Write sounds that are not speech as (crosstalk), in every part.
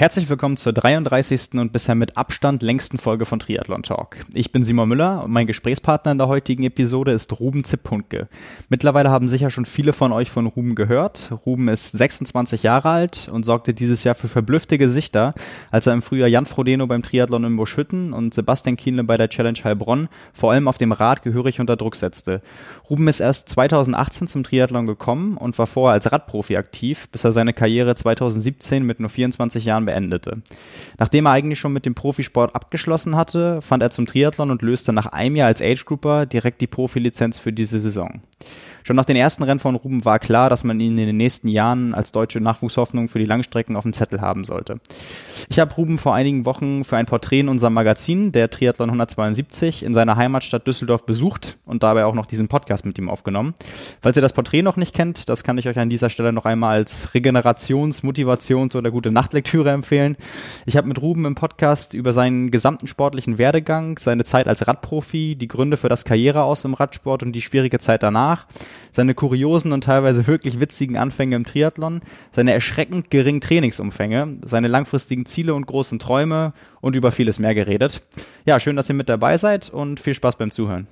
Herzlich willkommen zur 33. und bisher mit Abstand längsten Folge von Triathlon Talk. Ich bin Simon Müller und mein Gesprächspartner in der heutigen Episode ist Ruben Zippunke. Mittlerweile haben sicher schon viele von euch von Ruben gehört. Ruben ist 26 Jahre alt und sorgte dieses Jahr für verblüffte Gesichter, als er im Frühjahr Jan Frodeno beim Triathlon in Boschütten und Sebastian Kienle bei der Challenge Heilbronn vor allem auf dem Rad gehörig unter Druck setzte. Ruben ist erst 2018 zum Triathlon gekommen und war vorher als Radprofi aktiv, bis er seine Karriere 2017 mit nur 24 Jahren beendete. Nachdem er eigentlich schon mit dem Profisport abgeschlossen hatte, fand er zum Triathlon und löste nach einem Jahr als Age Grouper direkt die Profilizenz für diese Saison. Schon nach den ersten Rennen von Ruben war klar, dass man ihn in den nächsten Jahren als deutsche Nachwuchshoffnung für die Langstrecken auf dem Zettel haben sollte. Ich habe Ruben vor einigen Wochen für ein Porträt in unserem Magazin, der Triathlon 172, in seiner Heimatstadt Düsseldorf besucht und dabei auch noch diesen Podcast mit ihm aufgenommen. Falls ihr das Porträt noch nicht kennt, das kann ich euch an dieser Stelle noch einmal als Regenerations-, Motivations- oder gute Nachtlektüre empfehlen. Ich habe mit Ruben im Podcast über seinen gesamten sportlichen Werdegang, seine Zeit als Radprofi, die Gründe für das Karriereaus im Radsport und die schwierige Zeit danach, seine kuriosen und teilweise wirklich witzigen Anfänge im Triathlon, seine erschreckend geringen Trainingsumfänge, seine langfristigen Ziele und großen Träume und über vieles mehr geredet. Ja, schön, dass ihr mit dabei seid und viel Spaß beim Zuhören.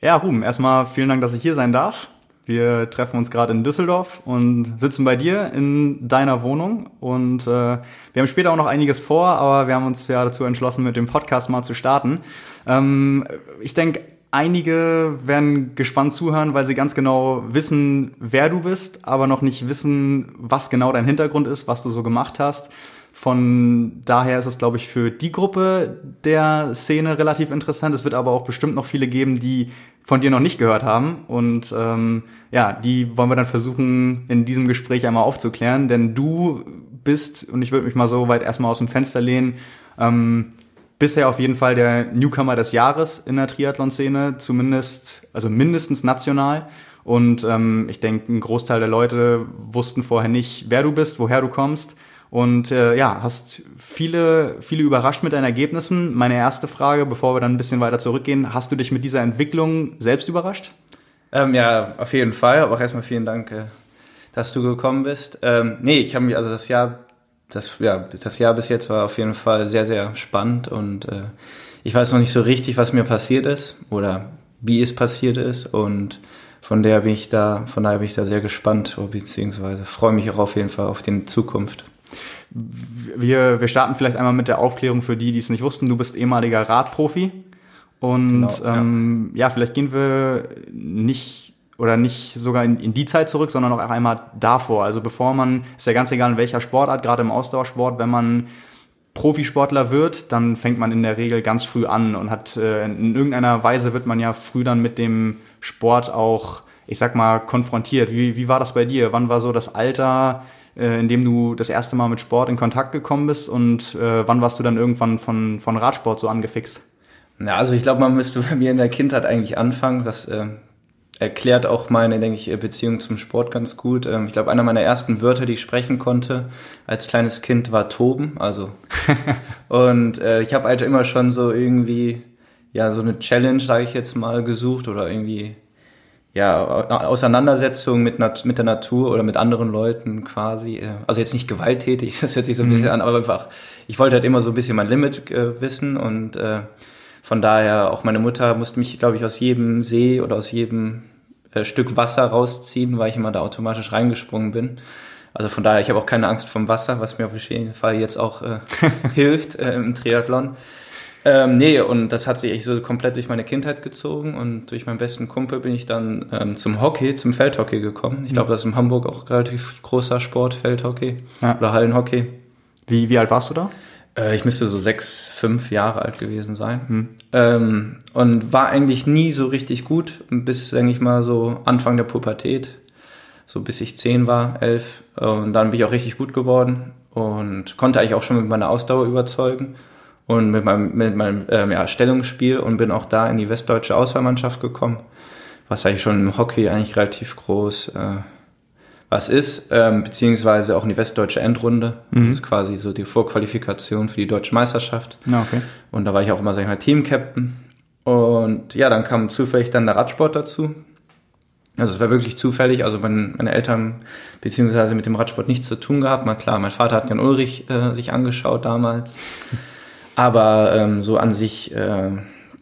Ja, Ruben, erstmal vielen Dank, dass ich hier sein darf. Wir treffen uns gerade in Düsseldorf und sitzen bei dir in deiner Wohnung. Und äh, wir haben später auch noch einiges vor, aber wir haben uns ja dazu entschlossen, mit dem Podcast mal zu starten. Ähm, ich denke, einige werden gespannt zuhören, weil sie ganz genau wissen, wer du bist, aber noch nicht wissen, was genau dein Hintergrund ist, was du so gemacht hast. Von daher ist es, glaube ich, für die Gruppe der Szene relativ interessant. Es wird aber auch bestimmt noch viele geben, die von dir noch nicht gehört haben. Und ähm, ja, die wollen wir dann versuchen, in diesem Gespräch einmal aufzuklären. Denn du bist, und ich würde mich mal so weit erstmal aus dem Fenster lehnen, ähm, bisher auf jeden Fall der Newcomer des Jahres in der Triathlon-Szene, zumindest, also mindestens national. Und ähm, ich denke, ein Großteil der Leute wussten vorher nicht, wer du bist, woher du kommst. Und äh, ja, hast viele, viele überrascht mit deinen Ergebnissen. Meine erste Frage, bevor wir dann ein bisschen weiter zurückgehen, hast du dich mit dieser Entwicklung selbst überrascht? Ähm, ja, auf jeden Fall. Aber auch erstmal vielen Dank, äh, dass du gekommen bist. Ähm, nee, ich habe mich, also das Jahr, das, ja, das Jahr bis jetzt war auf jeden Fall sehr, sehr spannend und äh, ich weiß noch nicht so richtig, was mir passiert ist oder wie es passiert ist und von der bin ich da, von daher bin ich da sehr gespannt, beziehungsweise freue mich auch auf jeden Fall auf die Zukunft. Wir, wir starten vielleicht einmal mit der Aufklärung für die, die es nicht wussten. Du bist ehemaliger Radprofi. Und genau, ähm, ja. ja. vielleicht gehen wir nicht oder nicht sogar in, in die Zeit zurück, sondern auch einmal davor. Also bevor man, ist ja ganz egal in welcher Sportart, gerade im Ausdauersport, wenn man Profisportler wird, dann fängt man in der Regel ganz früh an und hat äh, in irgendeiner Weise wird man ja früh dann mit dem Sport auch, ich sag mal, konfrontiert. Wie, wie war das bei dir? Wann war so das Alter, äh, in dem du das erste Mal mit Sport in Kontakt gekommen bist und äh, wann warst du dann irgendwann von, von Radsport so angefixt? Ja, also ich glaube, man müsste bei mir in der Kindheit eigentlich anfangen. Das äh, erklärt auch meine, denke ich, Beziehung zum Sport ganz gut. Ähm, ich glaube, einer meiner ersten Wörter, die ich sprechen konnte als kleines Kind, war toben. Also (laughs) und äh, ich habe halt immer schon so irgendwie ja so eine Challenge, sage ich jetzt mal, gesucht oder irgendwie ja, Auseinandersetzung mit, mit der Natur oder mit anderen Leuten quasi. Äh, also jetzt nicht gewalttätig, (laughs) das hört sich so ein bisschen mhm. an, aber einfach, ich wollte halt immer so ein bisschen mein Limit äh, wissen und äh, von daher auch meine Mutter musste mich, glaube ich, aus jedem See oder aus jedem äh, Stück Wasser rausziehen, weil ich immer da automatisch reingesprungen bin. Also von daher, ich habe auch keine Angst vom Wasser, was mir auf jeden Fall jetzt auch äh, (laughs) hilft äh, im Triathlon. Ähm, nee, und das hat sich echt so komplett durch meine Kindheit gezogen und durch meinen besten Kumpel bin ich dann ähm, zum Hockey, zum Feldhockey gekommen. Ich glaube, das ist in Hamburg auch relativ großer Sport, Feldhockey ja. oder Hallenhockey. Wie, wie alt warst du da? Äh, ich müsste so sechs, fünf Jahre alt gewesen sein. Hm. Ähm, und war eigentlich nie so richtig gut, bis, denke ich mal, so Anfang der Pubertät, so bis ich zehn war, elf. Und dann bin ich auch richtig gut geworden und konnte eigentlich auch schon mit meiner Ausdauer überzeugen und mit meinem, mit meinem ähm, ja, Stellungsspiel und bin auch da in die westdeutsche Auswahlmannschaft gekommen, was eigentlich schon im Hockey eigentlich relativ groß äh, was ist, ähm, beziehungsweise auch in die westdeutsche Endrunde. Mhm. Das ist quasi so die Vorqualifikation für die deutsche Meisterschaft. Ja, okay. Und da war ich auch immer, sag ich mal, Team-Captain. Und ja, dann kam zufällig dann der Radsport dazu. Also es war wirklich zufällig, also mein, meine Eltern beziehungsweise mit dem Radsport nichts zu tun gehabt. Mal klar, mein Vater hat Jan Ulrich äh, sich angeschaut damals, aber ähm, so an sich äh,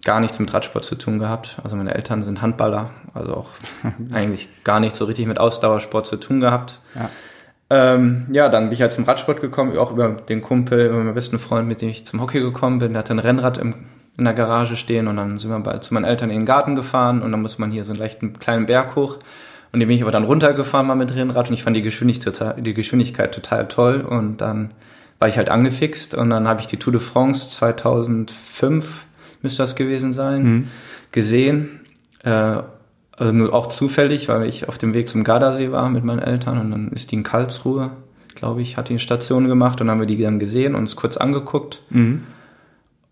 gar nichts mit Radsport zu tun gehabt. Also meine Eltern sind Handballer, also auch (laughs) eigentlich gar nichts so richtig mit Ausdauersport zu tun gehabt. Ja. Ähm, ja, dann bin ich halt zum Radsport gekommen, auch über den Kumpel, über meinen besten Freund, mit dem ich zum Hockey gekommen bin. Der hatte ein Rennrad im, in der Garage stehen und dann sind wir bei, zu meinen Eltern in den Garten gefahren und dann muss man hier so einen leichten kleinen Berg hoch. Und den bin ich aber dann runtergefahren mal mit Rennrad und ich fand die Geschwindigkeit total, die Geschwindigkeit total toll und dann war ich halt angefixt und dann habe ich die Tour de France 2005 müsste das gewesen sein, mhm. gesehen. Äh, also nur auch zufällig, weil ich auf dem Weg zum Gardasee war mit meinen Eltern und dann ist die in Karlsruhe, glaube ich, hat die eine Station gemacht und dann haben wir die dann gesehen und uns kurz angeguckt. Mhm.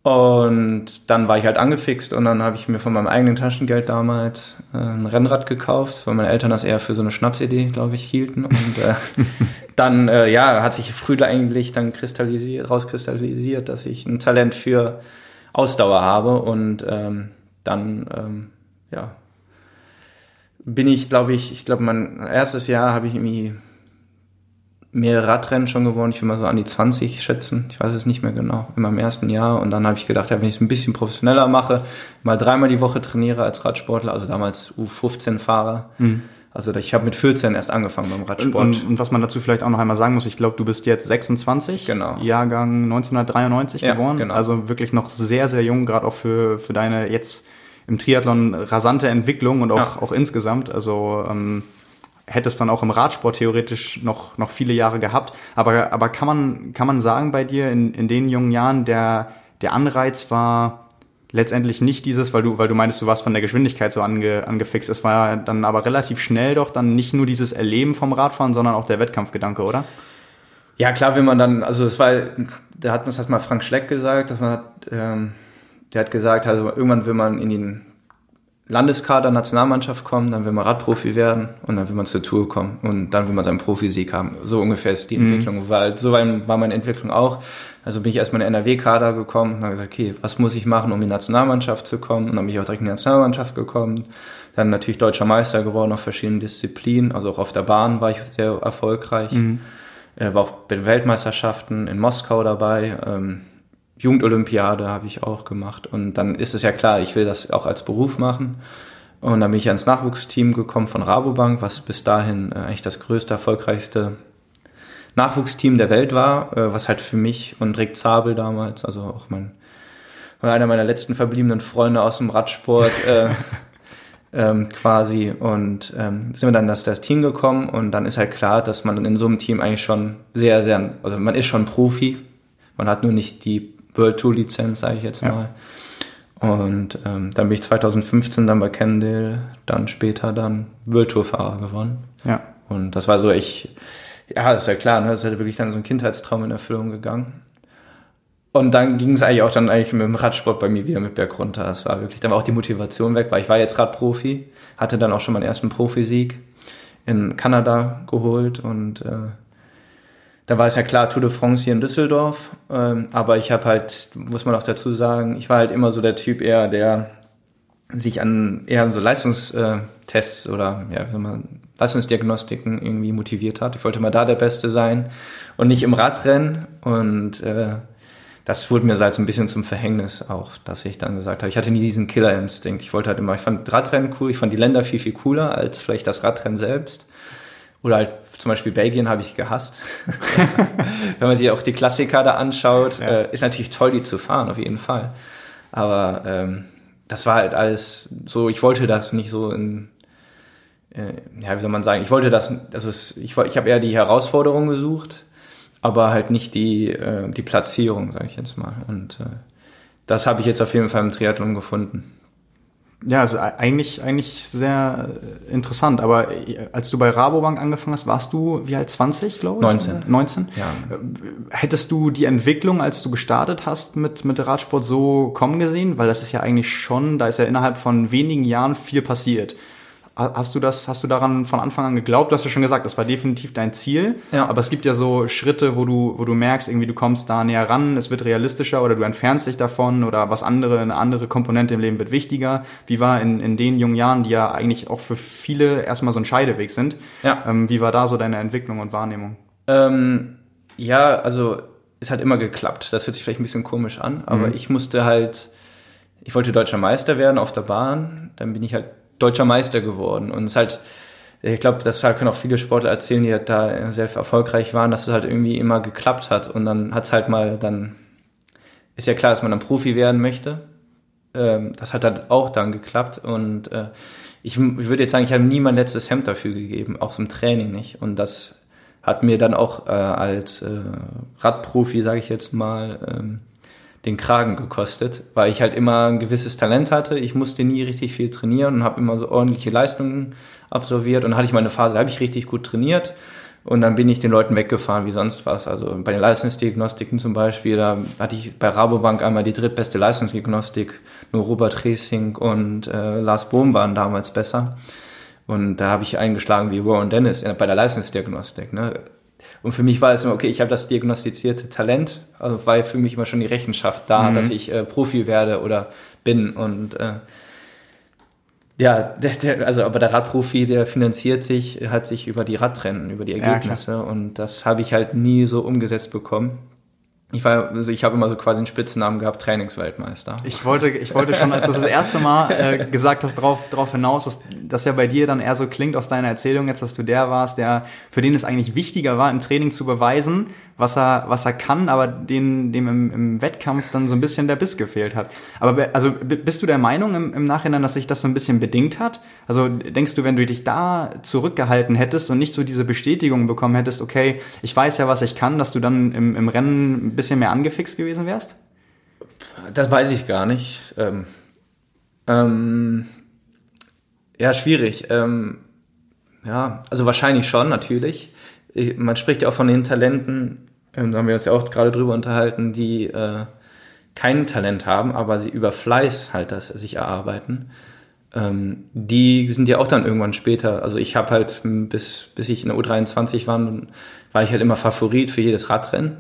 Und dann war ich halt angefixt und dann habe ich mir von meinem eigenen Taschengeld damals äh, ein Rennrad gekauft, weil meine Eltern das eher für so eine Schnapsidee, glaube ich, hielten. Und äh, (laughs) dann, äh, ja, hat sich früh eigentlich dann kristallisiert, rauskristallisiert, dass ich ein Talent für Ausdauer habe und ähm, dann, ähm, ja, bin ich, glaube ich, ich glaube, mein erstes Jahr habe ich irgendwie mehrere Radrennen schon gewonnen. Ich will mal so an die 20 schätzen. Ich weiß es nicht mehr genau. In meinem ersten Jahr. Und dann habe ich gedacht, ja, wenn ich es ein bisschen professioneller mache, mal dreimal die Woche trainiere als Radsportler, also damals U15-Fahrer. Mhm. Also ich habe mit 14 erst angefangen beim Radsport. Und, und, und, was man dazu vielleicht auch noch einmal sagen muss, ich glaube, du bist jetzt 26, genau. Jahrgang 1993 ja, geboren. Genau. Also wirklich noch sehr, sehr jung, gerade auch für, für deine jetzt im Triathlon rasante Entwicklung und auch, ja. auch insgesamt. Also ähm, hättest dann auch im Radsport theoretisch noch, noch viele Jahre gehabt. Aber, aber kann, man, kann man sagen bei dir in, in den jungen Jahren, der, der Anreiz war letztendlich nicht dieses, weil du, weil du meinst, du warst von der Geschwindigkeit so ange, angefixt. Es war dann aber relativ schnell doch dann nicht nur dieses Erleben vom Radfahren, sondern auch der Wettkampfgedanke, oder? Ja, klar, wenn man dann, also es war, da hat das hat mal Frank Schleck gesagt, dass man hat, ähm, der hat gesagt, also irgendwann will man in den Landeskader, Nationalmannschaft kommen, dann will man Radprofi werden und dann will man zur Tour kommen und dann will man seinen Profisieg haben. So ungefähr ist die mhm. Entwicklung, weil so war meine Entwicklung auch. Also bin ich erstmal in den NRW-Kader gekommen und habe gesagt, okay, was muss ich machen, um in die Nationalmannschaft zu kommen? Und dann bin ich auch direkt in die Nationalmannschaft gekommen. Dann natürlich deutscher Meister geworden auf verschiedenen Disziplinen. Also auch auf der Bahn war ich sehr erfolgreich. Mhm. Äh, war auch bei den Weltmeisterschaften in Moskau dabei. Ähm, Jugendolympiade habe ich auch gemacht. Und dann ist es ja klar, ich will das auch als Beruf machen. Und dann bin ich ans Nachwuchsteam gekommen von Rabobank, was bis dahin äh, eigentlich das größte, erfolgreichste Nachwuchsteam der Welt war, äh, was halt für mich und Rick Zabel damals, also auch mein einer meiner letzten verbliebenen Freunde aus dem Radsport äh, (laughs) ähm, quasi. Und ähm, sind wir dann das, das Team gekommen und dann ist halt klar, dass man in so einem Team eigentlich schon sehr, sehr, also man ist schon Profi. Man hat nur nicht die World Tour Lizenz, sage ich jetzt mal. Ja. Und ähm, dann bin ich 2015 dann bei Kendall, dann später dann World Tour Fahrer gewonnen. Ja. Und das war so, ich, ja, das ist ja klar, ne? das ist halt wirklich dann so ein Kindheitstraum in Erfüllung gegangen. Und dann ging es eigentlich auch dann eigentlich mit dem Radsport bei mir wieder mit Berg runter. Das war wirklich, dann war auch die Motivation weg, weil ich war jetzt Radprofi, hatte dann auch schon meinen ersten Profisieg in Kanada geholt und äh, da war es ja klar Tour de France hier in Düsseldorf, ähm, aber ich habe halt, muss man auch dazu sagen, ich war halt immer so der Typ eher, der sich an eher so Leistungstests oder ja, wenn man Leistungsdiagnostiken irgendwie motiviert hat. Ich wollte mal da der Beste sein und nicht im Radrennen und äh, das wurde mir halt so ein bisschen zum Verhängnis auch, dass ich dann gesagt habe, ich hatte nie diesen Killerinstinkt. Ich wollte halt immer, ich fand Radrennen cool, ich fand die Länder viel, viel cooler als vielleicht das Radrennen selbst. Oder halt zum Beispiel Belgien habe ich gehasst. (laughs) Wenn man sich auch die Klassiker da anschaut, ja. äh, ist natürlich toll, die zu fahren, auf jeden Fall. Aber ähm, das war halt alles so, ich wollte das nicht so in, äh, ja, wie soll man sagen, ich wollte das, das ist, ich, ich habe eher die Herausforderung gesucht, aber halt nicht die, äh, die Platzierung, sage ich jetzt mal. Und äh, das habe ich jetzt auf jeden Fall im Triathlon gefunden. Ja, also eigentlich, eigentlich sehr interessant. Aber äh, als du bei Rabobank angefangen hast, warst du wie alt? 20, glaube ich? 19. 19? Ja. Hättest du die Entwicklung, als du gestartet hast mit, mit Radsport, so kommen gesehen? Weil das ist ja eigentlich schon, da ist ja innerhalb von wenigen Jahren viel passiert. Hast du das, hast du daran von Anfang an geglaubt? Du hast ja schon gesagt, das war definitiv dein Ziel. Ja. Aber es gibt ja so Schritte, wo du, wo du merkst, irgendwie du kommst da näher ran, es wird realistischer oder du entfernst dich davon oder was andere, eine andere Komponente im Leben wird wichtiger. Wie war in, in den jungen Jahren, die ja eigentlich auch für viele erstmal so ein Scheideweg sind, ja. Ähm, wie war da so deine Entwicklung und Wahrnehmung? Ähm, ja, also es hat immer geklappt. Das hört sich vielleicht ein bisschen komisch an, aber mhm. ich musste halt, ich wollte deutscher Meister werden auf der Bahn, dann bin ich halt deutscher Meister geworden. Und es ist halt, ich glaube, das können auch viele Sportler erzählen, die halt da sehr erfolgreich waren, dass es halt irgendwie immer geklappt hat. Und dann hat es halt mal dann, ist ja klar, dass man dann Profi werden möchte. Ähm, das hat halt auch dann geklappt. Und äh, ich, würde jetzt sagen, ich habe nie mein letztes Hemd dafür gegeben, auch im Training nicht. Und das hat mir dann auch äh, als äh, Radprofi, sage ich jetzt mal, ähm, den Kragen gekostet, weil ich halt immer ein gewisses Talent hatte. Ich musste nie richtig viel trainieren und habe immer so ordentliche Leistungen absolviert. Und dann hatte ich mal eine Phase, da habe ich richtig gut trainiert. Und dann bin ich den Leuten weggefahren wie sonst was. Also bei den Leistungsdiagnostiken zum Beispiel, da hatte ich bei Rabobank einmal die drittbeste Leistungsdiagnostik. Nur Robert Resing und äh, Lars Bohm waren damals besser. Und da habe ich eingeschlagen wie Warren Dennis bei der Leistungsdiagnostik. Ne? Und für mich war es immer, okay, ich habe das diagnostizierte Talent, also war für mich immer schon die Rechenschaft da, mhm. dass ich äh, Profi werde oder bin. Und äh, ja, der, der, also aber der Radprofi, der finanziert sich, hat sich über die Radrennen, über die Ergebnisse. Ja, und das habe ich halt nie so umgesetzt bekommen. Ich war, also ich habe immer so quasi einen Spitzennamen gehabt, Trainingsweltmeister. Ich wollte, ich wollte schon, als du das erste Mal äh, gesagt hast, darauf drauf hinaus, dass das ja bei dir dann eher so klingt aus deiner Erzählung jetzt, dass du der warst, der für den es eigentlich wichtiger war, im Training zu beweisen, was er, was er kann, aber den, dem im, im Wettkampf dann so ein bisschen der Biss gefehlt hat. Aber also bist du der Meinung im, im Nachhinein, dass sich das so ein bisschen bedingt hat? Also denkst du, wenn du dich da zurückgehalten hättest und nicht so diese Bestätigung bekommen hättest, okay, ich weiß ja, was ich kann, dass du dann im, im Rennen ein bisschen mehr angefixt gewesen wärst? Das weiß ich gar nicht. Ähm, ähm, ja, schwierig. Ähm, ja, also wahrscheinlich schon, natürlich ich, man spricht ja auch von den Talenten, ähm, da haben wir uns ja auch gerade drüber unterhalten, die äh, kein Talent haben, aber sie über Fleiß halt das sich erarbeiten. Ähm, die sind ja auch dann irgendwann später. Also ich habe halt bis bis ich in der U23 war, war ich halt immer Favorit für jedes Radrennen.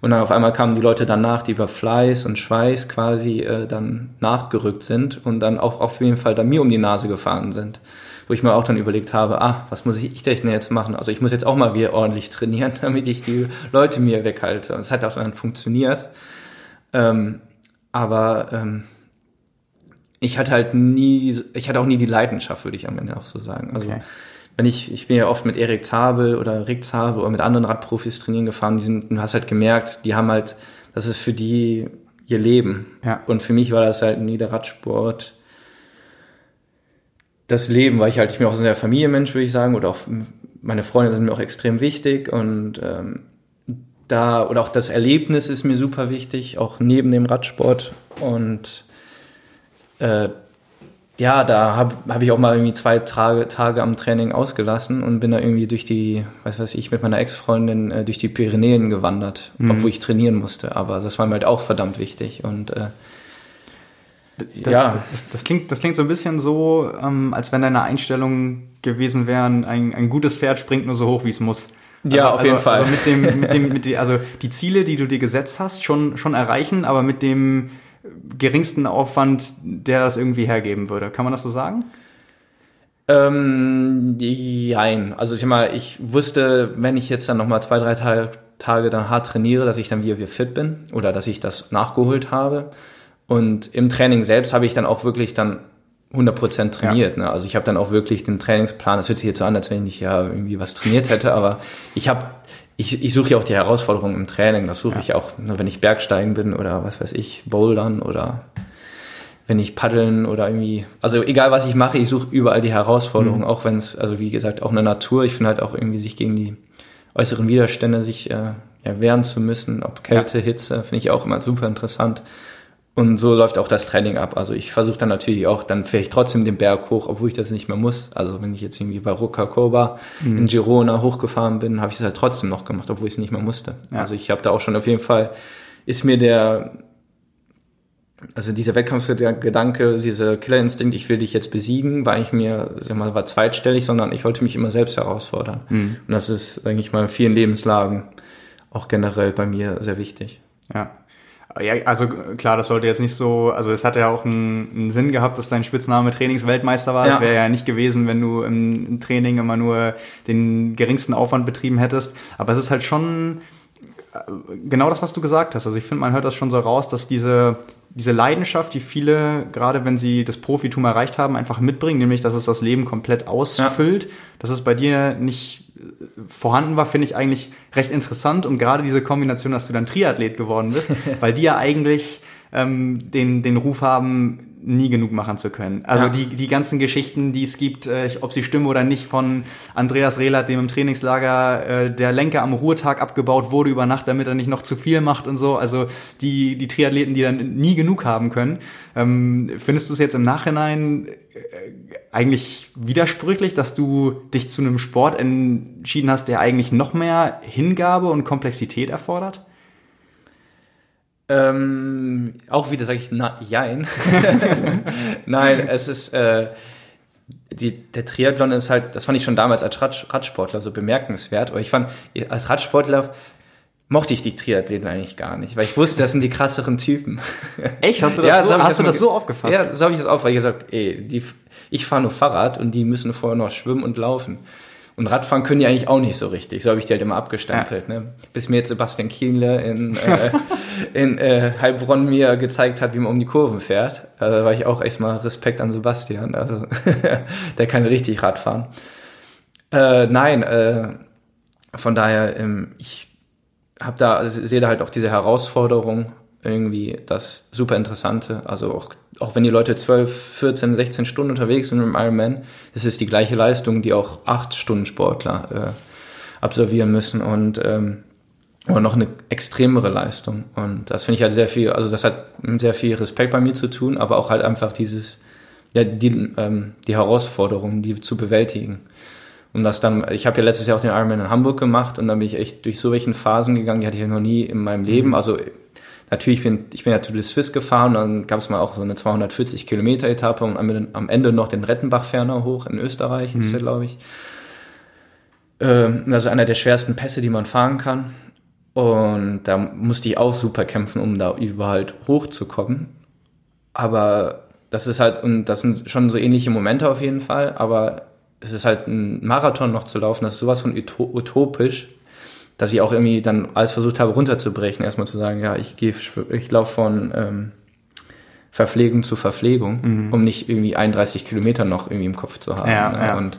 Und dann auf einmal kamen die Leute danach, die über Fleiß und Schweiß quasi äh, dann nachgerückt sind und dann auch auf jeden Fall dann mir um die Nase gefahren sind wo ich mir auch dann überlegt habe, ah, was muss ich denn jetzt machen? Also ich muss jetzt auch mal wieder ordentlich trainieren, (laughs) damit ich die Leute mir weghalte. Und es hat auch dann funktioniert. Ähm, aber ähm, ich hatte halt nie, ich hatte auch nie die Leidenschaft, würde ich am Ende auch so sagen. Also okay. wenn ich, ich bin ja oft mit Erik Zabel oder Rick Zabel oder mit anderen Radprofis trainieren gefahren, die sind, du hast halt gemerkt, die haben halt, das ist für die ihr Leben. Ja. Und für mich war das halt nie der Radsport das Leben, weil ich halt, ich bin auch ein sehr Familienmensch, würde ich sagen, oder auch meine Freunde sind mir auch extrem wichtig und ähm, da, oder auch das Erlebnis ist mir super wichtig, auch neben dem Radsport und äh, ja, da habe hab ich auch mal irgendwie zwei Tage, Tage am Training ausgelassen und bin da irgendwie durch die, was weiß ich, mit meiner Ex-Freundin äh, durch die Pyrenäen gewandert, mhm. obwohl ich trainieren musste. Aber das war mir halt auch verdammt wichtig. Und äh, da, ja. Das, das, klingt, das klingt so ein bisschen so, ähm, als wenn deine Einstellung gewesen wären, ein, ein gutes Pferd springt nur so hoch, wie es muss. Also, ja, auf also, jeden Fall. Also mit dem, mit dem, mit (laughs) dem, also die Ziele, die du dir gesetzt hast, schon, schon erreichen, aber mit dem geringsten Aufwand, der das irgendwie hergeben würde. Kann man das so sagen? Ähm, jein. Also ich mal, ich wusste, wenn ich jetzt dann nochmal zwei, drei Tage, Tage dann hart trainiere, dass ich dann wieder, wieder fit bin oder dass ich das nachgeholt habe. Und im Training selbst habe ich dann auch wirklich dann 100% trainiert. Ja. Ne? Also ich habe dann auch wirklich den Trainingsplan, das hört sich jetzt so an, als wenn ich ja irgendwie was trainiert hätte, aber ich habe, ich, ich suche ja auch die Herausforderungen im Training. Das suche ja. ich auch, ne, wenn ich Bergsteigen bin oder was weiß ich, Bouldern oder wenn ich paddeln oder irgendwie, also egal was ich mache, ich suche überall die Herausforderungen, mhm. auch wenn es, also wie gesagt, auch eine Natur, ich finde halt auch irgendwie sich gegen die äußeren Widerstände sich äh, ja, wehren zu müssen, ob Kälte, ja. Hitze, finde ich auch immer super interessant. Und so läuft auch das Training ab. Also ich versuche dann natürlich auch, dann fahre ich trotzdem den Berg hoch, obwohl ich das nicht mehr muss. Also wenn ich jetzt irgendwie bei Rocacoba mhm. in Girona hochgefahren bin, habe ich es halt trotzdem noch gemacht, obwohl ich es nicht mehr musste. Ja. Also ich habe da auch schon auf jeden Fall, ist mir der, also dieser Wettkampfgedanke, dieser Killerinstinkt, ich will dich jetzt besiegen, war eigentlich mir, sag mal, war zweitstellig, sondern ich wollte mich immer selbst herausfordern. Mhm. Und das ist, denke ich mal, in vielen Lebenslagen auch generell bei mir sehr wichtig. Ja. Ja, also klar, das sollte jetzt nicht so, also es hat ja auch einen, einen Sinn gehabt, dass dein Spitzname Trainingsweltmeister war. Es ja. wäre ja nicht gewesen, wenn du im Training immer nur den geringsten Aufwand betrieben hättest. Aber es ist halt schon äh, genau das, was du gesagt hast. Also ich finde, man hört das schon so raus, dass diese, diese Leidenschaft, die viele, gerade wenn sie das Profitum erreicht haben, einfach mitbringen, nämlich, dass es das Leben komplett ausfüllt, ja. dass es bei dir nicht vorhanden war, finde ich eigentlich recht interessant und gerade diese Kombination, dass du dann Triathlet geworden bist, (laughs) weil die ja eigentlich ähm, den, den Ruf haben, nie genug machen zu können. Also ja. die, die ganzen Geschichten, die es gibt, äh, ob sie stimmen oder nicht, von Andreas Rehlert, dem im Trainingslager äh, der Lenker am Ruhetag abgebaut wurde über Nacht, damit er nicht noch zu viel macht und so. Also die, die Triathleten, die dann nie genug haben können. Ähm, findest du es jetzt im Nachhinein äh, eigentlich widersprüchlich, dass du dich zu einem Sport entschieden hast, der eigentlich noch mehr Hingabe und Komplexität erfordert? Ähm, auch wieder sage ich na, jein. (laughs) Nein, es ist äh, die, der Triathlon ist halt, das fand ich schon damals als Rad, Radsportler so bemerkenswert. Aber ich fand, als Radsportler mochte ich die Triathleten eigentlich gar nicht, weil ich wusste, das sind die krasseren Typen. Echt? Hast du das, ja, so, hast du das so aufgefasst? Ja, so habe ich das aufgefasst. Ich gesagt, ey, die, ich fahre nur Fahrrad und die müssen vorher noch schwimmen und laufen. Und Radfahren können die eigentlich auch nicht so richtig. So habe ich die halt immer abgestempelt. Ja. Ne? Bis mir jetzt Sebastian Kienle in, äh, (laughs) in äh, Heilbronn mir gezeigt hat, wie man um die Kurven fährt. Also war ich auch echt mal Respekt an Sebastian. Also (laughs) der kann richtig Radfahren. Äh, nein, äh, von daher, ähm, ich habe da, also sehe da halt auch diese Herausforderung irgendwie das super interessante. Also auch, auch wenn die Leute 12, 14, 16 Stunden unterwegs sind im Ironman, das ist die gleiche Leistung, die auch 8 Stunden Sportler äh, absolvieren müssen und ähm, oder noch eine extremere Leistung. Und das finde ich halt sehr viel, also das hat sehr viel Respekt bei mir zu tun, aber auch halt einfach dieses, ja, die, ähm, die Herausforderung, die zu bewältigen. Und das dann, ich habe ja letztes Jahr auch den Ironman in Hamburg gemacht und dann bin ich echt durch so welchen Phasen gegangen, die hatte ich ja noch nie in meinem Leben. Mhm. Also natürlich bin ich bin ja Tour de Suisse gefahren, dann gab es mal auch so eine 240 Kilometer Etappe und am Ende noch den Rettenbach-Ferner hoch in Österreich, mhm. ist der, glaube ich. Ähm, das ist einer der schwersten Pässe, die man fahren kann. Und da musste ich auch super kämpfen, um da überall hochzukommen. Aber das ist halt, und das sind schon so ähnliche Momente auf jeden Fall, aber es ist halt ein Marathon noch zu laufen, das ist sowas von utopisch, dass ich auch irgendwie dann alles versucht habe runterzubrechen, erstmal zu sagen, ja, ich gehe, ich laufe von ähm, Verpflegung zu Verpflegung, mhm. um nicht irgendwie 31 Kilometer noch irgendwie im Kopf zu haben. Ja, ne? ja. Und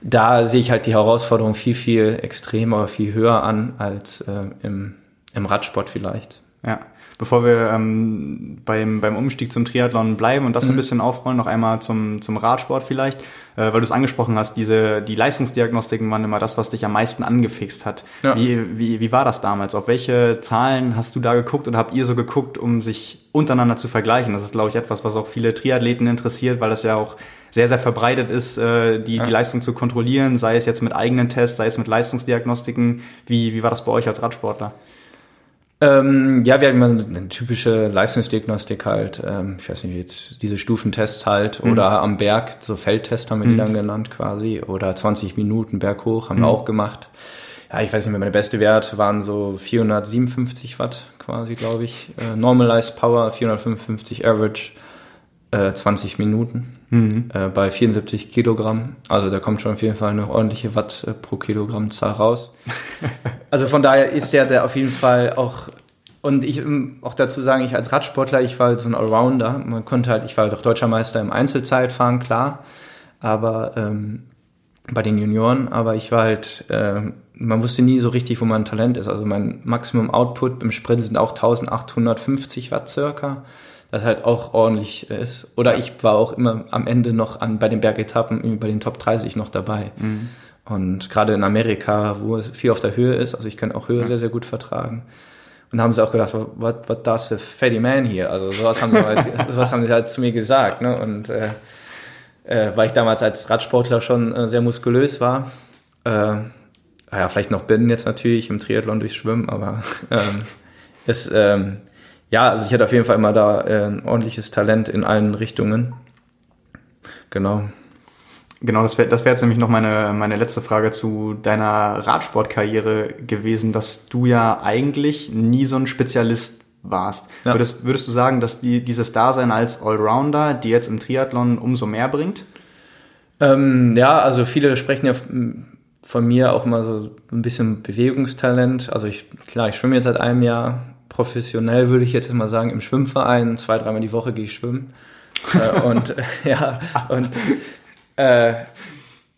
da sehe ich halt die Herausforderung viel, viel extremer, viel höher an als äh, im, im Radsport vielleicht. Ja. Bevor wir ähm, beim, beim Umstieg zum Triathlon bleiben und das so ein mhm. bisschen aufrollen, noch einmal zum, zum Radsport vielleicht, äh, weil du es angesprochen hast, diese, die Leistungsdiagnostiken waren immer das, was dich am meisten angefixt hat. Ja. Wie, wie, wie war das damals? Auf welche Zahlen hast du da geguckt oder habt ihr so geguckt, um sich untereinander zu vergleichen? Das ist, glaube ich, etwas, was auch viele Triathleten interessiert, weil das ja auch sehr, sehr verbreitet ist, äh, die, ja. die Leistung zu kontrollieren, sei es jetzt mit eigenen Tests, sei es mit Leistungsdiagnostiken. Wie, wie war das bei euch als Radsportler? Ähm, ja, wir haben immer eine typische Leistungsdiagnostik halt, ähm, ich weiß nicht, jetzt diese Stufentests halt, mhm. oder am Berg, so Feldtest haben wir die mhm. dann genannt quasi, oder 20 Minuten Berg hoch haben mhm. wir auch gemacht. Ja, ich weiß nicht mehr, meine beste Wert waren so 457 Watt quasi, glaube ich. Äh, Normalized Power 455 Average äh, 20 Minuten mhm. äh, bei 74 Kilogramm. Also da kommt schon auf jeden Fall eine ordentliche Watt äh, pro Kilogramm Zahl raus. (laughs) also von daher ist ja der auf jeden Fall auch und ich auch dazu sagen, ich als Radsportler, ich war halt so ein Allrounder. Man konnte halt, ich war halt auch deutscher Meister im Einzelzeitfahren, klar, aber ähm, bei den Junioren, aber ich war halt, äh, man wusste nie so richtig, wo mein Talent ist. Also mein Maximum Output im Sprint sind auch 1850 Watt circa das halt auch ordentlich ist. Oder ich war auch immer am Ende noch an, bei den Bergetappen bei den Top 30 noch dabei. Mhm. Und gerade in Amerika, wo es viel auf der Höhe ist, also ich kann auch Höhe ja. sehr, sehr gut vertragen. Und da haben sie auch gedacht, what, what does the fatty man hier? Also sowas haben sie halt, (laughs) sowas haben sie halt zu mir gesagt. Ne? Und äh, äh, weil ich damals als Radsportler schon äh, sehr muskulös war, äh, ja, vielleicht noch bin jetzt natürlich im Triathlon durch Schwimmen, aber (laughs) ähm, es, ähm, ja, also ich hatte auf jeden Fall immer da äh, ein ordentliches Talent in allen Richtungen. Genau. Genau, das wäre das wär jetzt nämlich noch meine, meine letzte Frage zu deiner Radsportkarriere gewesen, dass du ja eigentlich nie so ein Spezialist warst. Ja. Würdest, würdest du sagen, dass die, dieses Dasein als Allrounder die jetzt im Triathlon umso mehr bringt? Ähm, ja, also viele sprechen ja von mir auch immer so ein bisschen Bewegungstalent. Also ich, klar, ich schwimme jetzt seit einem Jahr professionell, würde ich jetzt mal sagen, im Schwimmverein. Zwei, dreimal die Woche gehe ich schwimmen. äh, (laughs) und ja, und äh,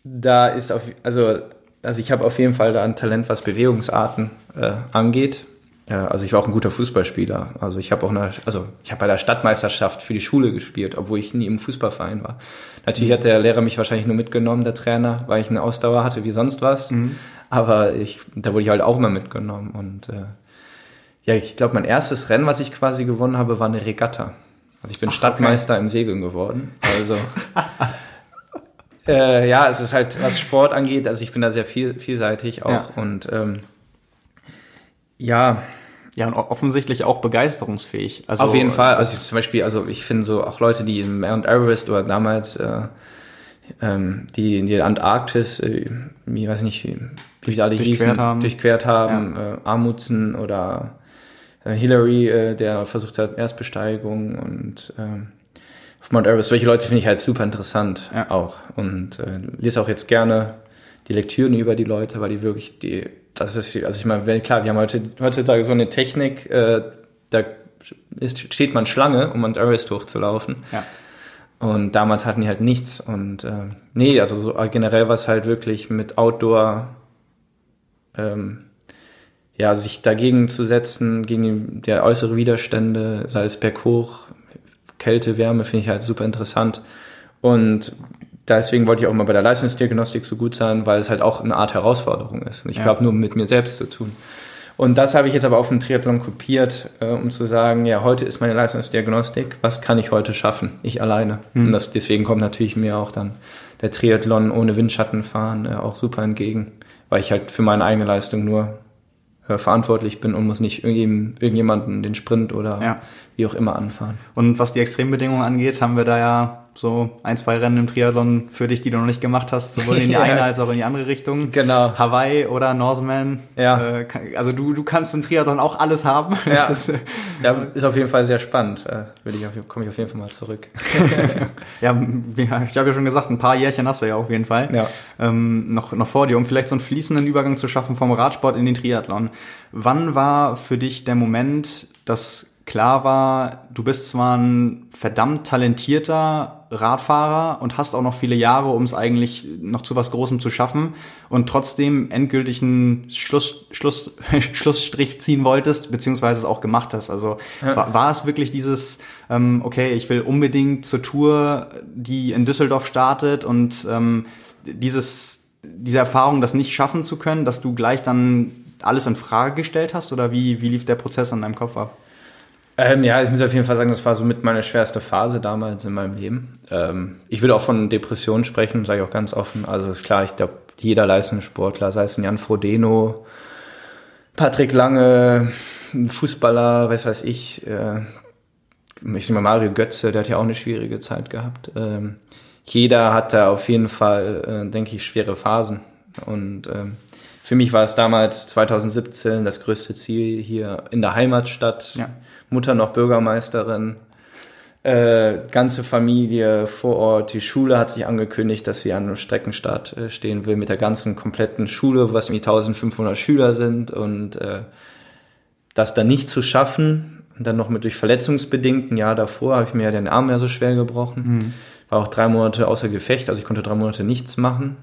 da ist auf, also, also ich habe auf jeden Fall da ein Talent, was Bewegungsarten äh, angeht. Also ich war auch ein guter Fußballspieler. Also ich habe auch eine, also ich habe bei der Stadtmeisterschaft für die Schule gespielt, obwohl ich nie im Fußballverein war. Natürlich mhm. hat der Lehrer mich wahrscheinlich nur mitgenommen, der Trainer, weil ich eine Ausdauer hatte wie sonst was. Mhm. Aber ich, da wurde ich halt auch mal mitgenommen. Und äh, ja, ich glaube, mein erstes Rennen, was ich quasi gewonnen habe, war eine Regatta. Also ich bin Ach, Stadtmeister okay. im Segeln geworden. Also (laughs) Äh, ja, es ist halt, was Sport angeht, also ich bin da sehr viel, vielseitig auch ja. und ähm, ja. Ja, und offensichtlich auch begeisterungsfähig. Also, Auf jeden Fall. Also zum Beispiel, also ich finde so auch Leute, die in Mount Everest oder damals äh, ähm, die in die Antarktis, äh, ich weiß nicht, wie, wie sie alle durchquert hießen, haben. durchquert haben, ja. äh, Amundsen oder äh, Hillary, äh, der versucht hat Erstbesteigung und äh, auf Mount Everest. Solche Leute finde ich halt super interessant ja. auch. Und äh, lese auch jetzt gerne die Lektüren über die Leute, weil die wirklich die, das ist, also ich meine, klar, wir haben heute, heutzutage so eine Technik, äh, da ist, steht man Schlange, um Mount Everest hochzulaufen. Ja. Und damals hatten die halt nichts. Und äh, nee, also so generell was halt wirklich mit Outdoor, ähm, ja, sich dagegen zu setzen, gegen die, der äußere Widerstände, sei es berghoch, Kälte, Wärme finde ich halt super interessant. Und deswegen wollte ich auch mal bei der Leistungsdiagnostik so gut sein, weil es halt auch eine Art Herausforderung ist. Ich ja. glaube, nur mit mir selbst zu tun. Und das habe ich jetzt aber auf dem Triathlon kopiert, äh, um zu sagen, ja, heute ist meine Leistungsdiagnostik, was kann ich heute schaffen? Ich alleine. Mhm. Und das, deswegen kommt natürlich mir auch dann der Triathlon ohne Windschatten fahren äh, auch super entgegen, weil ich halt für meine eigene Leistung nur verantwortlich bin und muss nicht irgendjemanden den Sprint oder ja. Wie auch immer anfahren. Und was die Extrembedingungen angeht, haben wir da ja so ein, zwei Rennen im Triathlon für dich, die du noch nicht gemacht hast, sowohl in die (laughs) eine als auch in die andere Richtung. Genau. Hawaii oder Norseman. Ja. Äh, also du, du kannst im Triathlon auch alles haben. Ja. (laughs) ist, äh, ja, ist auf jeden Fall sehr spannend. Äh, will ich auf, komme ich auf jeden Fall mal zurück. (laughs) ja, ich habe ja schon gesagt, ein paar Jährchen hast du ja auf jeden Fall. Ja. Ähm, noch, noch vor dir, um vielleicht so einen fließenden Übergang zu schaffen vom Radsport in den Triathlon. Wann war für dich der Moment, dass klar war, du bist zwar ein verdammt talentierter Radfahrer und hast auch noch viele Jahre, um es eigentlich noch zu was Großem zu schaffen und trotzdem endgültig einen Schluss, Schluss, (laughs) Schlussstrich ziehen wolltest, beziehungsweise es auch gemacht hast. Also ja. war, war es wirklich dieses, ähm, okay, ich will unbedingt zur Tour, die in Düsseldorf startet und ähm, dieses, diese Erfahrung, das nicht schaffen zu können, dass du gleich dann alles in Frage gestellt hast oder wie, wie lief der Prozess an deinem Kopf ab? Ähm, ja, ich muss auf jeden Fall sagen, das war so mit meine schwerste Phase damals in meinem Leben. Ähm, ich würde auch von Depressionen sprechen, sage ich auch ganz offen. Also ist klar, ich glaube, jeder Leistungssportler, sei es ein Jan Frodeno, Patrick Lange, ein Fußballer, weiß weiß ich, äh, ich sag mal Mario Götze, der hat ja auch eine schwierige Zeit gehabt. Ähm, jeder hat da auf jeden Fall, äh, denke ich, schwere Phasen. Und ähm, für mich war es damals 2017 das größte Ziel hier in der Heimatstadt. Ja Mutter noch Bürgermeisterin, äh, ganze Familie vor Ort. Die Schule hat sich angekündigt, dass sie an einem Streckenstart äh, stehen will mit der ganzen kompletten Schule, was irgendwie 1500 Schüler sind und äh, das dann nicht zu schaffen und dann noch mit durch verletzungsbedingten Jahr davor habe ich mir ja den Arm ja so schwer gebrochen. Mhm. War auch drei Monate außer Gefecht, also ich konnte drei Monate nichts machen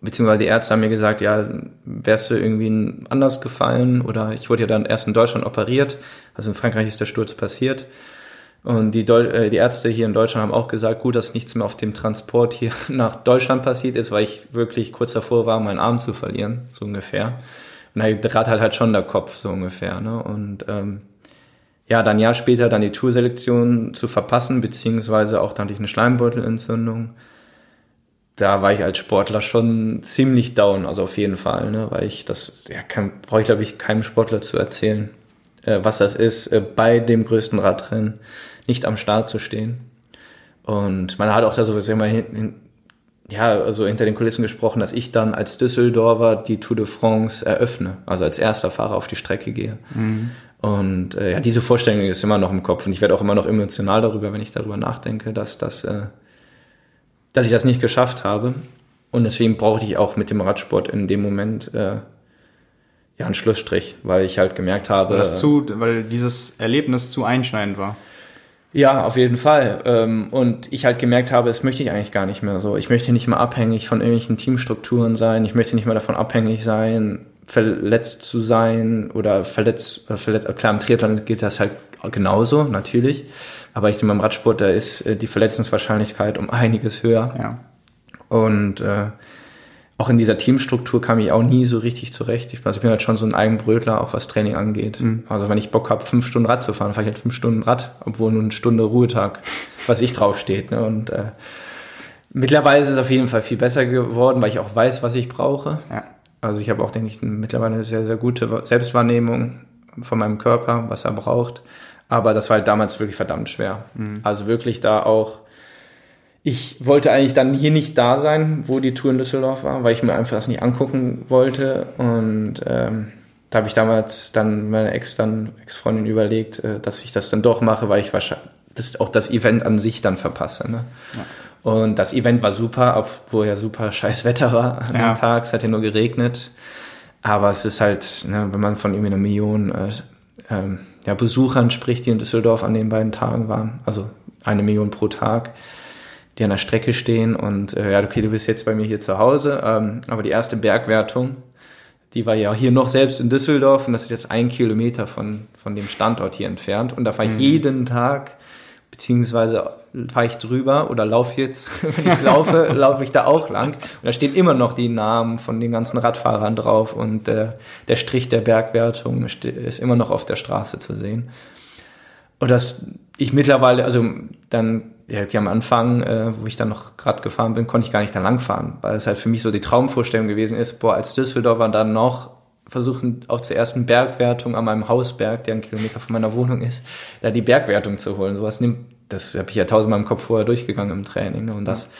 beziehungsweise die Ärzte haben mir gesagt, ja, wärst du irgendwie anders gefallen oder ich wurde ja dann erst in Deutschland operiert, also in Frankreich ist der Sturz passiert und die, Deu äh, die Ärzte hier in Deutschland haben auch gesagt, gut, dass nichts mehr auf dem Transport hier (laughs) nach Deutschland passiert ist, weil ich wirklich kurz davor war, meinen Arm zu verlieren, so ungefähr. Und da rattert halt schon der Kopf, so ungefähr. Ne? Und ähm, ja, dann ein Jahr später dann die Tourselektion zu verpassen, beziehungsweise auch dann durch eine Schleimbeutelentzündung da war ich als Sportler schon ziemlich down, also auf jeden Fall, ne, weil ich das, ja, kann, brauche ich glaube ich keinem Sportler zu erzählen. äh, was das ist, äh, bei dem größten Radrennen nicht am Start zu stehen. Und man hat auch da so immer hin, ja, also hinter den Kulissen gesprochen, dass ich dann als Düsseldorfer die Tour de France eröffne, also als erster Fahrer auf die Strecke gehe. Mhm. Und äh, ja, diese Vorstellung ist immer noch im Kopf und ich werde auch immer noch emotional darüber, wenn ich darüber nachdenke, dass das, äh, dass ich das nicht geschafft habe. Und deswegen brauchte ich auch mit dem Radsport in dem Moment äh, ja einen Schlussstrich, weil ich halt gemerkt habe, weil, das zu, weil dieses Erlebnis zu einschneidend war. Ja, auf jeden Fall. Ähm, und ich halt gemerkt habe, es möchte ich eigentlich gar nicht mehr so. Ich möchte nicht mehr abhängig von irgendwelchen Teamstrukturen sein. Ich möchte nicht mehr davon abhängig sein, verletzt zu sein oder verletzt, äh, verletzt klar, im Triathlon geht das halt genauso, natürlich. Aber ich denke, beim Radsport, da ist äh, die Verletzungswahrscheinlichkeit um einiges höher. Ja. Und äh, auch in dieser Teamstruktur kam ich auch nie so richtig zurecht. Ich, also ich bin halt schon so ein Eigenbrötler, auch was Training angeht. Mhm. Also wenn ich Bock habe, fünf Stunden Rad zu fahren, fahre ich halt fünf Stunden Rad, obwohl nur eine Stunde Ruhetag, was ich draufsteht. Ne? Und äh, mittlerweile ist es auf jeden Fall viel besser geworden, weil ich auch weiß, was ich brauche. Ja. Also ich habe auch, denke ich, mittlerweile eine sehr, sehr gute Selbstwahrnehmung von meinem Körper, was er braucht. Aber das war halt damals wirklich verdammt schwer. Mhm. Also wirklich da auch ich wollte eigentlich dann hier nicht da sein, wo die Tour in Düsseldorf war, weil ich mir einfach das nicht angucken wollte. Und ähm, da habe ich damals dann meine Ex dann Ex-Freundin überlegt, äh, dass ich das dann doch mache, weil ich wahrscheinlich das, auch das Event an sich dann verpasse. Ne? Ja. Und das Event war super, obwohl ja super scheiß Wetter war an ja. dem Tag. Es hat ja nur geregnet. Aber es ist halt, ne, wenn man von irgendwie einer Million äh, ähm, ja, Besuchern spricht, die in Düsseldorf an den beiden Tagen waren, also eine Million pro Tag, die an der Strecke stehen. Und äh, ja, okay, du bist jetzt bei mir hier zu Hause, ähm, aber die erste Bergwertung, die war ja hier noch selbst in Düsseldorf und das ist jetzt ein Kilometer von, von dem Standort hier entfernt. Und da ich mhm. jeden Tag, beziehungsweise fahre ich drüber oder laufe jetzt, (laughs) wenn ich laufe, (laughs) laufe ich da auch lang. Und da stehen immer noch die Namen von den ganzen Radfahrern drauf und äh, der Strich der Bergwertung ist immer noch auf der Straße zu sehen. Und das ich mittlerweile, also dann ja, okay, am Anfang, äh, wo ich dann noch gerade gefahren bin, konnte ich gar nicht da langfahren, weil es halt für mich so die Traumvorstellung gewesen ist, boah, als Düsseldorfer dann noch versuchen, auch zur ersten Bergwertung an meinem Hausberg, der ein Kilometer von meiner Wohnung ist, da die Bergwertung zu holen. Sowas nimmt, das habe ich ja tausendmal im Kopf vorher durchgegangen im Training. Ne? Und das,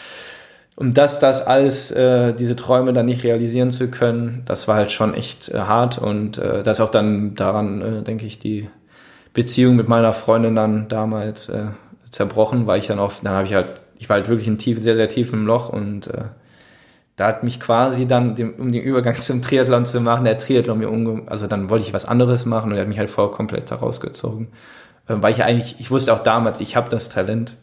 um das, das alles, äh, diese Träume dann nicht realisieren zu können, das war halt schon echt äh, hart und äh, das auch dann daran, äh, denke ich, die Beziehung mit meiner Freundin dann damals äh, zerbrochen, weil ich dann auch, dann habe ich halt, ich war halt wirklich in tief, sehr, sehr tief im Loch und äh, da hat mich quasi dann, dem, um den Übergang (laughs) zum Triathlon zu machen, der Triathlon mir umge, also dann wollte ich was anderes machen und er hat mich halt voll komplett herausgezogen. Äh, weil ich ja eigentlich, ich wusste auch damals, ich habe das Talent,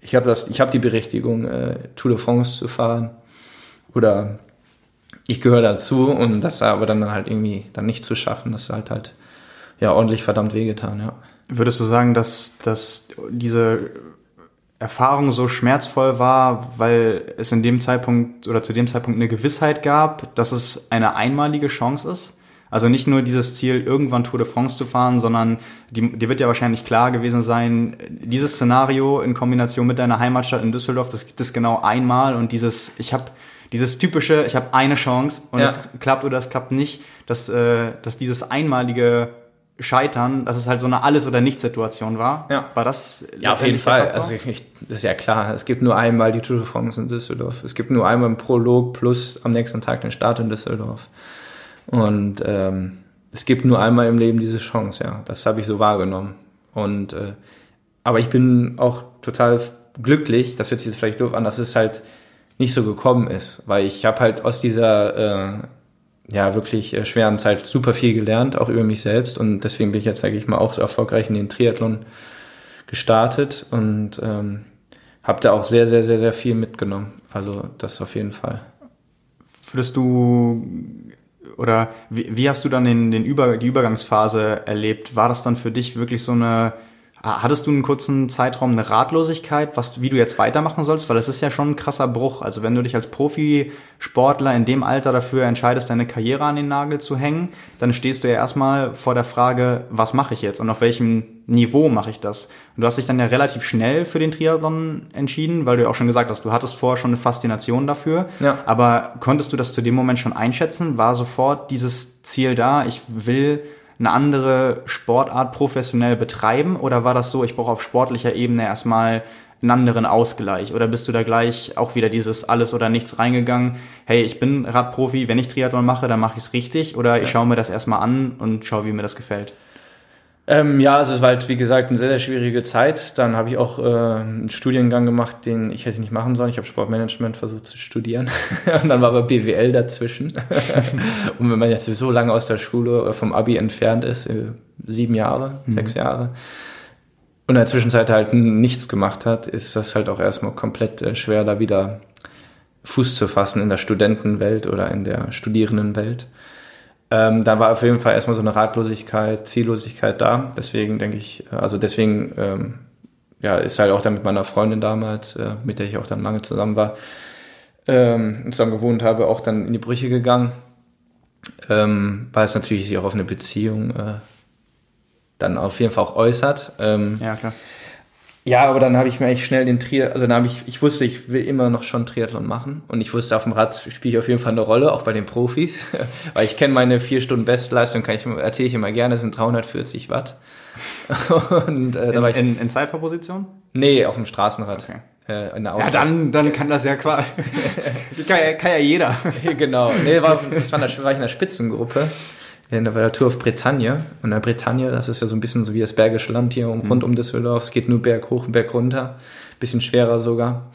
ich habe das, ich habe die Berechtigung, äh, Tour de France zu fahren oder ich gehöre dazu und das aber dann halt irgendwie dann nicht zu schaffen, das halt halt ja ordentlich verdammt wehgetan, ja. Würdest du sagen, dass, dass diese Erfahrung so schmerzvoll war, weil es in dem Zeitpunkt oder zu dem Zeitpunkt eine Gewissheit gab, dass es eine einmalige Chance ist? Also nicht nur dieses Ziel, irgendwann Tour de France zu fahren, sondern die, dir wird ja wahrscheinlich klar gewesen sein, dieses Szenario in Kombination mit deiner Heimatstadt in Düsseldorf, das gibt es genau einmal und dieses, ich habe dieses typische, ich habe eine Chance und ja. es klappt oder es klappt nicht, dass, äh, dass dieses einmalige Scheitern, dass es halt so eine Alles- oder Nichts-Situation war. Ja. War das? Ja, auf jeden Fall. Also ich, ich, das ist ja klar. Es gibt nur einmal die Tour de France in Düsseldorf. Es gibt nur einmal einen Prolog plus am nächsten Tag den Start in Düsseldorf. Und ähm, es gibt nur einmal im Leben diese Chance, ja. Das habe ich so wahrgenommen. Und äh, aber ich bin auch total glücklich, das hört sich jetzt vielleicht doof an, dass es halt nicht so gekommen ist, weil ich habe halt aus dieser äh, ja wirklich äh, schweren Zeit super viel gelernt, auch über mich selbst. Und deswegen bin ich jetzt, sage ich mal, auch so erfolgreich in den Triathlon gestartet und ähm, habe da auch sehr, sehr, sehr, sehr viel mitgenommen. Also das auf jeden Fall. Würdest du oder wie, wie hast du dann den, den Über, die Übergangsphase erlebt? War das dann für dich wirklich so eine Hattest du einen kurzen Zeitraum eine Ratlosigkeit, was, wie du jetzt weitermachen sollst? Weil das ist ja schon ein krasser Bruch. Also wenn du dich als Profisportler in dem Alter dafür entscheidest, deine Karriere an den Nagel zu hängen, dann stehst du ja erstmal vor der Frage, was mache ich jetzt und auf welchem Niveau mache ich das? Und du hast dich dann ja relativ schnell für den Triathlon entschieden, weil du ja auch schon gesagt hast, du hattest vorher schon eine Faszination dafür. Ja. Aber konntest du das zu dem Moment schon einschätzen? War sofort dieses Ziel da, ich will eine andere Sportart professionell betreiben? Oder war das so, ich brauche auf sportlicher Ebene erstmal einen anderen Ausgleich? Oder bist du da gleich auch wieder dieses alles oder nichts reingegangen? Hey, ich bin Radprofi, wenn ich Triathlon mache, dann mache ich es richtig. Oder ich schaue mir das erstmal an und schaue, wie mir das gefällt. Ähm, ja, also es war halt, wie gesagt, eine sehr, sehr schwierige Zeit. Dann habe ich auch äh, einen Studiengang gemacht, den ich hätte nicht machen sollen. Ich habe Sportmanagement versucht zu studieren. (laughs) und dann war aber BWL dazwischen. (laughs) und wenn man jetzt so lange aus der Schule oder vom Abi entfernt ist, äh, sieben Jahre, mhm. sechs Jahre, und in der Zwischenzeit halt nichts gemacht hat, ist das halt auch erstmal komplett äh, schwer, da wieder Fuß zu fassen in der Studentenwelt oder in der Studierendenwelt. Ähm, da war auf jeden Fall erstmal so eine Ratlosigkeit, Ziellosigkeit da. Deswegen denke ich, äh, also deswegen ähm, ja, ist halt auch dann mit meiner Freundin damals, äh, mit der ich auch dann lange zusammen war, ähm, zusammen gewohnt habe, auch dann in die Brüche gegangen. Ähm, weil es natürlich sich auch auf eine Beziehung äh, dann auf jeden Fall auch äußert. Ähm, ja, klar. Ja, aber dann habe ich mir eigentlich schnell den Triathlon, also dann habe ich, ich wusste, ich will immer noch schon Triathlon machen und ich wusste, auf dem Rad spiele ich auf jeden Fall eine Rolle, auch bei den Profis, (laughs) weil ich kenne meine vier Stunden Bestleistung, kann ich, erzähle ich immer gerne, sind 340 Watt. (laughs) und, äh, in, ich, in, in Zeitfahrposition? Nee, auf dem Straßenrad. Okay. Äh, in der ja, dann, dann kann das ja quasi, (laughs) kann, ja, kann ja jeder. genau. Nee, war, das war, in der, war ich in der Spitzengruppe in der Tour auf Bretagne. Und der Bretagne, das ist ja so ein bisschen so wie das Bergische Land hier um, mhm. rund um Düsseldorf. Es geht nur Berg hoch und Berg runter. Bisschen schwerer sogar.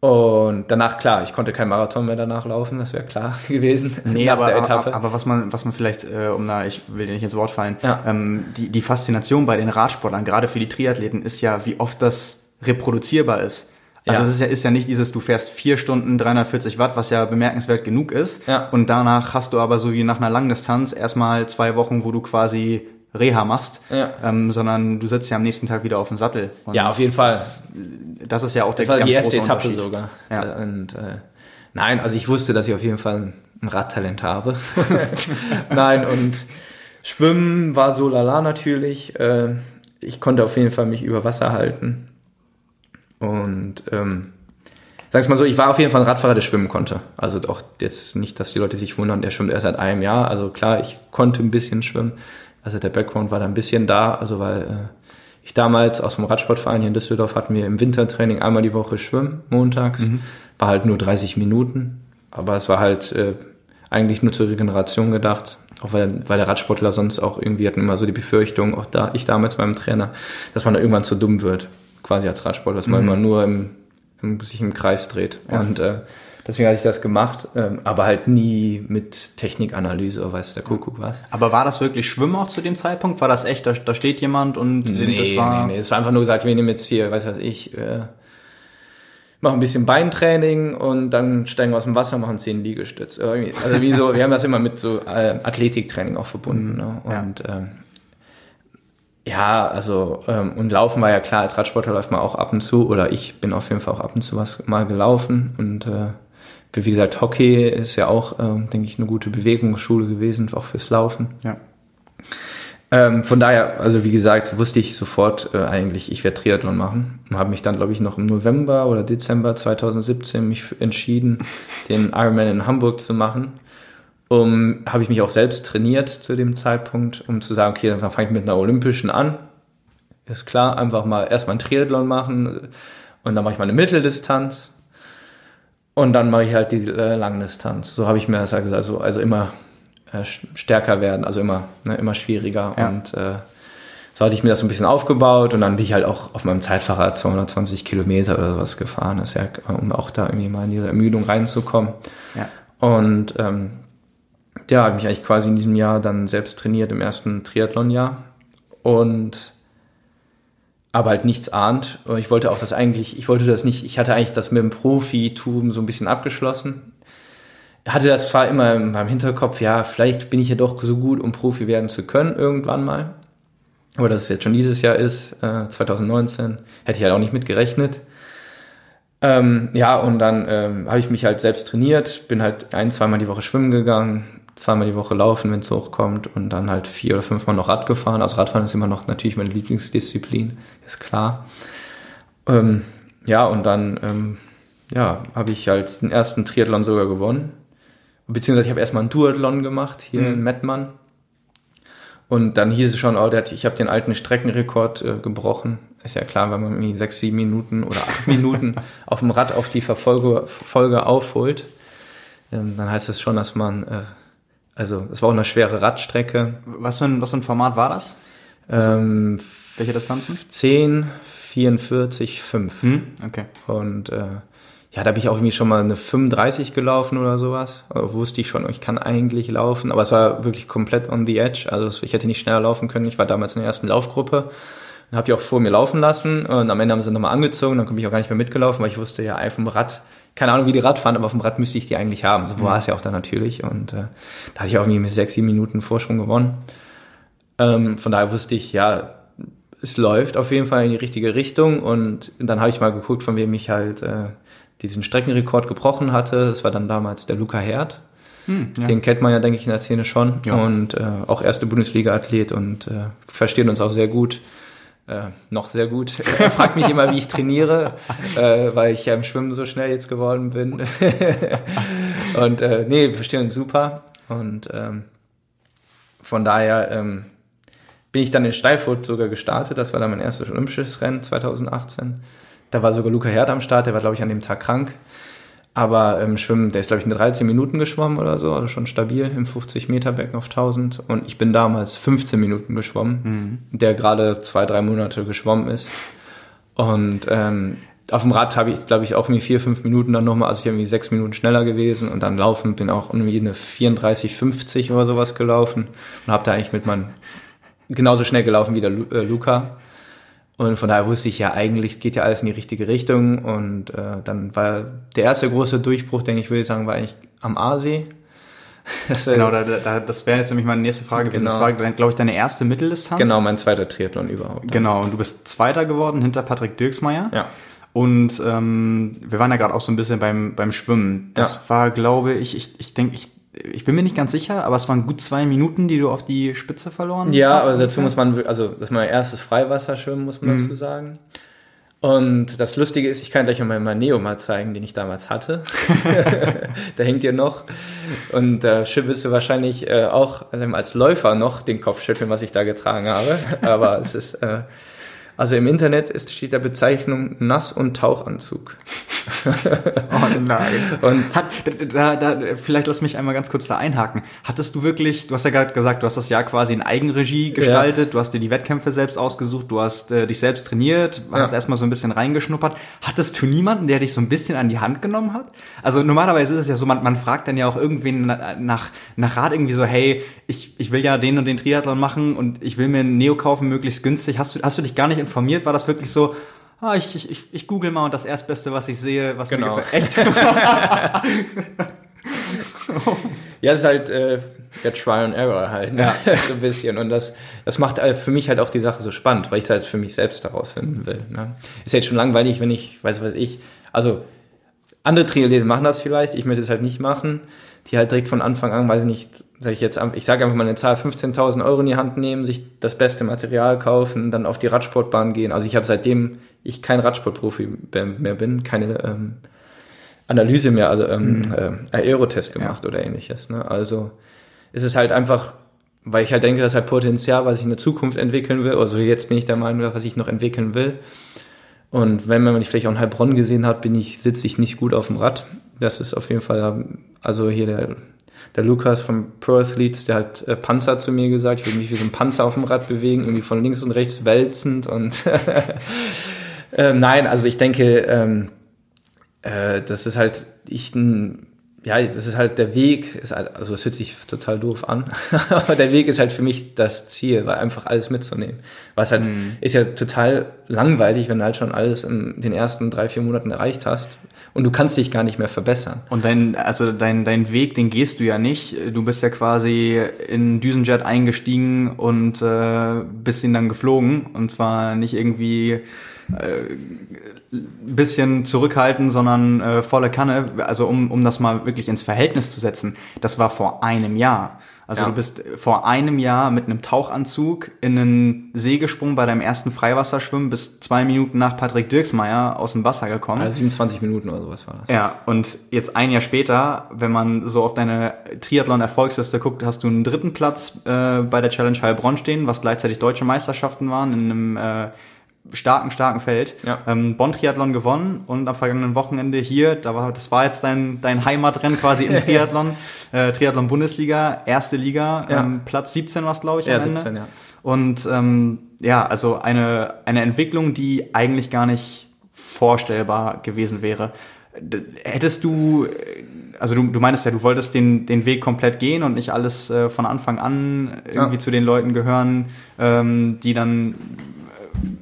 Und danach, klar, ich konnte kein Marathon mehr danach laufen, das wäre klar (laughs) gewesen. Nee, aber, aber, aber, was man, was man vielleicht, äh, um da, ich will dir nicht ins Wort fallen, ja. ähm, die, die Faszination bei den Radsportlern, gerade für die Triathleten, ist ja, wie oft das reproduzierbar ist. Also ja. es ist ja, ist ja nicht dieses, du fährst vier Stunden 340 Watt, was ja bemerkenswert genug ist. Ja. Und danach hast du aber so wie nach einer Langdistanz erstmal zwei Wochen, wo du quasi Reha machst, ja. ähm, sondern du sitzt ja am nächsten Tag wieder auf dem Sattel. Und ja, auf jeden Fall. Das, das ist ja auch der das war die erste Etappe sogar. Ja. Und, äh, nein, also ich wusste, dass ich auf jeden Fall ein Radtalent habe. (laughs) nein, und Schwimmen war so lala natürlich. Äh, ich konnte auf jeden Fall mich über Wasser halten. Und ähm, sag ich mal so, ich war auf jeden Fall ein Radfahrer, der schwimmen konnte. Also auch jetzt nicht, dass die Leute sich wundern, der schwimmt erst seit einem Jahr. Also klar, ich konnte ein bisschen schwimmen. Also der Background war da ein bisschen da, also weil äh, ich damals aus dem Radsportverein hier in Düsseldorf hatten wir im Wintertraining einmal die Woche schwimmen, montags. Mhm. War halt nur 30 Minuten, aber es war halt äh, eigentlich nur zur Regeneration gedacht. Auch weil, weil der Radsportler sonst auch irgendwie hatten immer so die Befürchtung, auch da ich damals beim Trainer, dass man da irgendwann zu dumm wird quasi als Radsportler, dass man mhm. immer nur im, im, sich im Kreis dreht. Ja. Und äh, deswegen hatte ich das gemacht, ähm, aber halt nie mit Technikanalyse oder weiß der Kuckuck was. Aber war das wirklich Schwimmen auch zu dem Zeitpunkt? War das echt, da, da steht jemand und nee, das war... Nee, nee, es war einfach nur gesagt, wir nehmen jetzt hier, weiß was ich, äh, machen ein bisschen Beintraining und dann steigen wir aus dem Wasser, machen zehn Liegestütze. Also wie so, wir haben das immer mit so äh, Athletiktraining auch verbunden. Ne? Und ja. ähm, ja, also ähm, und Laufen war ja klar, als Radsportler läuft man auch ab und zu oder ich bin auf jeden Fall auch ab und zu was mal gelaufen und äh, wie gesagt, Hockey ist ja auch, äh, denke ich, eine gute Bewegungsschule gewesen, auch fürs Laufen. Ja. Ähm, von daher, also wie gesagt, wusste ich sofort äh, eigentlich, ich werde Triathlon machen und habe mich dann, glaube ich, noch im November oder Dezember 2017 mich entschieden, den Ironman in Hamburg zu machen um, habe ich mich auch selbst trainiert zu dem Zeitpunkt, um zu sagen, okay, dann fange ich mit einer Olympischen an. Ist klar, einfach mal erstmal ein Triathlon machen und dann mache ich mal eine Mitteldistanz und dann mache ich halt die äh, Langdistanz. So habe ich mir das gesagt, also, also immer äh, stärker werden, also immer, ne, immer schwieriger ja. und äh, so hatte ich mir das so ein bisschen aufgebaut und dann bin ich halt auch auf meinem Zeitfahrrad 220 Kilometer oder sowas gefahren, das ja, um auch da irgendwie mal in diese Ermüdung reinzukommen. Ja. Und ähm, ja, habe mich eigentlich quasi in diesem Jahr dann selbst trainiert im ersten Triathlon-Jahr und aber halt nichts ahnt. Ich wollte auch das eigentlich, ich wollte das nicht, ich hatte eigentlich das mit dem Profitum so ein bisschen abgeschlossen. Hatte das zwar immer in meinem Hinterkopf, ja, vielleicht bin ich ja doch so gut, um Profi werden zu können, irgendwann mal. Aber dass es jetzt schon dieses Jahr ist, äh, 2019, hätte ich halt auch nicht mitgerechnet. Ähm, ja, und dann ähm, habe ich mich halt selbst trainiert, bin halt ein, zweimal die Woche schwimmen gegangen, zweimal die Woche laufen, wenn es hochkommt und dann halt vier oder fünfmal noch Rad gefahren. Also Radfahren ist immer noch natürlich meine Lieblingsdisziplin, ist klar. Ähm, ja, und dann ähm, ja, habe ich halt den ersten Triathlon sogar gewonnen. Beziehungsweise ich habe erstmal einen Duathlon gemacht hier mhm. in Mettmann. Und dann hieß es schon, oh, der hat, ich habe den alten Streckenrekord äh, gebrochen. Ist ja klar, wenn man irgendwie sechs, sieben Minuten oder acht Minuten (laughs) auf dem Rad auf die Verfolge Folge aufholt, ähm, dann heißt es schon, dass man, äh, also es war auch eine schwere Radstrecke. Was für ein, was für ein Format war das? Ähm, Welche Distanzen? 10, 44, 5. Hm? Okay. Und äh, ja, da bin ich auch irgendwie schon mal eine 35 gelaufen oder sowas. Also wusste ich schon, ich kann eigentlich laufen, aber es war wirklich komplett on the edge. Also ich hätte nicht schneller laufen können. Ich war damals in der ersten Laufgruppe und habe die auch vor mir laufen lassen. Und am Ende haben sie nochmal angezogen, dann bin ich auch gar nicht mehr mitgelaufen, weil ich wusste ja, auf dem Rad, keine Ahnung, wie die Rad fahren, aber auf dem Rad müsste ich die eigentlich haben. So war es ja auch dann natürlich. Und äh, da hatte ich auch irgendwie mit sechs, sieben Minuten Vorsprung gewonnen. Ähm, von daher wusste ich, ja, es läuft auf jeden Fall in die richtige Richtung. Und dann habe ich mal geguckt, von wem ich halt äh, diesen Streckenrekord gebrochen hatte. Das war dann damals der Luca Herd. Hm, ja. Den kennt man ja, denke ich, in der Szene schon. Ja. Und äh, auch erste Bundesliga-Athlet und äh, verstehen uns auch sehr gut. Äh, noch sehr gut. Er fragt mich immer, wie ich trainiere, äh, weil ich ja im Schwimmen so schnell jetzt geworden bin. (laughs) und äh, nee, wir verstehen uns super. Und ähm, von daher ähm, bin ich dann in Steilfurt sogar gestartet. Das war dann mein erstes Olympisches Rennen 2018. Da war sogar Luca Herd am Start, der war, glaube ich, an dem Tag krank. Aber im ähm, Schwimmen, der ist, glaube ich, in 13 Minuten geschwommen oder so, also schon stabil im 50-Meter-Becken auf 1000. Und ich bin damals 15 Minuten geschwommen, mhm. der gerade zwei, drei Monate geschwommen ist. Und ähm, auf dem Rad habe ich, glaube ich, auch irgendwie vier, fünf Minuten dann nochmal, also ich bin irgendwie sechs Minuten schneller gewesen und dann laufen bin auch irgendwie eine 34, 50 oder sowas gelaufen und habe da eigentlich mit meinem genauso schnell gelaufen wie der äh, Luca. Und von daher wusste ich ja, eigentlich geht ja alles in die richtige Richtung. Und äh, dann war der erste große Durchbruch, denke ich, würde ich sagen, war eigentlich am Aasee. (laughs) Genau, da, da, das wäre jetzt nämlich meine nächste Frage gewesen. Genau. Das war, glaube ich, deine erste Mitteldistanz. Genau, mein zweiter Triathlon überhaupt. Dann. Genau, und du bist Zweiter geworden hinter Patrick Dirksmeier. Ja. Und ähm, wir waren ja gerade auch so ein bisschen beim, beim Schwimmen. Das ja. war, glaube ich, ich, ich denke, ich ich bin mir nicht ganz sicher, aber es waren gut zwei Minuten, die du auf die Spitze verloren ja, hast. Ja, aber dazu muss man, also das ist mein erstes Freiwasserschwimmen, muss man mhm. dazu sagen. Und das Lustige ist, ich kann gleich mal meinen Neo mal zeigen, den ich damals hatte. (laughs) (laughs) da hängt ihr noch. Und da äh, wirst du wahrscheinlich äh, auch also als Läufer noch den Kopf schütteln, was ich da getragen habe. Aber es ist, äh, also im Internet ist, steht der Bezeichnung Nass- und Tauchanzug. (laughs) oh nein. Und Hat, da, da, vielleicht lass mich einmal ganz kurz da einhaken. Hattest du wirklich, du hast ja gerade gesagt, du hast das Jahr quasi in Eigenregie gestaltet, ja. du hast dir die Wettkämpfe selbst ausgesucht, du hast äh, dich selbst trainiert, hast ja. erstmal so ein bisschen reingeschnuppert. Hattest du niemanden, der dich so ein bisschen an die Hand genommen hat? Also normalerweise ist es ja so, man, man fragt dann ja auch irgendwen nach, nach Rat irgendwie so, hey, ich, ich will ja den und den Triathlon machen und ich will mir einen Neo kaufen, möglichst günstig. Hast du, hast du dich gar nicht informiert? War das wirklich so, ah, ich, ich, ich, ich google mal und das Erstbeste, was ich sehe, was genau. mir gefällt. Echt? (laughs) (laughs) ja, es ist halt äh, der Trial and Error halt, ne? ja. (laughs) so ein bisschen. Und das, das macht halt für mich halt auch die Sache so spannend, weil ich es halt für mich selbst herausfinden will. Ne? Ist jetzt schon langweilig, wenn ich, weiß was ich, also andere Triathleten machen das vielleicht, ich möchte es halt nicht machen, die halt direkt von Anfang an, weiß ich nicht, sag ich jetzt, ich sage einfach mal eine Zahl, 15.000 Euro in die Hand nehmen, sich das beste Material kaufen, dann auf die Radsportbahn gehen. Also ich habe seitdem ich kein Radsportprofi mehr bin, keine ähm, Analyse mehr, also ähm, mhm. äh, Aerotest gemacht ja. oder ähnliches. Ne? Also ist es halt einfach, weil ich halt denke, das ist halt Potenzial, was ich in der Zukunft entwickeln will. Also jetzt bin ich der Meinung, was ich noch entwickeln will. Und wenn man mich vielleicht auch in Heilbronn gesehen hat, bin ich, sitze ich nicht gut auf dem Rad. Das ist auf jeden Fall, also hier der, der Lukas vom Pro Athletes, der hat äh, Panzer zu mir gesagt, ich will mich wie so ein Panzer auf dem Rad bewegen, irgendwie von links und rechts wälzend und (laughs) äh, nein, also ich denke, ähm, äh, das ist halt, ich, ja, das ist halt der Weg, ist halt, also es hört sich total doof an, (laughs) aber der Weg ist halt für mich das Ziel, weil einfach alles mitzunehmen. Was halt, mhm. ist ja total langweilig, wenn du halt schon alles in den ersten drei, vier Monaten erreicht hast und du kannst dich gar nicht mehr verbessern. Und dein, also dein, dein Weg, den gehst du ja nicht. Du bist ja quasi in Düsenjet eingestiegen und äh, bist ihn dann geflogen und zwar nicht irgendwie äh, bisschen zurückhalten, sondern äh, volle Kanne. Also um, um das mal wirklich ins Verhältnis zu setzen, das war vor einem Jahr. Also ja. du bist vor einem Jahr mit einem Tauchanzug in einen See gesprungen bei deinem ersten Freiwasserschwimmen, bis zwei Minuten nach Patrick Dirksmeier aus dem Wasser gekommen. Also 27 Minuten oder sowas war das. Ja, und jetzt ein Jahr später, wenn man so auf deine Triathlon-Erfolgsliste guckt, hast du einen dritten Platz äh, bei der Challenge Heilbronn stehen, was gleichzeitig deutsche Meisterschaften waren in einem äh, starken, starken Feld. Ja. Ähm, Bonn-Triathlon gewonnen und am vergangenen Wochenende hier, da war, das war jetzt dein, dein Heimatrennen quasi im (laughs) Triathlon, äh, Triathlon-Bundesliga, erste Liga, ja. ähm, Platz 17 war es, glaube ich, am ja, Ende. 17, ja. Und ähm, ja, also eine, eine Entwicklung, die eigentlich gar nicht vorstellbar gewesen wäre. Hättest du, also du, du meinst ja, du wolltest den, den Weg komplett gehen und nicht alles äh, von Anfang an irgendwie ja. zu den Leuten gehören, ähm, die dann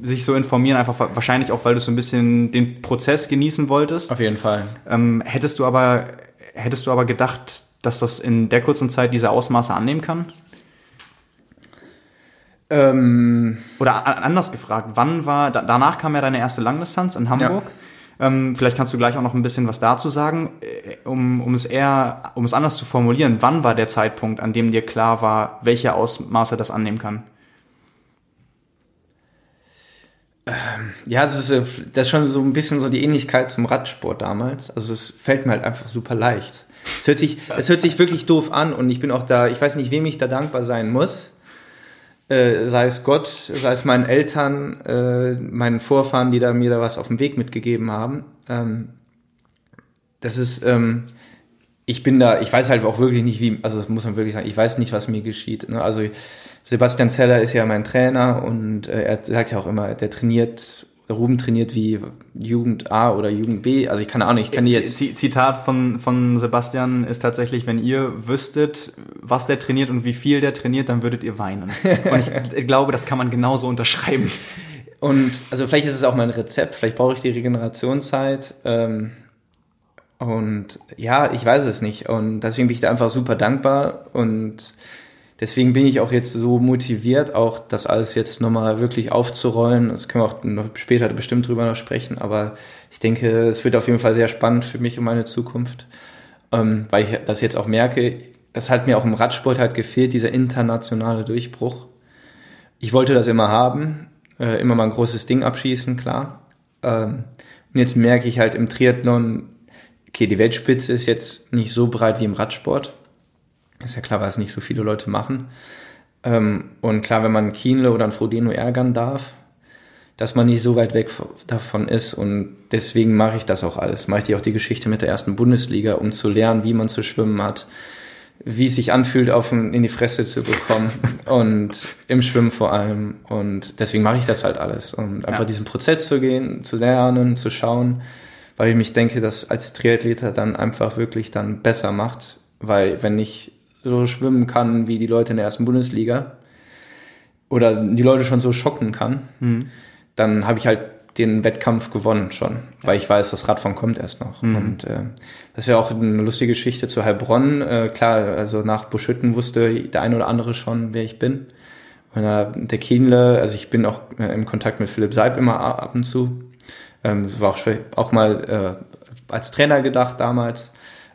sich so informieren, einfach wahrscheinlich auch, weil du so ein bisschen den Prozess genießen wolltest. Auf jeden Fall. Ähm, hättest du aber, hättest du aber gedacht, dass das in der kurzen Zeit diese Ausmaße annehmen kann? Ähm, Oder anders gefragt, wann war, da, danach kam ja deine erste Langdistanz in Hamburg. Ja. Ähm, vielleicht kannst du gleich auch noch ein bisschen was dazu sagen, äh, um, um es eher, um es anders zu formulieren. Wann war der Zeitpunkt, an dem dir klar war, welche Ausmaße das annehmen kann? Ähm, ja, das ist, äh, das ist schon so ein bisschen so die Ähnlichkeit zum Radsport damals. Also es fällt mir halt einfach super leicht. Es hört sich, es hört sich wirklich doof an und ich bin auch da, ich weiß nicht, wem ich da dankbar sein muss. Äh, sei es Gott, sei es meinen Eltern, äh, meinen Vorfahren, die da mir da was auf dem Weg mitgegeben haben. Ähm, das ist, ähm, ich bin da, ich weiß halt auch wirklich nicht, wie, also das muss man wirklich sagen, ich weiß nicht, was mir geschieht. Ne? Also Sebastian Zeller ist ja mein Trainer und äh, er sagt ja auch immer, der trainiert, Ruben trainiert wie Jugend A oder Jugend B. Also ich keine Ahnung, ich kann die jetzt. Zitat von, von Sebastian ist tatsächlich, wenn ihr wüsstet, was der trainiert und wie viel der trainiert, dann würdet ihr weinen. (laughs) Und ich glaube, das kann man genauso unterschreiben. Und also vielleicht ist es auch mein Rezept, vielleicht brauche ich die Regenerationszeit. Ähm, und ja, ich weiß es nicht. Und deswegen bin ich da einfach super dankbar und deswegen bin ich auch jetzt so motiviert, auch das alles jetzt nochmal wirklich aufzurollen. Das können wir auch noch später bestimmt drüber noch sprechen, aber ich denke, es wird auf jeden Fall sehr spannend für mich und meine Zukunft, ähm, weil ich das jetzt auch merke, es hat mir auch im Radsport halt gefehlt, dieser internationale Durchbruch. Ich wollte das immer haben, äh, immer mal ein großes Ding abschießen, klar. Ähm, und jetzt merke ich halt im Triathlon, okay, die Weltspitze ist jetzt nicht so breit wie im Radsport. Ist ja klar, weil es nicht so viele Leute machen. Ähm, und klar, wenn man Kienle oder ein Frodeno ärgern darf, dass man nicht so weit weg davon ist. Und deswegen mache ich das auch alles. Mache ich auch die Geschichte mit der ersten Bundesliga, um zu lernen, wie man zu schwimmen hat, wie es sich anfühlt, auf ein, in die Fresse zu bekommen (laughs) und im Schwimmen vor allem. Und deswegen mache ich das halt alles, um einfach ja. diesen Prozess zu gehen, zu lernen, zu schauen, weil ich mich denke, dass als Triathleter dann einfach wirklich dann besser macht, weil wenn ich so schwimmen kann wie die Leute in der ersten Bundesliga oder die Leute schon so schocken kann, mhm. dann habe ich halt den Wettkampf gewonnen schon, ja. weil ich weiß, das Radfahren kommt erst noch. Mhm. Und äh, das ist ja auch eine lustige Geschichte zu Heilbronn. Äh, klar, also nach Buschütten wusste der eine oder andere schon, wer ich bin. Und äh, der Kienle, also ich bin auch äh, im Kontakt mit Philipp Seib immer ab und zu. Ähm, war auch, auch mal äh, als Trainer gedacht damals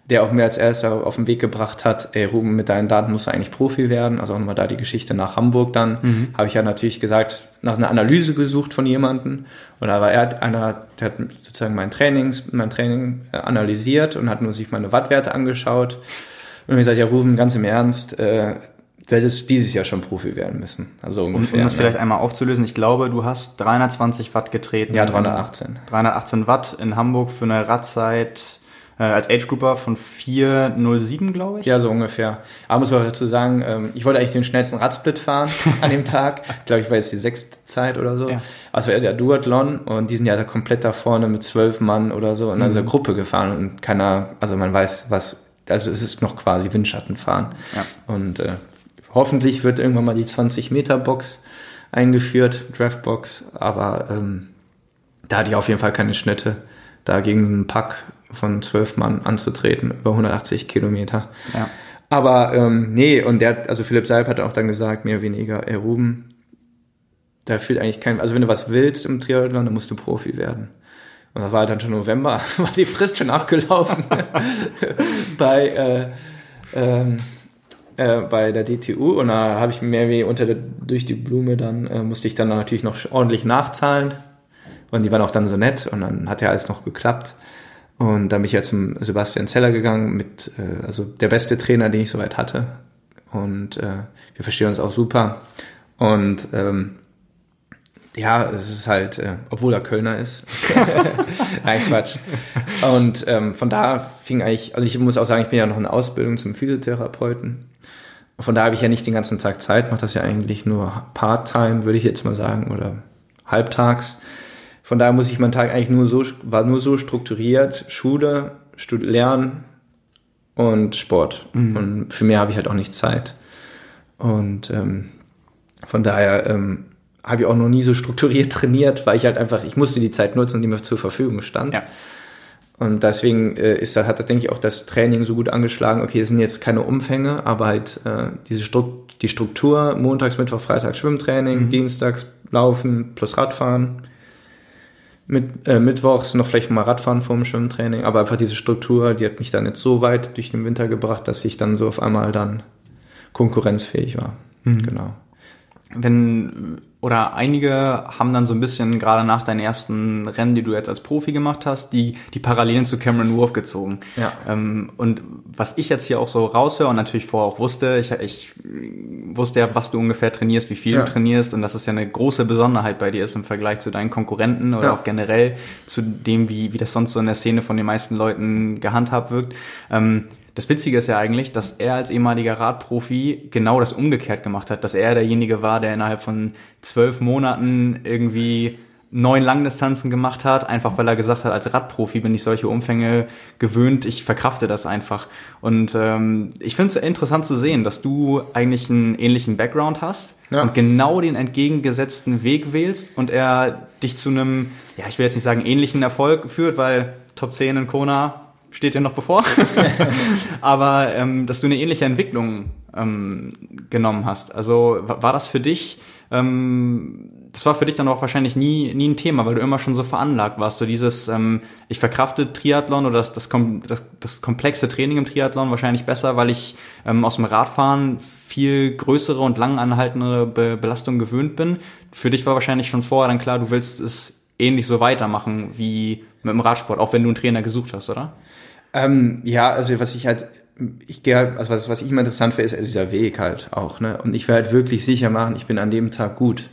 der auch mir als erster auf den Weg gebracht hat, ey Ruben, mit deinen Daten musst du eigentlich Profi werden. Also auch nochmal da die Geschichte nach Hamburg dann. Mhm. Habe ich ja natürlich gesagt, nach einer Analyse gesucht von jemandem. Und da war er einer, der hat sozusagen mein Trainings, mein Training äh, analysiert und hat nur sich meine Wattwerte angeschaut. Und mir gesagt, ja Ruben, ganz im Ernst, äh, du hättest dieses Jahr schon Profi werden müssen. Also ungefähr. Um, um das ne? vielleicht einmal aufzulösen, ich glaube, du hast 320 Watt getreten. Ja, 318. 318 Watt in Hamburg für eine Radzeit äh, als Age Grouper von 4.07, glaube ich. Ja, so ungefähr. Aber muss man dazu sagen, ähm, ich wollte eigentlich den schnellsten Radsplit fahren (laughs) an dem Tag. Ich glaube, ich war jetzt die sechste Zeit oder so. Ja. Es war der Duathlon und die sind ja da komplett da vorne mit zwölf Mann oder so in mhm. einer Gruppe gefahren und keiner, also man weiß, was, also es ist noch quasi Windschattenfahren. Ja. Und äh, hoffentlich wird irgendwann mal die 20 Meter Box eingeführt, Draftbox, aber ähm, da hatte ich auf jeden Fall keine Schnitte. Da gegen einen Pack von zwölf Mann anzutreten, über 180 Kilometer. Ja. Aber ähm, nee, und der, also Philipp Seib hat auch dann gesagt, mehr oder weniger, ey Ruben, da fühlt eigentlich kein, also wenn du was willst im Triathlon, dann musst du Profi werden. Und das war halt dann schon November, (laughs) war die Frist schon abgelaufen (laughs) bei, äh, ähm, äh, bei der DTU und da habe ich mehr wie unter der, durch die Blume dann, äh, musste ich dann natürlich noch ordentlich nachzahlen und die waren auch dann so nett und dann hat ja alles noch geklappt. Und dann bin ich ja zum Sebastian Zeller gegangen, mit, äh, also der beste Trainer, den ich soweit hatte. Und äh, wir verstehen uns auch super. Und ähm, ja, es ist halt, äh, obwohl er Kölner ist. (laughs) Nein, Quatsch. Und ähm, von da fing eigentlich, also ich muss auch sagen, ich bin ja noch in Ausbildung zum Physiotherapeuten. Von da habe ich ja nicht den ganzen Tag Zeit, mache das ja eigentlich nur Part-Time, würde ich jetzt mal sagen, oder halbtags. Von daher muss ich meinen Tag eigentlich nur so, war nur so strukturiert, Schule, Stud Lernen und Sport. Mhm. Und für mehr habe ich halt auch nicht Zeit. Und ähm, von daher ähm, habe ich auch noch nie so strukturiert (laughs) trainiert, weil ich halt einfach, ich musste die Zeit nutzen, die mir zur Verfügung stand. Ja. Und deswegen äh, ist hat das, denke ich, auch das Training so gut angeschlagen. Okay, es sind jetzt keine Umfänge, aber halt äh, diese Strukt die Struktur, montags, Mittwoch, Freitag Schwimmtraining, mhm. dienstags Laufen plus Radfahren, mit, äh, mittwochs noch vielleicht mal Radfahren vorm Schwimmtraining, aber einfach diese Struktur, die hat mich dann jetzt so weit durch den Winter gebracht, dass ich dann so auf einmal dann konkurrenzfähig war. Mhm. Genau. Wenn oder einige haben dann so ein bisschen gerade nach deinen ersten Rennen, die du jetzt als Profi gemacht hast, die, die Parallelen zu Cameron Wolf gezogen. Ja. Ähm, und was ich jetzt hier auch so raushöre und natürlich vorher auch wusste, ich, ich wusste ja, was du ungefähr trainierst, wie viel ja. du trainierst und dass es ja eine große Besonderheit bei dir ist im Vergleich zu deinen Konkurrenten oder ja. auch generell zu dem, wie, wie das sonst so in der Szene von den meisten Leuten gehandhabt wirkt. Ähm, das Witzige ist ja eigentlich, dass er als ehemaliger Radprofi genau das umgekehrt gemacht hat, dass er derjenige war, der innerhalb von zwölf Monaten irgendwie neun Langdistanzen gemacht hat, einfach weil er gesagt hat, als Radprofi bin ich solche Umfänge gewöhnt, ich verkrafte das einfach. Und ähm, ich finde es interessant zu sehen, dass du eigentlich einen ähnlichen Background hast ja. und genau den entgegengesetzten Weg wählst und er dich zu einem, ja, ich will jetzt nicht sagen ähnlichen Erfolg führt, weil Top 10 in Kona steht ja noch bevor. (laughs) Aber ähm, dass du eine ähnliche Entwicklung ähm, genommen hast. Also war das für dich, ähm, das war für dich dann auch wahrscheinlich nie, nie ein Thema, weil du immer schon so veranlagt warst. So dieses, ähm, ich verkrafte Triathlon oder das, das, das, das komplexe Training im Triathlon wahrscheinlich besser, weil ich ähm, aus dem Radfahren viel größere und lang anhaltende Be Belastung gewöhnt bin. Für dich war wahrscheinlich schon vorher dann klar, du willst es ähnlich so weitermachen wie mit dem Radsport, auch wenn du einen Trainer gesucht hast, oder? Ähm, ja, also was ich halt, ich gehe halt, also was, was ich immer interessant finde, ist dieser Weg halt auch, ne? Und ich will halt wirklich sicher machen, ich bin an dem Tag gut.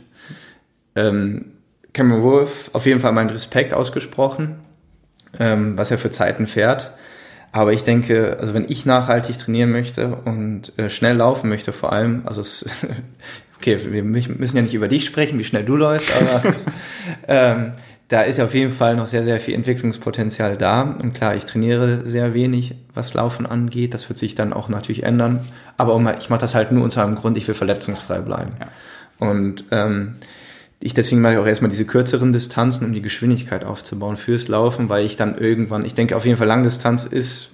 Ähm, Cameron Wolf, auf jeden Fall meinen Respekt ausgesprochen, ähm, was er für Zeiten fährt. Aber ich denke, also wenn ich nachhaltig trainieren möchte und äh, schnell laufen möchte vor allem, also es, (laughs) okay, wir müssen ja nicht über dich sprechen, wie schnell du läufst, aber (laughs) ähm, da ist auf jeden Fall noch sehr, sehr viel Entwicklungspotenzial da. Und klar, ich trainiere sehr wenig, was Laufen angeht. Das wird sich dann auch natürlich ändern. Aber ich mache das halt nur unter einem Grund, ich will verletzungsfrei bleiben. Ja. Und ähm, ich deswegen mache ich auch erstmal diese kürzeren Distanzen, um die Geschwindigkeit aufzubauen fürs Laufen, weil ich dann irgendwann, ich denke auf jeden Fall Langdistanz ist,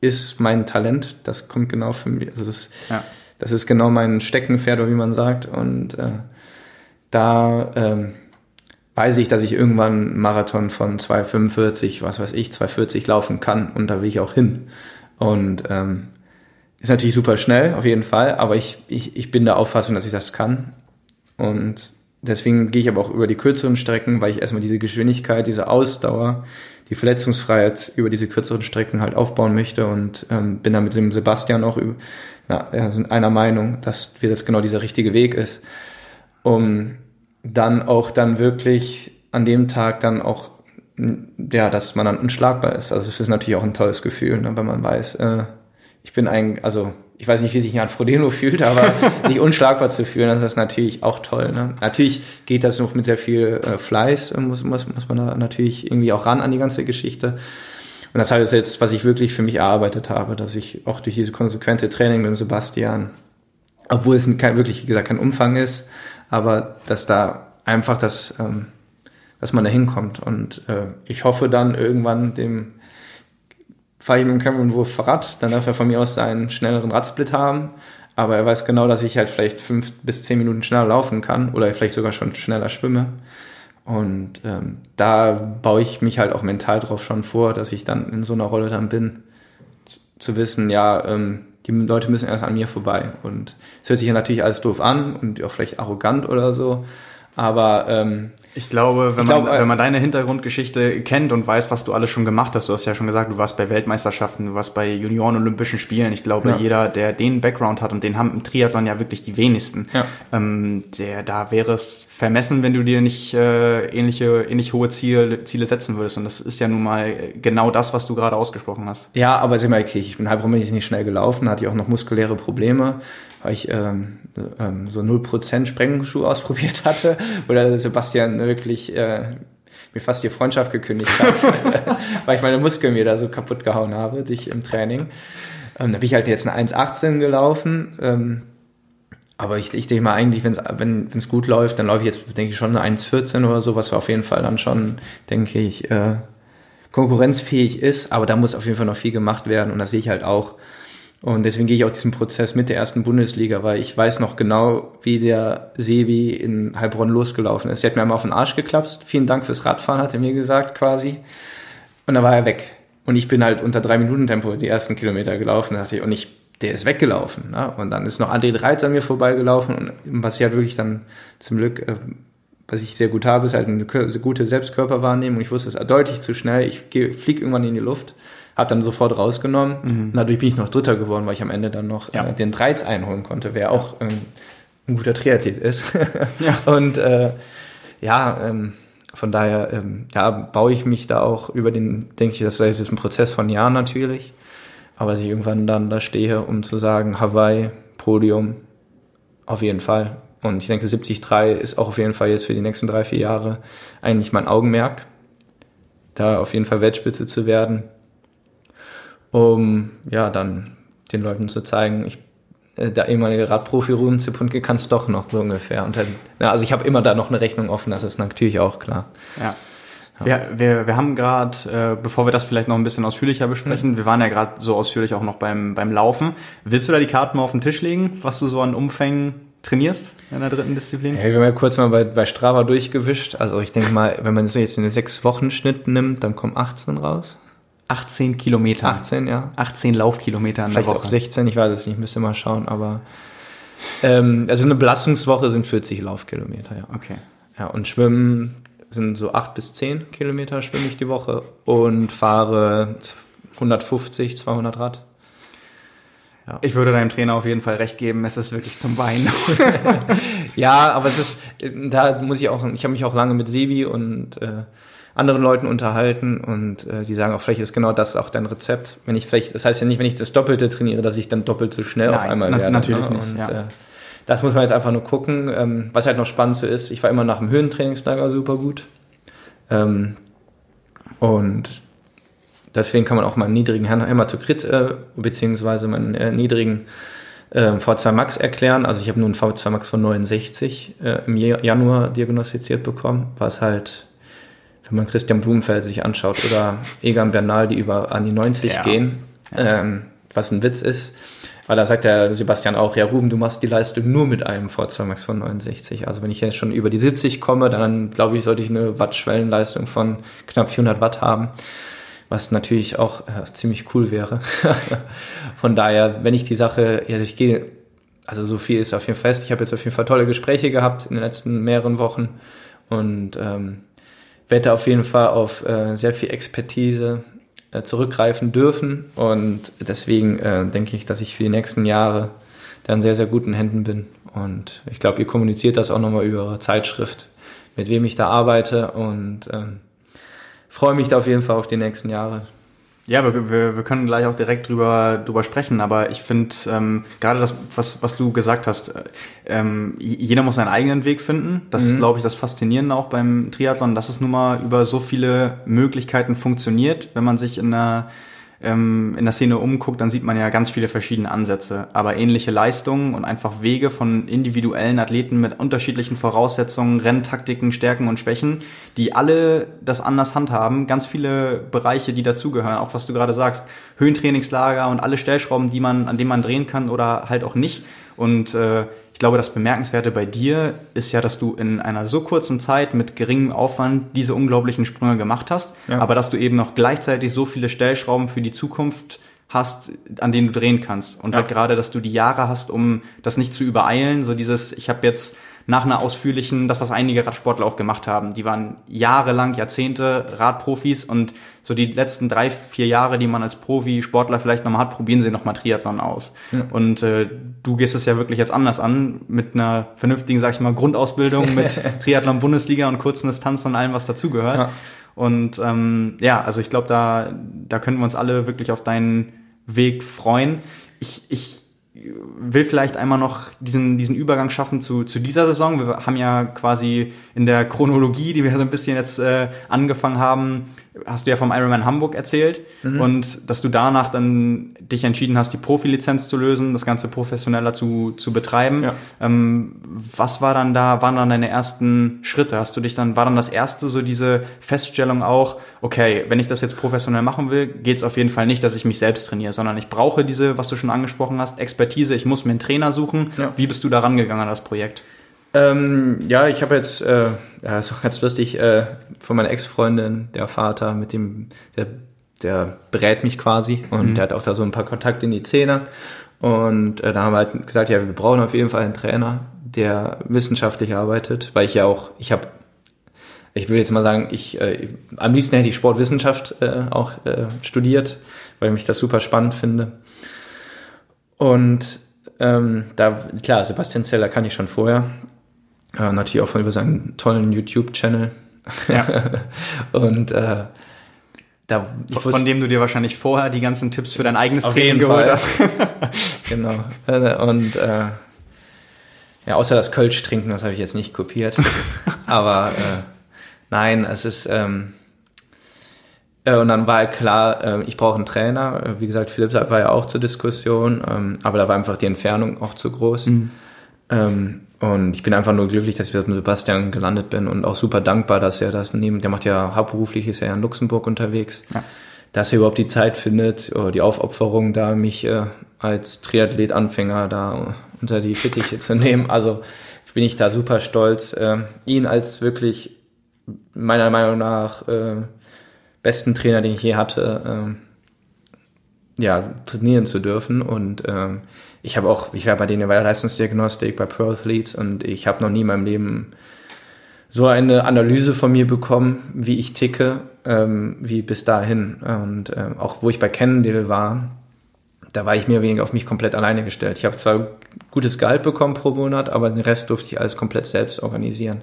ist mein Talent. Das kommt genau für mich. Also das, ja. das ist genau mein Steckenpferd, wie man sagt. Und äh, da ähm, weiß ich, dass ich irgendwann einen Marathon von 2,45, was weiß ich, 2,40 laufen kann und da will ich auch hin. Und ähm, ist natürlich super schnell, auf jeden Fall, aber ich, ich, ich bin der Auffassung, dass ich das kann. Und deswegen gehe ich aber auch über die kürzeren Strecken, weil ich erstmal diese Geschwindigkeit, diese Ausdauer, die Verletzungsfreiheit über diese kürzeren Strecken halt aufbauen möchte und ähm, bin da mit dem Sebastian auch na, ja, sind einer Meinung, dass wir das genau dieser richtige Weg ist, um dann auch dann wirklich an dem Tag dann auch, ja, dass man dann unschlagbar ist. Also es ist natürlich auch ein tolles Gefühl, ne, wenn man weiß, äh, ich bin ein, also ich weiß nicht, wie sich Jan Frodeno (laughs) fühlt, aber (laughs) sich unschlagbar zu fühlen, das ist natürlich auch toll. Ne? Natürlich geht das noch mit sehr viel äh, Fleiß, muss, muss, muss man da natürlich irgendwie auch ran an die ganze Geschichte. Und das heißt jetzt, was ich wirklich für mich erarbeitet habe, dass ich auch durch diese konsequente Training mit dem Sebastian, obwohl es kein, wirklich, wie gesagt, kein Umfang ist, aber dass da einfach das, ähm, dass man da hinkommt. Und äh, ich hoffe dann irgendwann dem fahre ich mit dem Cameron Wolf Rad, dann darf er von mir aus seinen schnelleren Radsplit haben. Aber er weiß genau, dass ich halt vielleicht fünf bis zehn Minuten schneller laufen kann oder vielleicht sogar schon schneller schwimme. Und ähm, da baue ich mich halt auch mental drauf schon vor, dass ich dann in so einer Rolle dann bin, zu wissen, ja, ähm, die Leute müssen erst an mir vorbei. Und es hört sich ja natürlich alles doof an und auch vielleicht arrogant oder so. Aber ähm, ich glaube, wenn, ich man, glaube, wenn man deine Hintergrundgeschichte kennt und weiß, was du alles schon gemacht hast, du hast ja schon gesagt, du warst bei Weltmeisterschaften, du warst bei Junioren-Olympischen Spielen. Ich glaube, ja. jeder, der den Background hat, und den haben im Triathlon ja wirklich die wenigsten, ja. ähm, der, da wäre es vermessen, wenn du dir nicht äh, ähnliche, ähnlich hohe Ziele, Ziele setzen würdest. Und das ist ja nun mal genau das, was du gerade ausgesprochen hast. Ja, aber sieh mal, okay, ich bin halb nicht schnell gelaufen, hatte ich auch noch muskuläre Probleme weil ich ähm, ähm, so 0% Sprengschuh ausprobiert hatte, oder Sebastian wirklich äh, mir fast die Freundschaft gekündigt hat, (laughs) weil ich meine Muskeln mir da so kaputt gehauen habe, dich im Training. Ähm, da bin ich halt jetzt eine 1,18 gelaufen. Ähm, aber ich, ich denke mal eigentlich, wenn's, wenn es gut läuft, dann laufe ich jetzt, denke ich, schon eine 1,14 oder so, was auf jeden Fall dann schon, denke ich, äh, konkurrenzfähig ist. Aber da muss auf jeden Fall noch viel gemacht werden und das sehe ich halt auch. Und deswegen gehe ich auch diesen Prozess mit der ersten Bundesliga, weil ich weiß noch genau, wie der Sebi in Heilbronn losgelaufen ist. Er hat mir einmal auf den Arsch geklapst. Vielen Dank fürs Radfahren, hat er mir gesagt, quasi. Und dann war er weg. Und ich bin halt unter drei Minuten Tempo die ersten Kilometer gelaufen. Und ich, der ist weggelaufen. Ne? Und dann ist noch André Dreiz an mir vorbeigelaufen. Und was ich halt wirklich dann zum Glück, äh, was ich sehr gut habe, ist halt eine gute Selbstkörperwahrnehmung. Ich wusste, es ist deutlich zu schnell. Ich fliege irgendwann in die Luft hat dann sofort rausgenommen. Mhm. Und dadurch bin ich noch Dritter geworden, weil ich am Ende dann noch ja. äh, den Dreiz einholen konnte, wer auch ähm, ein guter Triathlet ist. (laughs) ja. Und äh, ja, ähm, von daher ähm, ja, baue ich mich da auch über den, denke ich, das ist jetzt ein Prozess von Jahren natürlich, aber dass ich irgendwann dann da stehe, um zu sagen, Hawaii, Podium, auf jeden Fall. Und ich denke, 73 ist auch auf jeden Fall jetzt für die nächsten drei, vier Jahre eigentlich mein Augenmerk, da auf jeden Fall Weltspitze zu werden um ja dann den Leuten zu zeigen, ich äh, der ehemalige Radprofi Ruben Zipunke kann es doch noch so ungefähr. Und dann, ja, also ich habe immer da noch eine Rechnung offen, das ist natürlich auch klar. Ja. Ja. Wir, wir, wir haben gerade, äh, bevor wir das vielleicht noch ein bisschen ausführlicher besprechen, mhm. wir waren ja gerade so ausführlich auch noch beim, beim Laufen. Willst du da die Karten mal auf den Tisch legen, was du so an Umfängen trainierst in der dritten Disziplin? Ja, wir haben ja kurz mal bei, bei Strava durchgewischt. Also ich denke mal, wenn man so jetzt einen sechs Wochen Schnitt nimmt, dann kommen 18 raus. 18 Kilometer. 18, ja. 18 Laufkilometer in Vielleicht der Woche. auch 16, ich weiß es nicht, müsste mal schauen, aber ähm, also eine Belastungswoche sind 40 Laufkilometer, ja. Okay. Ja, und Schwimmen sind so 8 bis 10 Kilometer schwimme ich die Woche und fahre 150, 200 Rad. Ja. Ich würde deinem Trainer auf jeden Fall recht geben, es ist wirklich zum Weinen. (laughs) ja, aber es ist, da muss ich auch, ich habe mich auch lange mit Sebi und äh, anderen Leuten unterhalten und äh, die sagen auch, vielleicht ist genau das auch dein Rezept. Wenn ich vielleicht, das heißt ja nicht, wenn ich das Doppelte trainiere, dass ich dann doppelt so schnell Nein, auf einmal werde. Natürlich ne? nicht. Und, ja. äh, das muss man jetzt einfach nur gucken. Ähm, was halt noch spannend so ist, ich war immer nach dem Höhentrainingslager super gut. Ähm, und deswegen kann man auch meinen niedrigen Hämatokrit äh, beziehungsweise meinen äh, niedrigen äh, V2 Max erklären. Also ich habe nur einen V2 Max von 69 äh, im Januar diagnostiziert bekommen, was halt wenn man Christian Blumenfeld sich anschaut oder Egan Bernal, die über an die 90 ja. gehen, ähm, was ein Witz ist. Weil da sagt der Sebastian auch, ja Ruben, du machst die Leistung nur mit einem Max von 69. Also wenn ich jetzt schon über die 70 komme, dann glaube ich, sollte ich eine Watt-Schwellenleistung von knapp 400 Watt haben. Was natürlich auch äh, ziemlich cool wäre. (laughs) von daher, wenn ich die Sache, ja, ich gehe, also so viel ist auf jeden Fall fest. Ich habe jetzt auf jeden Fall tolle Gespräche gehabt in den letzten mehreren Wochen. Und ähm, werde auf jeden Fall auf äh, sehr viel Expertise äh, zurückgreifen dürfen. Und deswegen äh, denke ich, dass ich für die nächsten Jahre dann sehr, sehr guten Händen bin. Und ich glaube, ihr kommuniziert das auch nochmal über eure Zeitschrift, mit wem ich da arbeite. Und ähm, freue mich da auf jeden Fall auf die nächsten Jahre. Ja, wir, wir, wir können gleich auch direkt drüber, drüber sprechen, aber ich finde ähm, gerade das, was, was du gesagt hast, äh, ähm, jeder muss seinen eigenen Weg finden. Das mhm. ist, glaube ich, das Faszinierende auch beim Triathlon, dass es nun mal über so viele Möglichkeiten funktioniert, wenn man sich in einer in der Szene umguckt, dann sieht man ja ganz viele verschiedene Ansätze, aber ähnliche Leistungen und einfach Wege von individuellen Athleten mit unterschiedlichen Voraussetzungen, Renntaktiken, Stärken und Schwächen, die alle das anders handhaben. Ganz viele Bereiche, die dazugehören, auch was du gerade sagst, Höhentrainingslager und alle Stellschrauben, die man, an denen man drehen kann oder halt auch nicht. Und äh, ich glaube, das Bemerkenswerte bei dir ist ja, dass du in einer so kurzen Zeit mit geringem Aufwand diese unglaublichen Sprünge gemacht hast, ja. aber dass du eben noch gleichzeitig so viele Stellschrauben für die Zukunft hast, an denen du drehen kannst. Und ja. halt gerade, dass du die Jahre hast, um das nicht zu übereilen. So dieses, ich habe jetzt nach einer ausführlichen, das was einige Radsportler auch gemacht haben, die waren jahrelang, Jahrzehnte Radprofis und so die letzten drei, vier Jahre, die man als Profi-Sportler vielleicht nochmal hat, probieren sie nochmal Triathlon aus. Ja. Und äh, du gehst es ja wirklich jetzt anders an, mit einer vernünftigen, sag ich mal, Grundausbildung, mit (laughs) Triathlon-Bundesliga und kurzen Distanzen und allem, was dazugehört. Ja. Und ähm, ja, also ich glaube, da, da können wir uns alle wirklich auf deinen Weg freuen. Ich, ich will vielleicht einmal noch diesen, diesen Übergang schaffen zu, zu dieser Saison. Wir haben ja quasi in der Chronologie, die wir so ein bisschen jetzt äh, angefangen haben, hast du ja vom Ironman Hamburg erzählt mhm. und dass du danach dann dich entschieden hast, die Profilizenz zu lösen, das Ganze professioneller zu, zu betreiben. Ja. Ähm, was war dann da, waren dann deine ersten Schritte? Hast du dich dann, war dann das erste so diese Feststellung auch, okay, wenn ich das jetzt professionell machen will, geht es auf jeden Fall nicht, dass ich mich selbst trainiere, sondern ich brauche diese, was du schon angesprochen hast, Expertise, ich muss mir einen Trainer suchen. Ja. Wie bist du da rangegangen an das Projekt? Ähm, ja, ich habe jetzt, äh, ja, ist auch ganz lustig, äh, von meiner Ex-Freundin, der Vater, mit dem, der, der berät mich quasi und mhm. der hat auch da so ein paar Kontakte in die Szene. Und äh, da haben wir halt gesagt, ja, wir brauchen auf jeden Fall einen Trainer, der wissenschaftlich arbeitet, weil ich ja auch, ich habe, ich will jetzt mal sagen, ich äh, am liebsten hätte ich Sportwissenschaft äh, auch äh, studiert, weil ich mich das super spannend finde. Und ähm, da, klar, Sebastian Zeller kann ich schon vorher. Äh, natürlich auch von über seinen tollen YouTube-Channel. Ja. (laughs) und äh, da, von, von dem du dir wahrscheinlich vorher die ganzen Tipps für dein eigenes Training geholt hast. (laughs) genau. Äh, und äh, ja, außer das Kölsch trinken, das habe ich jetzt nicht kopiert. (laughs) Aber äh, nein, es ist ähm, äh, und dann war halt klar, äh, ich brauche einen Trainer. Wie gesagt, Philipp war ja auch zur Diskussion, ähm, aber da war einfach die Entfernung auch zu groß. Mhm. Ähm, und ich bin einfach nur glücklich, dass ich mit Sebastian gelandet bin und auch super dankbar, dass er das neben, der macht ja hauptberuflich, ist er ja in Luxemburg unterwegs, ja. dass er überhaupt die Zeit findet oder die Aufopferung da, mich äh, als Triathlet-Anfänger da unter die Fittiche zu (laughs) nehmen. Also bin ich da super stolz, äh, ihn als wirklich meiner Meinung nach äh, besten Trainer, den ich je hatte, ähm, ja, trainieren zu dürfen und ähm, ich habe auch, ich war bei denen bei der Leistungsdiagnostik, bei Pro Athletes und ich habe noch nie in meinem Leben so eine Analyse von mir bekommen, wie ich ticke, ähm, wie bis dahin. Und äh, auch wo ich bei Cannondale war, da war ich mehr oder weniger auf mich komplett alleine gestellt. Ich habe zwar gutes Gehalt bekommen pro Monat, aber den Rest durfte ich alles komplett selbst organisieren.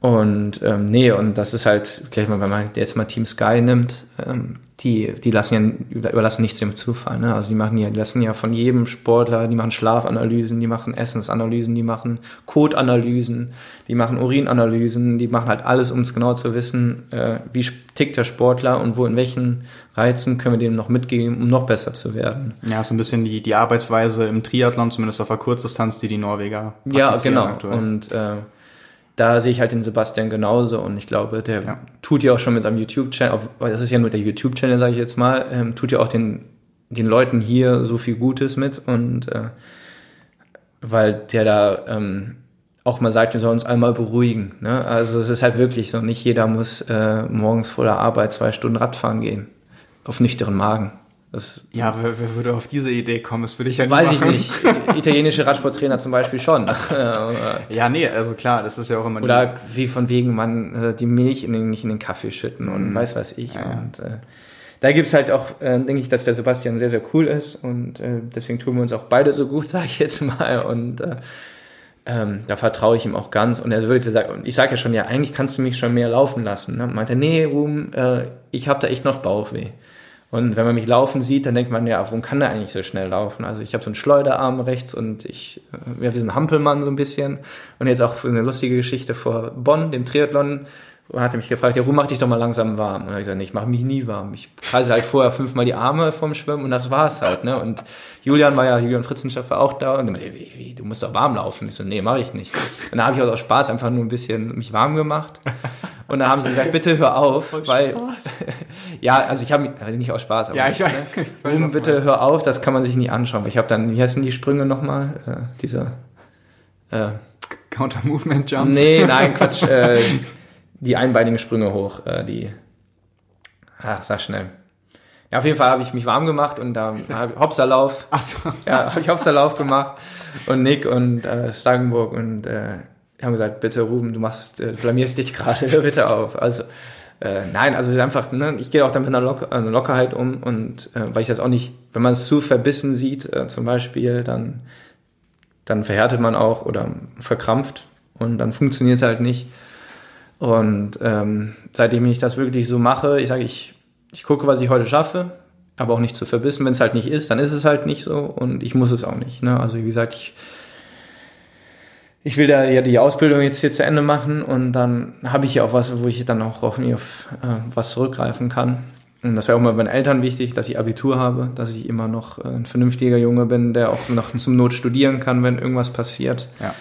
Und ähm, nee, und das ist halt, gleich mal, wenn man jetzt mal Team Sky nimmt, ähm, die, die lassen ja, überlassen nichts dem Zufall. Ne? Also die machen ja, die lassen ja von jedem Sportler, die machen Schlafanalysen, die machen Essensanalysen, die machen Codanalysen, die machen Urinanalysen, die machen halt alles, um es genau zu wissen, äh, wie tickt der Sportler und wo in welchen Reizen können wir dem noch mitgeben, um noch besser zu werden. Ja, so ein bisschen die, die Arbeitsweise im Triathlon, zumindest auf der Kurzdistanz, die die Norweger Ja, genau. Aktuell. Und äh, da sehe ich halt den Sebastian genauso und ich glaube, der ja. tut ja auch schon mit seinem YouTube-Channel, das ist ja nur der YouTube-Channel, sage ich jetzt mal, ähm, tut ja auch den, den Leuten hier so viel Gutes mit und äh, weil der da ähm, auch mal sagt, wir sollen uns einmal beruhigen. Ne? Also es ist halt wirklich so, nicht jeder muss äh, morgens vor der Arbeit zwei Stunden Radfahren gehen. Auf nüchteren Magen. Das ja, wer, wer, würde auf diese Idee kommen? Das würde ich ja nicht Weiß machen. ich nicht. Italienische Radsporttrainer zum Beispiel schon. (laughs) ja, nee, also klar, das ist ja auch immer Oder wie von wegen man äh, die Milch in den, nicht in den Kaffee schütten und mhm. weiß was ich. Ja. Und äh, da gibt's halt auch, äh, denke ich, dass der Sebastian sehr, sehr cool ist und äh, deswegen tun wir uns auch beide so gut, (laughs) sage ich jetzt mal. Und äh, ähm, da vertraue ich ihm auch ganz. Und er würde sagen, ich sage ja schon, ja, eigentlich kannst du mich schon mehr laufen lassen. Ne? Meinte, nee, Ruhm, äh, ich habe da echt noch Bauchweh. Und wenn man mich laufen sieht, dann denkt man, ja, warum kann der eigentlich so schnell laufen? Also ich habe so einen Schleuderarm rechts und ich, äh, ja, wie so ein Hampelmann so ein bisschen. Und jetzt auch eine lustige Geschichte vor Bonn, dem Triathlon, und hat er mich gefragt, ja, Ruhm, mach dich doch mal langsam warm. Und habe ich gesagt, nee, ich mache mich nie warm. Ich kreise halt vorher fünfmal die Arme vom Schwimmen und das war's halt. Ne? Und Julian war ja, Julian Fritzenschaffer auch da und dann meinte, wie, wie, du musst doch warm laufen. Ich so, nee, mache ich nicht. Und da habe ich auch aus Spaß einfach nur ein bisschen mich warm gemacht. Und dann haben sie gesagt, bitte hör auf, aus weil Spaß. (laughs) ja, also ich habe also nicht aus Spaß, aber ja, ich, ne? (laughs) Ruhm, bitte hör auf, das kann man sich nicht anschauen. Ich habe dann, wie heißen die Sprünge nochmal? Äh, dieser äh, Counter Movement Jumps. Nee, nein, Quatsch. Äh, (laughs) die einbeinigen Sprünge hoch, äh, die, ach, sag schnell. Ja, auf jeden Fall habe ich mich warm gemacht und da habe ich Hopserlauf. (laughs) Ach so. Ja, habe ich Hopserlauf gemacht und Nick und äh, Stangenburg und äh, haben gesagt, bitte Ruben, du machst, äh, blamierst dich gerade, hör (laughs) bitte auf. Also äh, nein, also es ist einfach, ne, ich gehe auch dann mit einer, Lock einer Lockerheit um und äh, weil ich das auch nicht, wenn man es zu verbissen sieht, äh, zum Beispiel, dann, dann verhärtet man auch oder verkrampft und dann funktioniert es halt nicht. Und ähm, seitdem ich das wirklich so mache, ich sage, ich, ich gucke, was ich heute schaffe, aber auch nicht zu verbissen. Wenn es halt nicht ist, dann ist es halt nicht so und ich muss es auch nicht. Ne? Also wie gesagt, ich, ich will da ja die Ausbildung jetzt hier zu Ende machen und dann habe ich ja auch was, wo ich dann auch hoffentlich auf äh, was zurückgreifen kann. Und das wäre auch mal meinen Eltern wichtig, dass ich Abitur habe, dass ich immer noch äh, ein vernünftiger Junge bin, der auch noch zum Not studieren kann, wenn irgendwas passiert. Ja.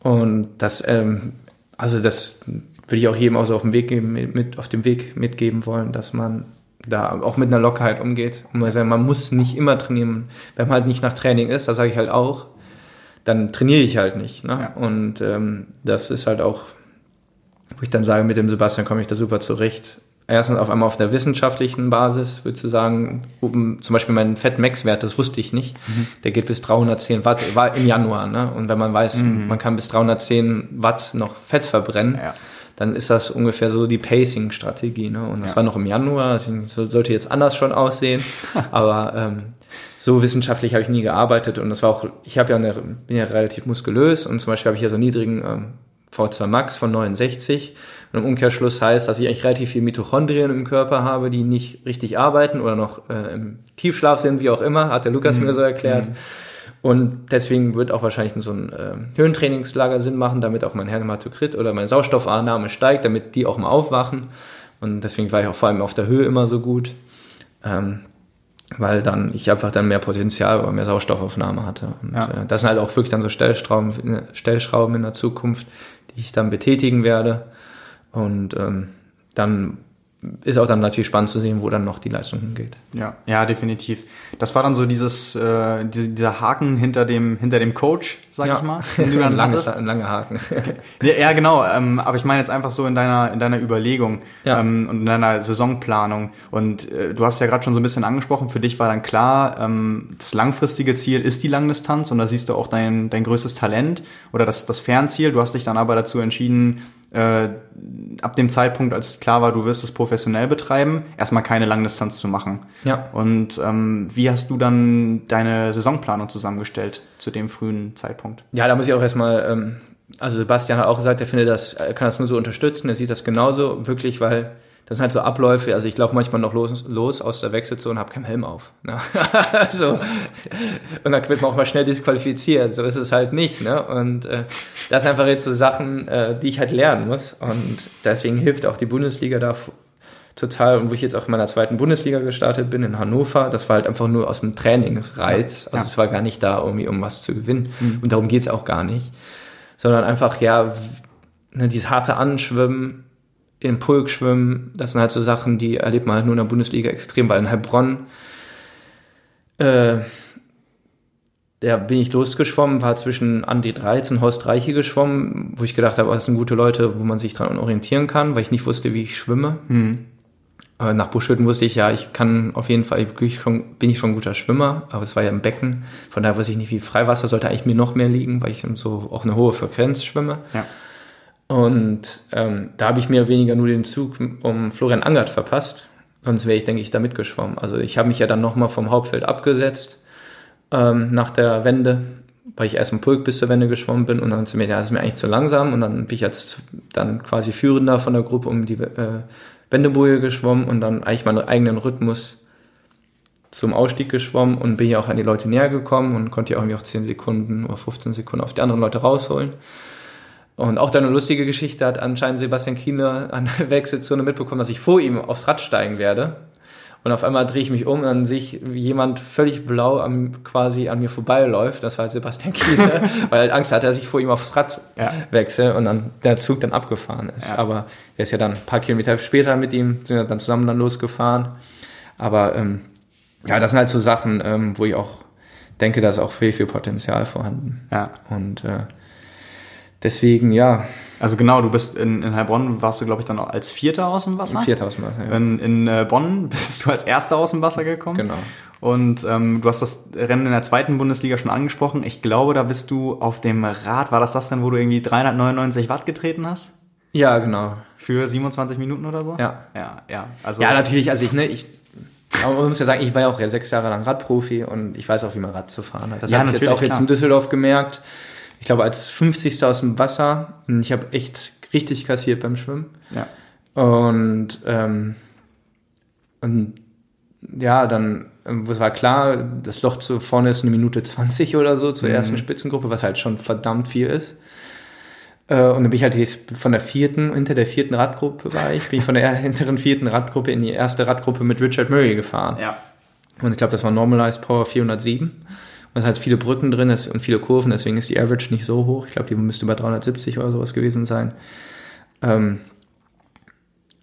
Und das, ähm, also das würde ich auch jedem auch so auf dem Weg geben, mit, auf dem Weg mitgeben wollen, dass man da auch mit einer Lockerheit umgeht. Und man, sagt, man muss nicht immer trainieren. Wenn man halt nicht nach Training ist, da sage ich halt auch, dann trainiere ich halt nicht. Ne? Ja. Und ähm, das ist halt auch, wo ich dann sage, mit dem Sebastian komme ich da super zurecht. Erstens auf einmal auf der wissenschaftlichen Basis, würde ich sagen, um, zum Beispiel mein Fett-Max-Wert, das wusste ich nicht, Mhm. der geht bis 310 Watt, war im Januar. Ne? Und wenn man weiß, Mhm. man kann bis 310 Watt noch Fett verbrennen, Ja. Dann ist das ungefähr so die Pacing-Strategie. Ne? Und das Ja. war noch im Januar, das sollte jetzt anders schon aussehen, (laughs) aber ähm, so wissenschaftlich habe ich nie gearbeitet und das war auch, ich habe ja eine, bin ja relativ muskulös und zum Beispiel habe ich ja so einen niedrigen ähm, V2 Max von 69 und im Umkehrschluss heißt, dass ich eigentlich relativ viel Mitochondrien im Körper habe, die nicht richtig arbeiten oder noch äh, im Tiefschlaf sind, wie auch immer, hat der Lukas mir so erklärt. Und deswegen wird auch wahrscheinlich so ein äh, Höhentrainingslager Sinn machen, damit auch mein Hämatokrit oder meine Sauerstoffannahme steigt, damit die auch mal aufwachen. Und deswegen war ich auch vor allem auf der Höhe immer so gut, ähm, weil dann ich einfach dann mehr Potenzial oder mehr Sauerstoffaufnahme hatte. Und Ja. äh, das sind halt auch wirklich dann so Stellschrauben, Stellschrauben in der Zukunft, die ich dann betätigen werde. Und ähm, dann ist auch dann natürlich spannend zu sehen, wo dann noch die Leistung hingeht. Ja, ja, definitiv. Das war dann so dieses, äh, diese, dieser Haken hinter dem, hinter dem Coach, sag Ja. ich mal, den du ein, (laughs) langes, ein langer Haken. (laughs) Ja, ja genau. Ähm, aber ich meine jetzt einfach so in deiner in deiner Überlegung Ja. ähm, und in deiner Saisonplanung. Und äh, du hast ja gerade schon so ein bisschen angesprochen. Für dich war dann klar, ähm, das langfristige Ziel ist die Langdistanz und da siehst du auch dein dein größtes Talent oder das das Fernziel. Du hast dich dann aber dazu entschieden, äh, ab dem Zeitpunkt, als klar war, du wirst es professionell betreiben, erstmal keine Langdistanz zu machen. Ja. Und ähm, wie hast du dann deine Saisonplanung zusammengestellt zu dem frühen Zeitpunkt? Ja, da muss ich auch erstmal, ähm, also Sebastian hat auch gesagt, er findet das, er kann das nur so unterstützen, er sieht das genauso, wirklich, weil das sind halt so Abläufe, also ich laufe manchmal noch los, los aus der Wechselzone und habe keinen Helm auf. Ne? (laughs) so. Und dann wird man auch mal schnell disqualifiziert, so ist es halt nicht. Ne? Und äh, das sind einfach jetzt so Sachen, äh, die ich halt lernen muss und deswegen hilft auch die Bundesliga da total und wo ich jetzt auch in meiner zweiten Bundesliga gestartet bin, in Hannover, das war halt einfach nur aus dem Trainingsreiz. Also Ja. es war gar nicht da, irgendwie um was zu gewinnen. Und darum geht's auch gar nicht. Sondern einfach, ja, ne, dieses harte Anschwimmen, im Pulk schwimmen, das sind halt so Sachen, die erlebt man halt nur in der Bundesliga extrem, weil in Heilbronn äh, da bin ich losgeschwommen, war zwischen Andi 13 und Horst Reiche geschwommen, wo ich gedacht habe, oh, das sind gute Leute, wo man sich dran orientieren kann, weil ich nicht wusste, wie ich schwimme. Aber nach Buschhütten wusste ich, ja, ich kann auf jeden Fall, bin ich schon, bin ich schon ein guter Schwimmer, aber es war ja im Becken. Von daher wusste ich nicht, wie Freiwasser sollte eigentlich mir noch mehr liegen, weil ich so auch eine hohe Frequenz schwimme. Ja. Und ähm, da habe ich mehr oder weniger nur den Zug um Florian Angert verpasst. Sonst wäre ich, denke ich, da mitgeschwommen. Also ich habe mich ja dann nochmal vom Hauptfeld abgesetzt ähm, nach der Wende, weil ich erst im Pulk bis zur Wende geschwommen bin und dann sind mir, ja, das ist mir eigentlich zu langsam und dann bin ich als dann quasi Führender von der Gruppe um die äh, Wendeboje geschwommen und dann eigentlich meinen eigenen Rhythmus zum Ausstieg geschwommen und bin ja auch an die Leute näher gekommen und konnte ja irgendwie auch 10 Sekunden oder 15 Sekunden auf die anderen Leute rausholen. Und auch da eine lustige Geschichte hat anscheinend Sebastian Kiene an der Wechselzone mitbekommen, dass ich vor ihm aufs Rad steigen werde. Und auf einmal drehe ich mich um und dann sehe ich, jemand völlig blau am, quasi an mir vorbeiläuft. Das war halt Sebastian Kiene, (laughs) weil er halt Angst hatte, dass ich vor ihm aufs Rad Ja. wechsle und dann der Zug dann abgefahren ist. Ja. Aber er ist ja dann ein paar Kilometer später mit ihm, sind wir dann zusammen dann losgefahren. Aber ähm, ja, das sind halt so Sachen, ähm, wo ich auch denke, da ist auch viel, viel Potenzial vorhanden. Ja. Und äh, deswegen, ja, Also genau, du bist in, in Heilbronn, warst du, glaube ich, dann als Vierter aus dem Wasser. Vierter aus dem Wasser, ja. In, in äh, Bonn (laughs) bist du als Erster aus dem Wasser gekommen. Genau. Und ähm, du hast das Rennen in der zweiten Bundesliga schon angesprochen. Ich glaube, da bist du auf dem Rad, war das das Rennen, wo du irgendwie 399 Watt getreten hast? Ja, genau. Für 27 Minuten oder so? Ja. Ja, ja. Also, Ja, natürlich, also ich, ne, ich, aber man muss ja sagen, ich war ja auch ja sechs Jahre lang Radprofi und ich weiß auch, wie man Rad zu fahren hat. Das Ja, habe ich jetzt auch jetzt klar. in Düsseldorf gemerkt. Ich glaube, als 50. aus dem Wasser, und ich habe echt richtig kassiert beim Schwimmen. Ja. Und, ähm, und ja, dann ähm, es war klar, das Loch zu vorne ist eine Minute 20 oder so zur Mhm. ersten Spitzengruppe, was halt schon verdammt viel ist. Äh, und dann bin ich halt von der vierten, hinter der vierten Radgruppe war ich, bin ich von der (laughs) hinteren vierten Radgruppe in die erste Radgruppe mit Richard Murray gefahren. Ja. Und ich glaube, das war Normalized Power 407. Es hat viele Brücken drin und viele Kurven, deswegen ist die Average nicht so hoch. Ich glaube, die müsste bei 370 oder sowas gewesen sein. Ähm,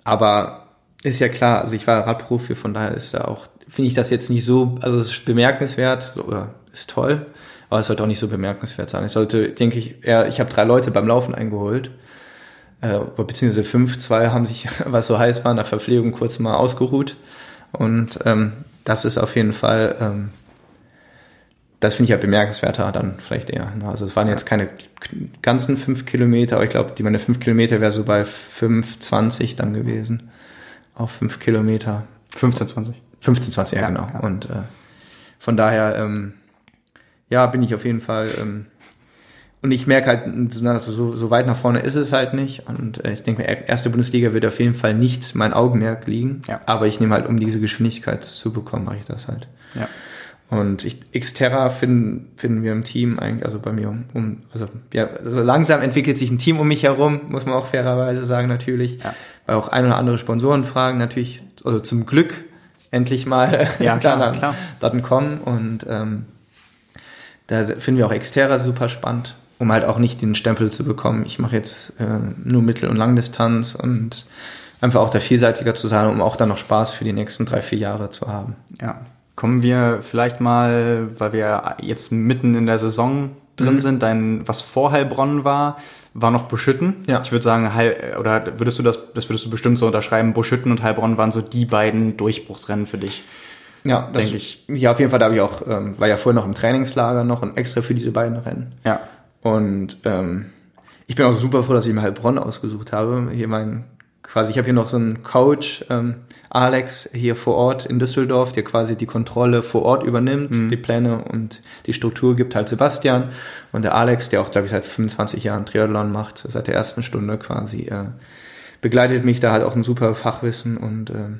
aber ist ja klar, also ich war Radprofi, von daher ist da auch, finde ich das jetzt nicht so, also es ist bemerkenswert oder ist toll, aber es sollte auch nicht so bemerkenswert sein. Ich sollte, denke ich, eher, ich habe drei Leute beim Laufen eingeholt, äh, beziehungsweise fünf, zwei haben sich, (laughs) was so heiß war, in der Verpflegung kurz mal ausgeruht. Und ähm, das ist auf jeden Fall, ähm, das finde ich halt bemerkenswerter dann vielleicht eher. ne? Also es waren jetzt keine ganzen fünf Kilometer, aber ich glaube, die meine fünf Kilometer wäre so bei 5,20 dann gewesen. Auf fünf Kilometer. 15, 20. 15, 20, ja, Ja, genau. ja. Und äh, von daher, ähm, ja, bin ich auf jeden Fall. Ähm, und ich merke halt, so- also so, so weit nach vorne ist es halt nicht. Und äh, ich denke, mir, erste Bundesliga wird auf jeden Fall nicht mein Augenmerk liegen. Ja. Aber ich nehme halt, um diese Geschwindigkeit zu bekommen, mache ich das halt. Ja. Und ich, Xterra finden, finden wir im Team eigentlich, also bei mir um, um also ja, also langsam entwickelt sich ein Team um mich herum, muss man auch fairerweise sagen natürlich. Ja. Weil auch ein oder andere Sponsoren fragen natürlich, also zum Glück endlich mal Ja, (laughs) klar, dann, klar. dann kommen. Und ähm, da finden wir auch Xterra super spannend, um halt auch nicht den Stempel zu bekommen. Ich mache jetzt äh, nur Mittel- und Langdistanz und einfach auch da vielseitiger zu sein, um auch dann noch Spaß für die nächsten drei, vier Jahre zu haben. Ja. Kommen wir vielleicht mal, weil wir jetzt mitten in der Saison drin Mhm. sind, dein, was vor Heilbronn war, war noch Buschütten. Ja. Ich würde sagen, Heil, oder würdest du das, das würdest du bestimmt so unterschreiben, Buschütten und Heilbronn waren so die beiden Durchbruchsrennen für dich. Ja, das, Denke ich. Ja, auf jeden Fall, da habe ich auch, ähm, war ja vorher noch im Trainingslager noch und extra für diese beiden Rennen. Ja. Und ähm, ich bin auch super froh, dass ich mir Heilbronn ausgesucht habe. Hier mein, quasi, ich habe hier noch so einen Coach, ähm, Alex, hier vor Ort in Düsseldorf, der quasi die Kontrolle vor Ort übernimmt, die Pläne und die Struktur gibt halt Sebastian. Und der Alex, der auch, glaube ich, seit 25 Jahren Triathlon macht, seit der ersten Stunde quasi, äh, begleitet mich, da hat auch ein super Fachwissen und ähm,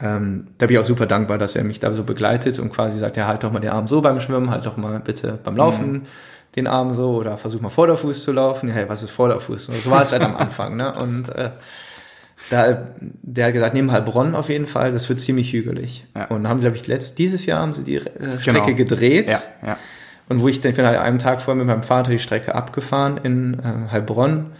ähm, da bin ich auch super dankbar, dass er mich da so begleitet und quasi sagt, ja, halt doch mal den Arm so beim Schwimmen, halt doch mal bitte beim Laufen den Arm so oder versuch mal Vorderfuß zu laufen. Ja, hey, was ist Vorderfuß? So war es halt am Anfang, ne? Und äh, da, der hat gesagt, nimm Heilbronn auf jeden Fall, das wird ziemlich hügelig. Ja. Und haben, glaube ich, letzt, dieses Jahr haben sie die äh, Strecke Genau. gedreht. Ja, ja. Und wo ich, dann- ich bin halt einen Tag vorher mit meinem Vater die Strecke abgefahren in äh, Heilbronn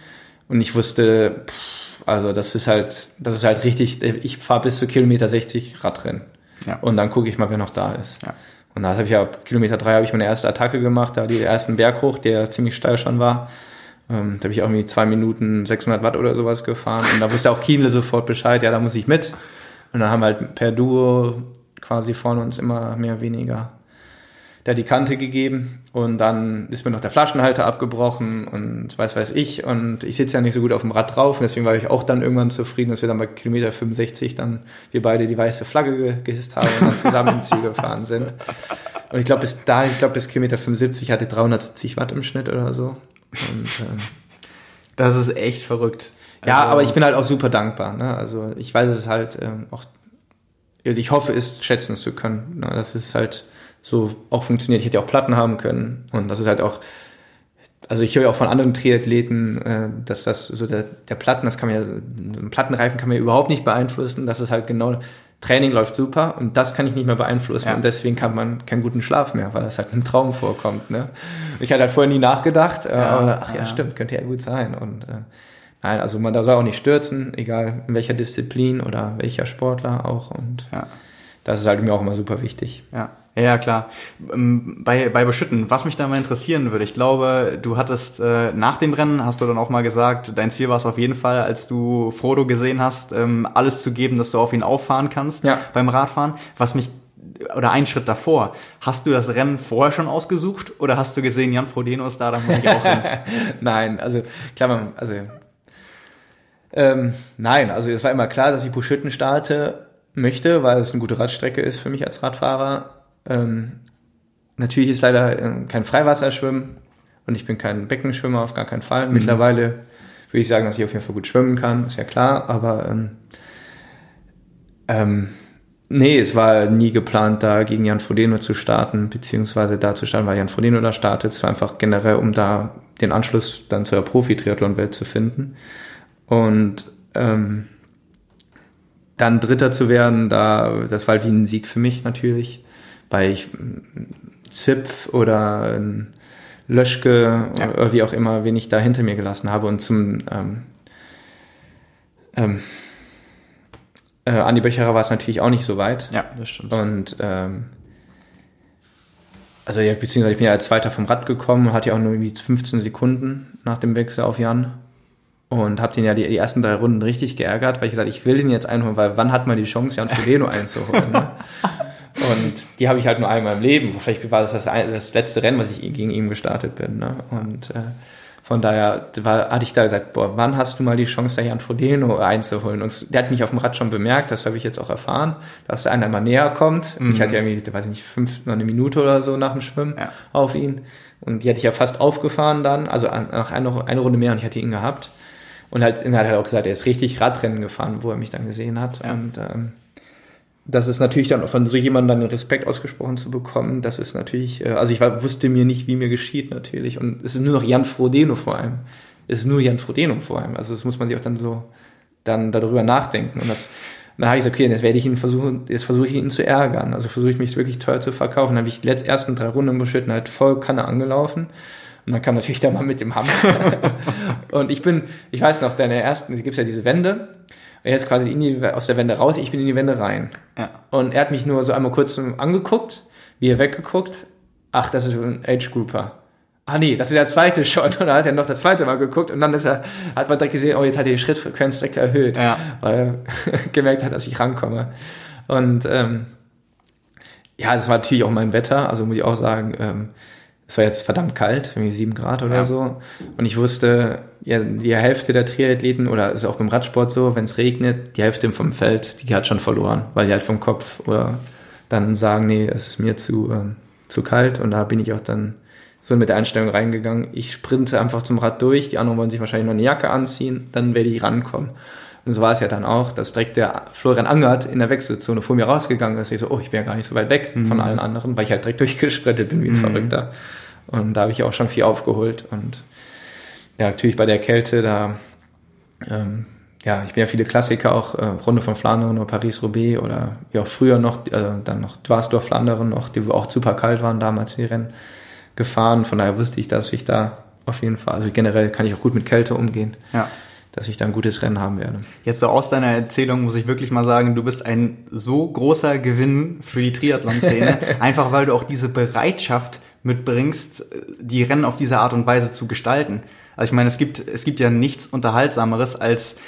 und ich wusste, pff, also das ist halt, das ist halt richtig, ich fahre bis zu Kilometer 60 Radrennen. Ja. Und dann gucke ich mal, wer noch da ist. Ja. Und da habe ich ja, Kilometer drei habe ich meine erste Attacke gemacht, da die ersten Berg hoch, der ziemlich steil schon war. Ähm, da habe ich auch irgendwie zwei Minuten 600 Watt oder sowas gefahren. Und da wusste auch Kienle sofort Bescheid, ja, da muss ich mit. Und dann haben wir halt per Duo quasi vorne uns immer mehr oder weniger da die Kante gegeben und dann ist mir noch der Flaschenhalter abgebrochen und weiß weiß ich und ich sitze ja nicht so gut auf dem Rad drauf und deswegen war ich auch dann irgendwann zufrieden, dass wir dann bei Kilometer 65 dann wir beide die weiße Flagge ge gehisst haben und dann zusammen ins Ziel gefahren sind. Und ich glaube bis da, ich glaube bis Kilometer 75 hatte ich 370 Watt im Schnitt oder so. Und, ähm, Das ist echt verrückt. ja, Also- aber ich bin halt auch super dankbar. Ne? Also ich weiß es halt ähm, auch, ich hoffe es schätzen zu können. Ne? Das ist halt so auch funktioniert. Ich hätte ja auch Platten haben können und das ist halt auch, also ich höre ja auch von anderen Triathleten, äh, dass das so der, der Platten, das kann man ja, ein Plattenreifen kann man ja überhaupt nicht beeinflussen. Das ist halt genau, Training läuft super und das kann ich nicht mehr beeinflussen Ja. und deswegen kann man keinen guten Schlaf mehr, weil das halt ein Traum vorkommt. Ne? Ich hatte halt vorher nie nachgedacht, äh, Ja, aber ach ja, ja. stimmt, könnte ja gut sein und äh, Nein, also man soll auch nicht stürzen, egal in welcher Disziplin oder welcher Sportler auch. Und das ist halt mir auch immer super wichtig. Ja. Ja, klar. Ähm, bei, bei Beschütten, was mich da mal interessieren würde, ich glaube, du hattest äh, nach dem Rennen, hast du dann auch mal gesagt, dein Ziel war es auf jeden Fall, als du Frodo gesehen hast, ähm, alles zu geben, dass du auf ihn auffahren kannst ja. beim Radfahren. Was mich oder einen Schritt davor, hast du das Rennen vorher schon ausgesucht oder hast du gesehen, Jan Frodeno ist da, da muss ich auch hin? (laughs) Nein, also klar, also ähm, nein, also es war immer klar, dass ich Buschütten starte möchte, weil es eine gute Radstrecke ist für mich als Radfahrer. Ähm, natürlich ist leider äh, kein Freiwasserschwimmen und ich bin kein Beckenschwimmer, auf gar keinen Fall. Mhm. Mittlerweile würde ich sagen, dass ich auf jeden Fall gut schwimmen kann, ist ja klar, aber ähm, ähm, nee, es war nie geplant, da gegen Jan Frodeno zu starten, beziehungsweise da zu starten, weil Jan Frodeno da startet. Es war einfach generell, um da den Anschluss dann zur Profi-Triathlon-Welt zu finden. Und ähm, dann Dritter zu werden, da, das war halt wie ein Sieg für mich natürlich weil ich Zipf oder ein Löschke ja. oder wie auch immer, wen ich da hinter mir gelassen habe und zum ähm, ähm, äh, Andi Böcherer war es natürlich auch nicht so weit. Ja, das stimmt. Und ähm, also ja, beziehungsweise ich bin ja als Zweiter vom Rad gekommen und hatte ja auch nur irgendwie 15 Sekunden nach dem Wechsel auf Jan. Und habe den ja die, die, ersten drei Runden richtig geärgert, weil ich gesagt ich will den jetzt einholen, weil wann hat man die Chance, Jan Frodeno (laughs) einzuholen? Ne? Und die habe ich halt nur einmal im Leben. Vielleicht war das das, das letzte Rennen, was ich gegen ihn gestartet bin. Ne? Und äh, von daher war, hatte ich da gesagt, boah, wann hast du mal die Chance, da Jan Frodeno einzuholen? Und der hat mich auf dem Rad schon bemerkt, das habe ich jetzt auch erfahren, dass einer mal näher kommt. Mhm. Ich hatte ja irgendwie, weiß ich nicht, fünf, noch eine Minute oder so nach dem Schwimmen ja. auf ihn. Und die hatte ich ja fast aufgefahren dann, also nach einer, eine Runde mehr und ich hatte ihn gehabt. Und halt, er hat halt auch gesagt, er ist richtig Radrennen gefahren, wo er mich dann gesehen hat. Ja. Und ähm, das ist natürlich dann von so jemandem dann Respekt ausgesprochen zu bekommen, das ist natürlich, äh, also ich wusste mir nicht, wie mir geschieht natürlich. Und es ist nur noch Jan Frodeno vor allem. Es ist nur Jan Frodeno vor allem. Also das muss man sich auch dann so dann darüber nachdenken. Und das, dann habe ich gesagt, okay, jetzt werde ich ihn versuchen, jetzt versuche ich ihn zu ärgern. Also versuche ich mich wirklich teuer zu verkaufen. Dann habe ich die ersten drei Runden Beschütten halt voll Kanne angelaufen. Und dann kam natürlich der Mann mit dem Hammer. (laughs) und ich bin, ich weiß noch, deine ersten, gibt es ja diese Wände er ist quasi in die, aus der Wende raus, ich bin in die Wände rein. Ja. Und er hat mich nur so einmal kurz angeguckt, wie er weggeguckt. Ach, das ist ein Age Grouper. Ah nee, das ist der zweite schon. Und dann hat er noch das zweite Mal geguckt und dann ist er, hat man direkt gesehen, oh, jetzt hat er die Schrittfrequenz direkt erhöht, ja. weil er (laughs) gemerkt hat, dass ich rankomme. Und ähm, ja, das war natürlich auch mein Wetter, also muss ich auch sagen, ähm, es war jetzt verdammt kalt, irgendwie sieben Grad oder ja. so. Und ich wusste, ja, die Hälfte der Triathleten, oder ist auch beim Radsport so, wenn es regnet, die Hälfte vom Feld, die hat schon verloren, weil die halt vom Kopf oder dann sagen, nee, es ist mir zu, ähm, zu kalt. Und da bin ich auch dann so mit der Einstellung reingegangen. Ich sprinte einfach zum Rad durch, die anderen wollen sich wahrscheinlich noch eine Jacke anziehen, dann werde ich rankommen. Und so war es ja dann auch, dass direkt der Florian Angert in der Wechselzone vor mir rausgegangen ist. Ich so, oh, ich bin ja gar nicht so weit weg mhm. von allen anderen, weil ich halt direkt (laughs) durchgesprintet bin wie ein mhm. Verrückter. Und da habe ich auch schon viel aufgeholt. Und ja, natürlich bei der Kälte, da, ähm, ja, ich bin ja viele Klassiker, auch äh, Runde von Flandern oder Paris-Roubaix oder ja, auch früher noch, äh, dann noch Dwarsdorf-Flandern noch, die auch super kalt waren damals, die Rennen gefahren. Von daher wusste ich, dass ich da auf jeden Fall, also generell kann ich auch gut mit Kälte umgehen. Ja dass ich da ein gutes Rennen haben werde. Jetzt so aus deiner Erzählung muss ich wirklich mal sagen, du bist ein so großer Gewinn für die Triathlon-Szene, (laughs) einfach weil du auch diese Bereitschaft mitbringst, die Rennen auf diese Art und Weise zu gestalten. Also ich meine, es gibt, es gibt ja nichts Unterhaltsameres, als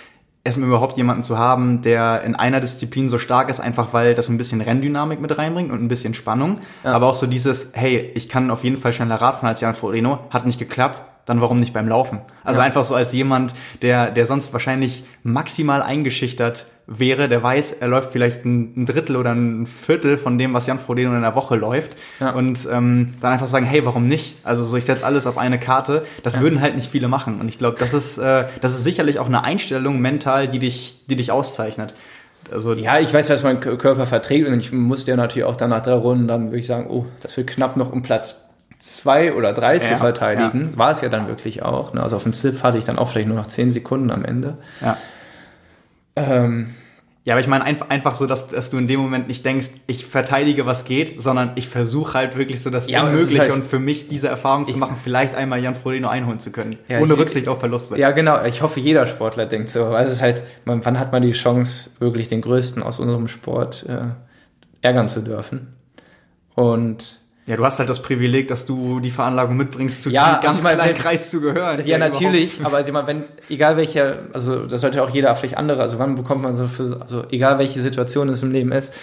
erstmal überhaupt jemanden zu haben, der in einer Disziplin so stark ist, einfach weil das ein bisschen Renndynamik mit reinbringt und ein bisschen Spannung. Ja. Aber auch so dieses, hey, ich kann auf jeden Fall schneller Radfahren als Jan Foreno, hat nicht geklappt dann warum nicht beim Laufen? Also ja. einfach so als jemand, der, der sonst wahrscheinlich maximal eingeschüchtert wäre, der weiß, er läuft vielleicht ein, Drittel oder ein Viertel von dem, was Jan Frodeno in der Woche läuft. Ja. Und ähm, dann einfach sagen, hey, warum nicht? Also so, ich setze alles auf eine Karte. Das ja. würden halt nicht viele machen. Und ich glaube, das ist, äh, das ist sicherlich auch eine Einstellung mental, die dich, die dich auszeichnet. Also ja, ich weiß, was mein Körper verträgt und ich musste ja natürlich auch dann nach drei Runden dann würde ich sagen, oh, das wird knapp noch um Platz zwei oder drei ja, zu verteidigen. Ja. War es ja dann wirklich auch. Ne? Also auf dem Zip hatte ich dann auch vielleicht nur noch zehn Sekunden am Ende. Ja. Ähm, ja, aber ich meine einfach, einfach so, dass, dass du in dem Moment nicht denkst, ich verteidige, was geht, sondern ich versuche halt wirklich so das ja, Unmögliche halt, und für mich diese Erfahrung zu machen, vielleicht einmal Jan Frodeno einholen zu können. Ja, ohne ich, Rücksicht auf Verluste. Ja, genau. Ich hoffe, jeder Sportler denkt so. Weil es ist halt, man, wann hat man die Chance, wirklich den Größten aus unserem Sport äh, ärgern zu dürfen? Und ja, du hast halt das Privileg, dass du die Veranlagung mitbringst, zu ja, ganz also kleinen Kreis zu gehören. Ja, (laughs) natürlich, aber also ich meine, wenn, egal welcher, also das sollte auch jeder vielleicht andere, also wann bekommt man so für, also egal welche Situation es im Leben ist,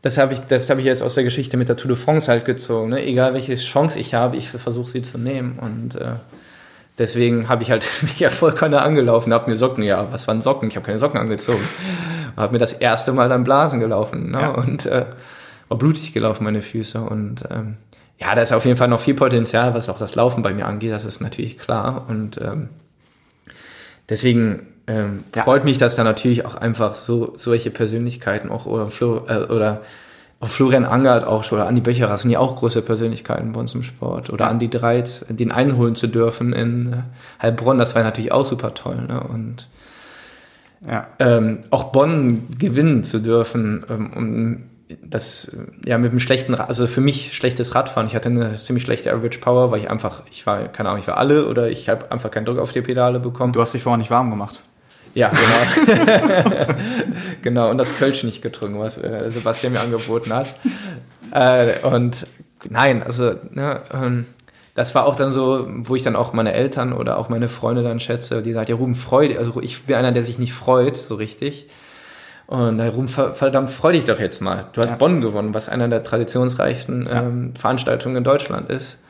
das habe ich, das habe ich jetzt aus der Geschichte mit der Tour de France halt gezogen. Ne? Egal welche Chance ich habe, ich versuche sie zu nehmen. Und äh, deswegen habe ich halt (laughs) mich ja voll keiner angelaufen, habe mir Socken, ja, was waren Socken? Ich habe keine Socken angezogen. habe mir das erste Mal dann Blasen gelaufen ne? Ja. und äh, war blutig gelaufen meine Füße und ähm, ja, da ist auf jeden Fall noch viel Potenzial, was auch das Laufen bei mir angeht. Das ist natürlich klar und ähm, deswegen ähm, ja. freut mich, dass da natürlich auch einfach so solche Persönlichkeiten auch oder Flo, äh, oder auch Florian Angert auch schon oder Andi Becherer sind ja auch große Persönlichkeiten bei uns im Sport oder ja. Andi Dreit, den einholen zu dürfen in äh, Heilbronn, das war natürlich auch super toll ne? und ja. ähm, auch Bonn gewinnen zu dürfen ähm, um das ja mit einem schlechten, also für mich schlechtes Radfahren. Ich hatte eine ziemlich schlechte Average Power, weil ich einfach, ich war, keine Ahnung, ich war alle oder ich habe einfach keinen Druck auf die Pedale bekommen. Du hast dich vorher nicht warm gemacht. Ja, genau. (laughs) genau, und das Kölsch nicht getrunken, was äh, Sebastian mir angeboten hat. Äh, und nein, also, ne, ähm, das war auch dann so, wo ich dann auch meine Eltern oder auch meine Freunde dann schätze, die sagen, ja, Ruben, freu also ich bin einer, der sich nicht freut, so richtig. Und Ruben, verdammt, freu dich doch jetzt mal. Du hast ja. Bonn gewonnen, was einer der traditionsreichsten ähm, Veranstaltungen in Deutschland ist.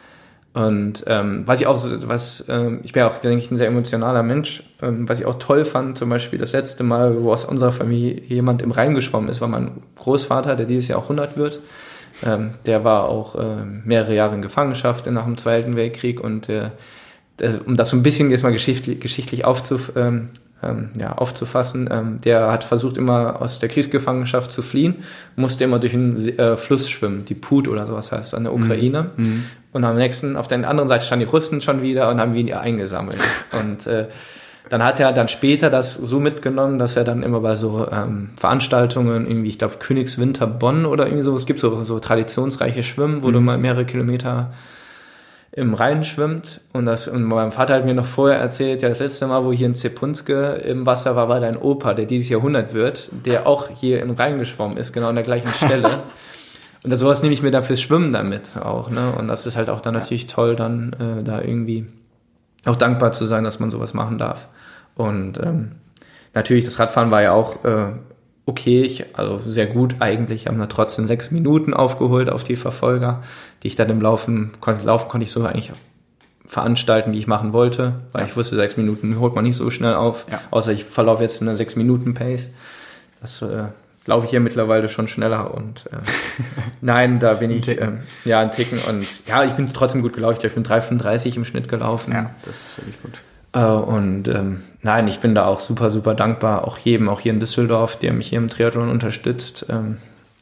Und ähm, was ich auch, was ähm, ich bin ja auch, denke ich, ein sehr emotionaler Mensch. Ähm, was ich auch toll fand, zum Beispiel das letzte Mal, wo aus unserer Familie jemand im Rhein geschwommen ist, war mein Großvater, der dieses Jahr auch 100 wird. Ähm, der war auch äh, mehrere Jahre in Gefangenschaft nach dem Zweiten Weltkrieg und äh, das, um das so ein bisschen jetzt mal geschichtlich, geschichtlich aufzuf, ähm, ähm, ja, aufzufassen. Ähm, der hat versucht, immer aus der Kriegsgefangenschaft zu fliehen, musste immer durch einen äh, Fluss schwimmen, die Put oder sowas heißt, an der mhm. Ukraine. Mhm. Und am nächsten, auf der anderen Seite standen die Russen schon wieder und haben ihn eingesammelt. (laughs) und äh, dann hat er dann später das so mitgenommen, dass er dann immer bei so ähm, Veranstaltungen, irgendwie, ich glaube, Königswinter Bonn oder irgendwie so, es gibt so, so traditionsreiche Schwimmen, wo mhm. du mal mehrere Kilometer im Rhein schwimmt. Und, das, und mein Vater hat mir noch vorher erzählt, ja, das letzte Mal, wo hier in Zepunske im Wasser war, war dein Opa, der dieses Jahrhundert wird, der auch hier im Rhein geschwommen ist, genau an der gleichen (laughs) Stelle. und das sowas nehme ich mir dann fürs Schwimmen damit auch. Ne? Und das ist halt auch dann natürlich toll, dann äh, da irgendwie auch dankbar zu sein, dass man sowas machen darf. Und ähm, natürlich, das Radfahren war ja auch äh, okay, ich, also sehr gut eigentlich, haben da trotzdem sechs Minuten aufgeholt auf die Verfolger, die ich dann im Laufen, konnte, Laufen konnte ich so eigentlich veranstalten, wie ich machen wollte, weil ja. ich wusste, sechs Minuten holt man nicht so schnell auf, ja. außer ich verlaufe jetzt in einer sechs Minuten Pace. Das äh, laufe ich hier mittlerweile schon schneller und äh, (laughs) nein, da bin ich äh, ja ein Ticken und ja, ich bin trotzdem gut gelaufen. Ich bin 3,35 im Schnitt gelaufen. Ja, das ist wirklich gut. Äh, und ähm, nein, ich bin da auch super, super dankbar, auch jedem, auch hier in Düsseldorf, der mich hier im Triathlon unterstützt. Ähm,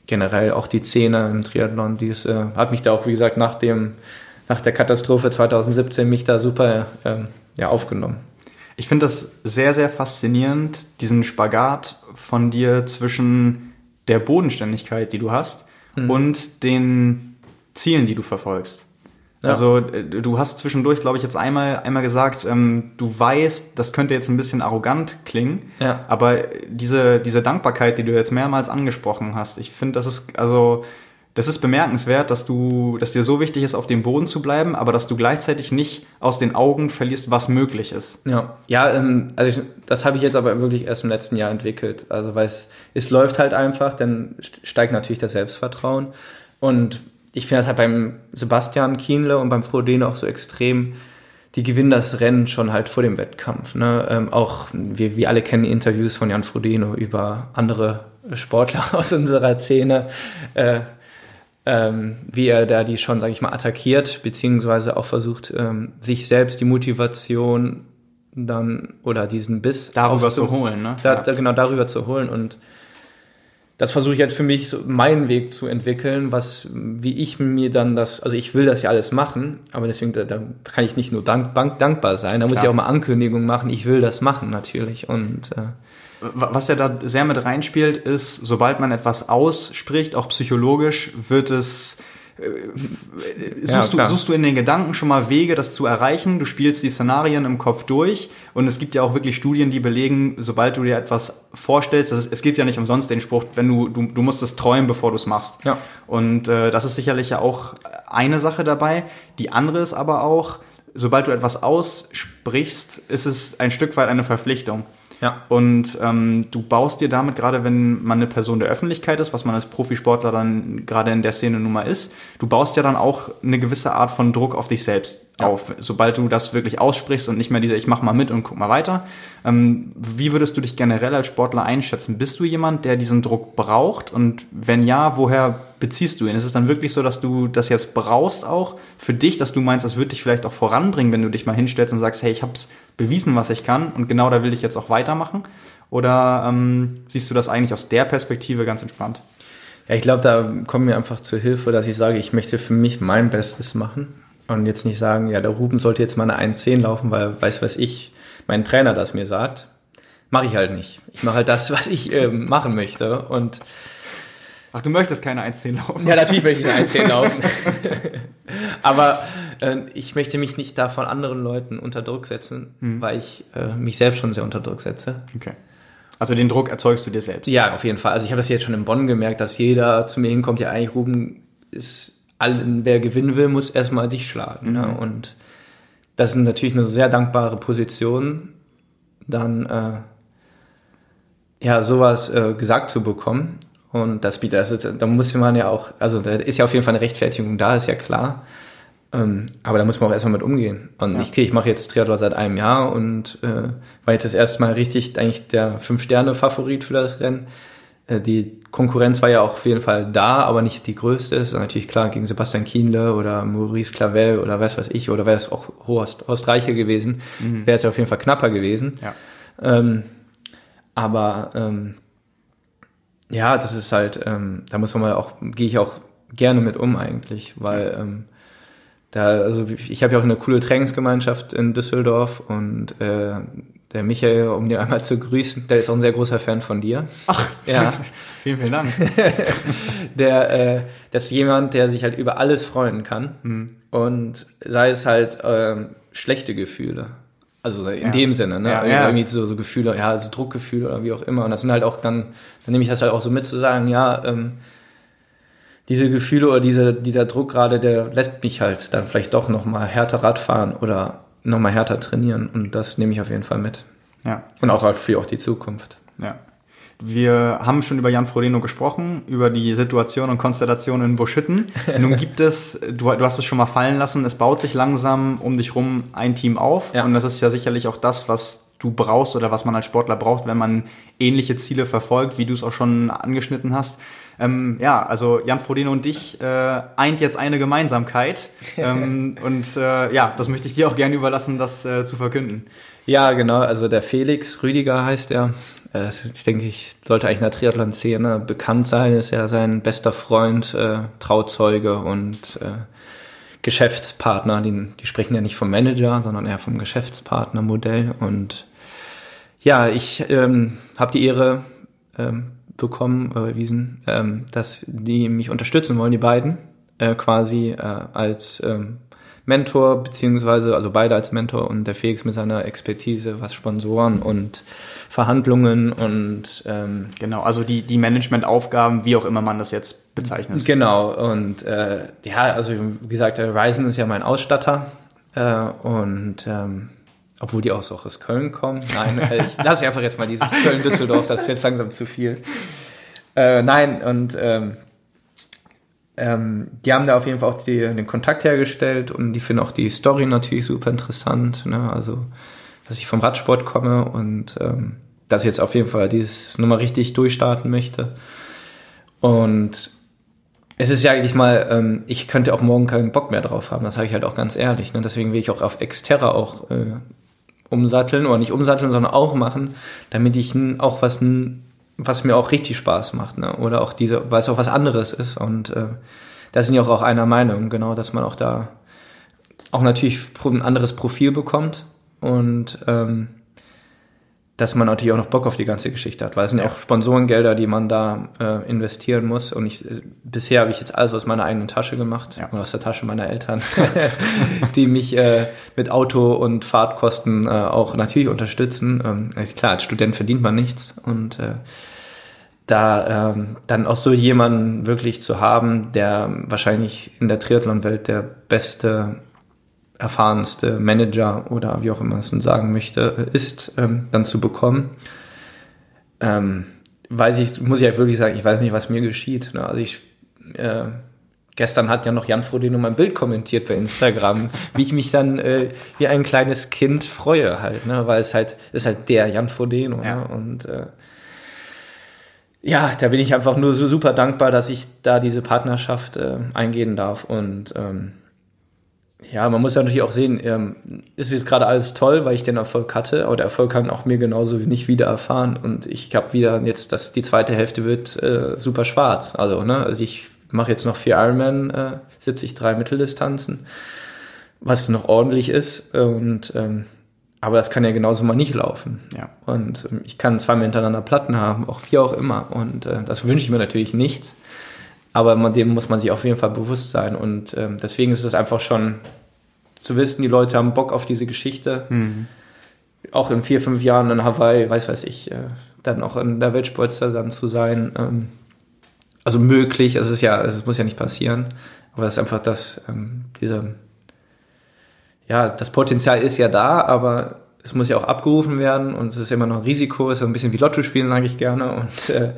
generell auch die Szene im Triathlon, die ist, äh, hat mich da auch, wie gesagt, nach dem, nach der Katastrophe 2017 mich da super ähm, ja, aufgenommen. Ich finde das sehr, sehr faszinierend, diesen Spagat von dir zwischen der Bodenständigkeit, die du hast, mhm. und den Zielen, die du verfolgst. Ja. Also äh, du hast zwischendurch, glaube ich, jetzt einmal, einmal gesagt, ähm, du weißt, das könnte jetzt ein bisschen arrogant klingen, ja. aber diese, diese Dankbarkeit, die du jetzt mehrmals angesprochen hast, ich finde, das ist, also, das ist bemerkenswert, dass du, dass dir so wichtig ist, auf dem Boden zu bleiben, aber dass du gleichzeitig nicht aus den Augen verlierst, was möglich ist. Ja, ja, ähm, also ich, das habe ich jetzt aber wirklich erst im letzten Jahr entwickelt. Also weil es, es läuft halt einfach, dann steigt natürlich das Selbstvertrauen und ich finde das halt beim Sebastian Kienle und beim Frodeno auch so extrem, die gewinnen das Rennen schon halt vor dem Wettkampf. Ne? Ähm, auch wir, wir alle kennen Interviews von Jan Frodeno über andere Sportler (laughs) aus unserer Szene, äh, ähm, wie er da die schon, sage ich mal, attackiert, beziehungsweise auch versucht, ähm, sich selbst die Motivation dann oder diesen Biss darüber zu holen, ne? Da, da, genau darüber zu holen und das versuche ich jetzt für mich so meinen Weg zu entwickeln, was, wie ich mir dann das, also ich will das ja alles machen, aber deswegen, da, da kann ich nicht nur dank, dank, dankbar sein, da muss ich auch mal Ankündigungen machen, ich will das machen natürlich und, äh, was ja da sehr mit reinspielt, ist, sobald man etwas ausspricht, auch psychologisch, wird es suchst, ja, du, suchst du in den Gedanken schon mal Wege, das zu erreichen. Du spielst die Szenarien im Kopf durch und es gibt ja auch wirklich Studien, die belegen, sobald du dir etwas vorstellst, ist, es gibt ja nicht umsonst den Spruch, wenn du, du, du musst es träumen, bevor du es machst. Ja. Und äh, das ist sicherlich ja auch eine Sache dabei. Die andere ist aber auch, sobald du etwas aussprichst, ist es ein Stück weit eine Verpflichtung. Ja. Und ähm, du baust dir damit, gerade wenn man eine Person der Öffentlichkeit ist, was man als Profisportler dann gerade in der Szene nun mal ist, du baust ja dann auch eine gewisse Art von Druck auf dich selbst ja. auf, sobald du das wirklich aussprichst und nicht mehr diese, ich mach mal mit und guck mal weiter. Ähm, wie würdest du dich generell als Sportler einschätzen? Bist du jemand, der diesen Druck braucht? Und wenn ja, woher beziehst du ihn? Ist es dann wirklich so, dass du das jetzt brauchst auch für dich, dass du meinst, das wird dich vielleicht auch voranbringen, wenn du dich mal hinstellst und sagst, hey, ich hab's bewiesen, was ich kann und genau da will ich jetzt auch weitermachen? Oder ähm, siehst du das eigentlich aus der Perspektive ganz entspannt? Ja, ich glaube, da kommen mir einfach zur Hilfe, dass ich sage, ich möchte für mich mein Bestes machen und jetzt nicht sagen, ja, der Ruben sollte jetzt mal eine 1.10 laufen, weil weiß was ich, mein Trainer das mir sagt. Mache ich halt nicht. Ich mache halt das, (laughs) was ich äh, machen möchte und Ach, du möchtest keine 1.10 laufen? Ja, natürlich möchte ich eine 1.10 (laughs) laufen. (laughs) Aber äh, ich möchte mich nicht da von anderen Leuten unter Druck setzen, mhm. weil ich äh, mich selbst schon sehr unter Druck setze. Okay. Also den Druck erzeugst du dir selbst? Ja, auf jeden Fall. Also ich habe das jetzt schon in Bonn gemerkt, dass jeder zu mir hinkommt, ja eigentlich Ruben ist allen, wer gewinnen will, muss erstmal dich schlagen. Ne? Mhm. Ne? Und das ist natürlich eine sehr dankbare Position, dann äh, ja sowas äh, gesagt zu bekommen. Und das bietet, also da muss man ja auch, also da ist ja auf jeden Fall eine Rechtfertigung da, ist ja klar. Ähm, aber da muss man auch erstmal mit umgehen. Und ja. ich, okay, ich mache jetzt Triathlon seit einem Jahr und äh, war jetzt das erste Mal richtig eigentlich der Fünf-Sterne-Favorit für das Rennen. Äh, die Konkurrenz war ja auch auf jeden Fall da, aber nicht die größte. Ist natürlich klar gegen Sebastian Kienle oder Maurice Clavel oder was weiß ich, oder wäre es auch Horst, Horst Reiche gewesen, mhm. wäre es ja auf jeden Fall knapper gewesen. Ja. Ähm, aber ähm, ja, das ist halt, ähm, da muss man mal auch, gehe ich auch gerne mit um eigentlich, weil ähm, da, also ich habe ja auch eine coole Trainingsgemeinschaft in Düsseldorf und äh, der Michael, um den einmal zu grüßen, der ist auch ein sehr großer Fan von dir. Ach, ja. (laughs) vielen, vielen Dank. (laughs) der, äh, das ist jemand, der sich halt über alles freuen kann mhm. und sei es halt ähm, schlechte Gefühle. Also in ja. dem Sinne, ne? Ja, ja. Irgendwie so, so Gefühle, ja, also Druckgefühle oder wie auch immer. Und das sind halt auch dann, dann nehme ich das halt auch so mit zu sagen, ja, ähm, diese Gefühle oder diese, dieser Druck gerade, der lässt mich halt dann vielleicht doch nochmal härter Radfahren oder nochmal härter trainieren. Und das nehme ich auf jeden Fall mit. Ja. Und auch halt für auch die Zukunft. Ja. Wir haben schon über Jan Frodeno gesprochen, über die Situation und Konstellation in Buschütten. (laughs) Nun gibt es, du, du, hast es schon mal fallen lassen, es baut sich langsam um dich rum ein Team auf. Ja. Und das ist ja sicherlich auch das, was du brauchst oder was man als Sportler braucht, wenn man ähnliche Ziele verfolgt, wie du es auch schon angeschnitten hast. Ähm, ja, also Jan Frodeno und dich äh, eint jetzt eine Gemeinsamkeit. (laughs) ähm, und äh, ja, das möchte ich dir auch gerne überlassen, das äh, zu verkünden. Ja, genau. Also der Felix Rüdiger heißt er. Äh, ich denke, ich sollte eigentlich in der Triathlon-Szene bekannt sein. Ist ja sein bester Freund, äh, Trauzeuge und äh, Geschäftspartner. Die, die sprechen ja nicht vom Manager, sondern eher vom Geschäftspartnermodell. Und ja, ich ähm, habe die Ehre, ähm, bekommen, überwiesen, ähm, dass die mich unterstützen wollen, die beiden, äh, quasi äh, als ähm, Mentor, beziehungsweise, also beide als Mentor und der Felix mit seiner Expertise, was Sponsoren und Verhandlungen und ähm, genau, also die, die Managementaufgaben, wie auch immer man das jetzt bezeichnet. Genau, und äh, ja, also wie gesagt, Ryzen ist ja mein Ausstatter äh, und ähm, obwohl die auch so aus Köln kommen. Nein, äh, ich lasse einfach jetzt mal dieses Köln-Düsseldorf, das ist jetzt langsam zu viel. Äh, nein, und ähm, ähm, die haben da auf jeden Fall auch die, den Kontakt hergestellt und die finden auch die Story natürlich super interessant. Ne? Also, dass ich vom Radsport komme und ähm, dass ich jetzt auf jeden Fall dieses Nummer richtig durchstarten möchte. Und es ist ja eigentlich mal, ähm, ich könnte auch morgen keinen Bock mehr drauf haben, das sage ich halt auch ganz ehrlich. Ne? Deswegen will ich auch auf Exterra auch äh, umsatteln oder nicht umsatteln, sondern auch machen, damit ich auch was, was mir auch richtig Spaß macht, ne? Oder auch diese, weil es auch was anderes ist. Und äh, da sind ja auch, auch einer Meinung, genau, dass man auch da auch natürlich ein anderes Profil bekommt und ähm, dass man natürlich auch noch Bock auf die ganze Geschichte hat, weil es sind ja auch Sponsorengelder, die man da äh, investieren muss. Und ich, bisher habe ich jetzt alles aus meiner eigenen Tasche gemacht ja. und aus der Tasche meiner Eltern, (laughs) die mich äh, mit Auto und Fahrtkosten äh, auch natürlich unterstützen. Ähm, klar, als Student verdient man nichts und äh, da ähm, dann auch so jemanden wirklich zu haben, der wahrscheinlich in der Triathlon-Welt der beste erfahrenste Manager oder wie auch immer es denn sagen möchte, ist, ähm, dann zu bekommen. Ähm, weiß ich, muss ich ja wirklich sagen, ich weiß nicht, was mir geschieht. Ne? Also ich, äh, gestern hat ja noch Jan Frodeno mein Bild kommentiert bei Instagram, wie ich mich dann äh, wie ein kleines Kind freue halt, ne? weil es halt, ist halt der Jan Frodeno. Ja. Ne? Und äh, ja, da bin ich einfach nur so super dankbar, dass ich da diese Partnerschaft äh, eingehen darf und ähm, ja, man muss ja natürlich auch sehen, ähm, ist jetzt gerade alles toll, weil ich den Erfolg hatte, aber der Erfolg kann auch mir genauso wie nicht wieder erfahren. Und ich habe wieder jetzt, dass die zweite Hälfte wird äh, super schwarz. Also, ne, also ich mache jetzt noch vier Ironman, äh, 73 Mitteldistanzen, was noch ordentlich ist. Und ähm, aber das kann ja genauso mal nicht laufen. Ja. Und ähm, ich kann zweimal hintereinander Platten haben, auch wie auch immer. Und äh, das wünsche ich mir natürlich nicht aber man, dem muss man sich auf jeden Fall bewusst sein. Und ähm, deswegen ist es einfach schon zu wissen, die Leute haben Bock auf diese Geschichte. Mhm. Auch in vier, fünf Jahren in Hawaii, weiß weiß ich, äh, dann auch in der Weltspitze dann zu sein. Ähm, also möglich, also es ist ja, es muss ja nicht passieren, aber es ist einfach das, ähm, diese, ja, das Potenzial ist ja da, aber es muss ja auch abgerufen werden und es ist immer noch ein Risiko, es ist ein bisschen wie Lotto spielen, sage ich gerne. Und äh,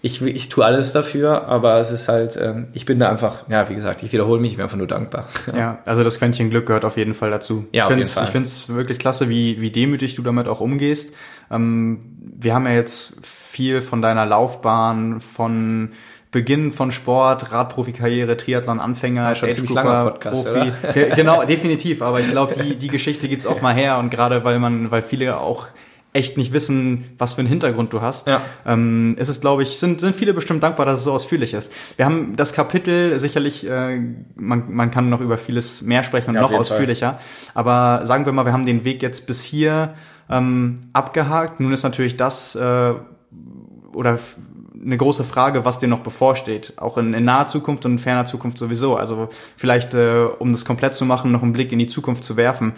ich, ich tue alles dafür, aber es ist halt, ähm, ich bin da einfach, ja, wie gesagt, ich wiederhole mich, ich bin einfach nur dankbar. (laughs) Ja, also das Quäntchen Glück gehört auf jeden Fall dazu. Ja, ich finde es wirklich klasse, wie, wie demütig du damit auch umgehst. Ähm, wir haben ja jetzt viel von deiner Laufbahn, von Beginn von Sport, Radprofikarriere, Triathlon, Anfänger, ja, schon ziemlich langer Podcast, Profi. Genau, (laughs) definitiv. Aber ich glaube, die, die Geschichte gibt's auch mal her und gerade weil man, weil viele auch echt nicht wissen, was für einen Hintergrund du hast. Ja. Ähm, ist es, glaube ich, sind, sind viele bestimmt dankbar, dass es so ausführlich ist. Wir haben das Kapitel sicherlich, äh, man, man kann noch über vieles mehr sprechen und ja, noch ausführlicher. Fall. Aber sagen wir mal, wir haben den Weg jetzt bis hier ähm, abgehakt. Nun ist natürlich das äh, oder eine große Frage, was dir noch bevorsteht. Auch in, in naher Zukunft und in ferner Zukunft sowieso. Also vielleicht, äh, um das komplett zu machen, noch einen Blick in die Zukunft zu werfen.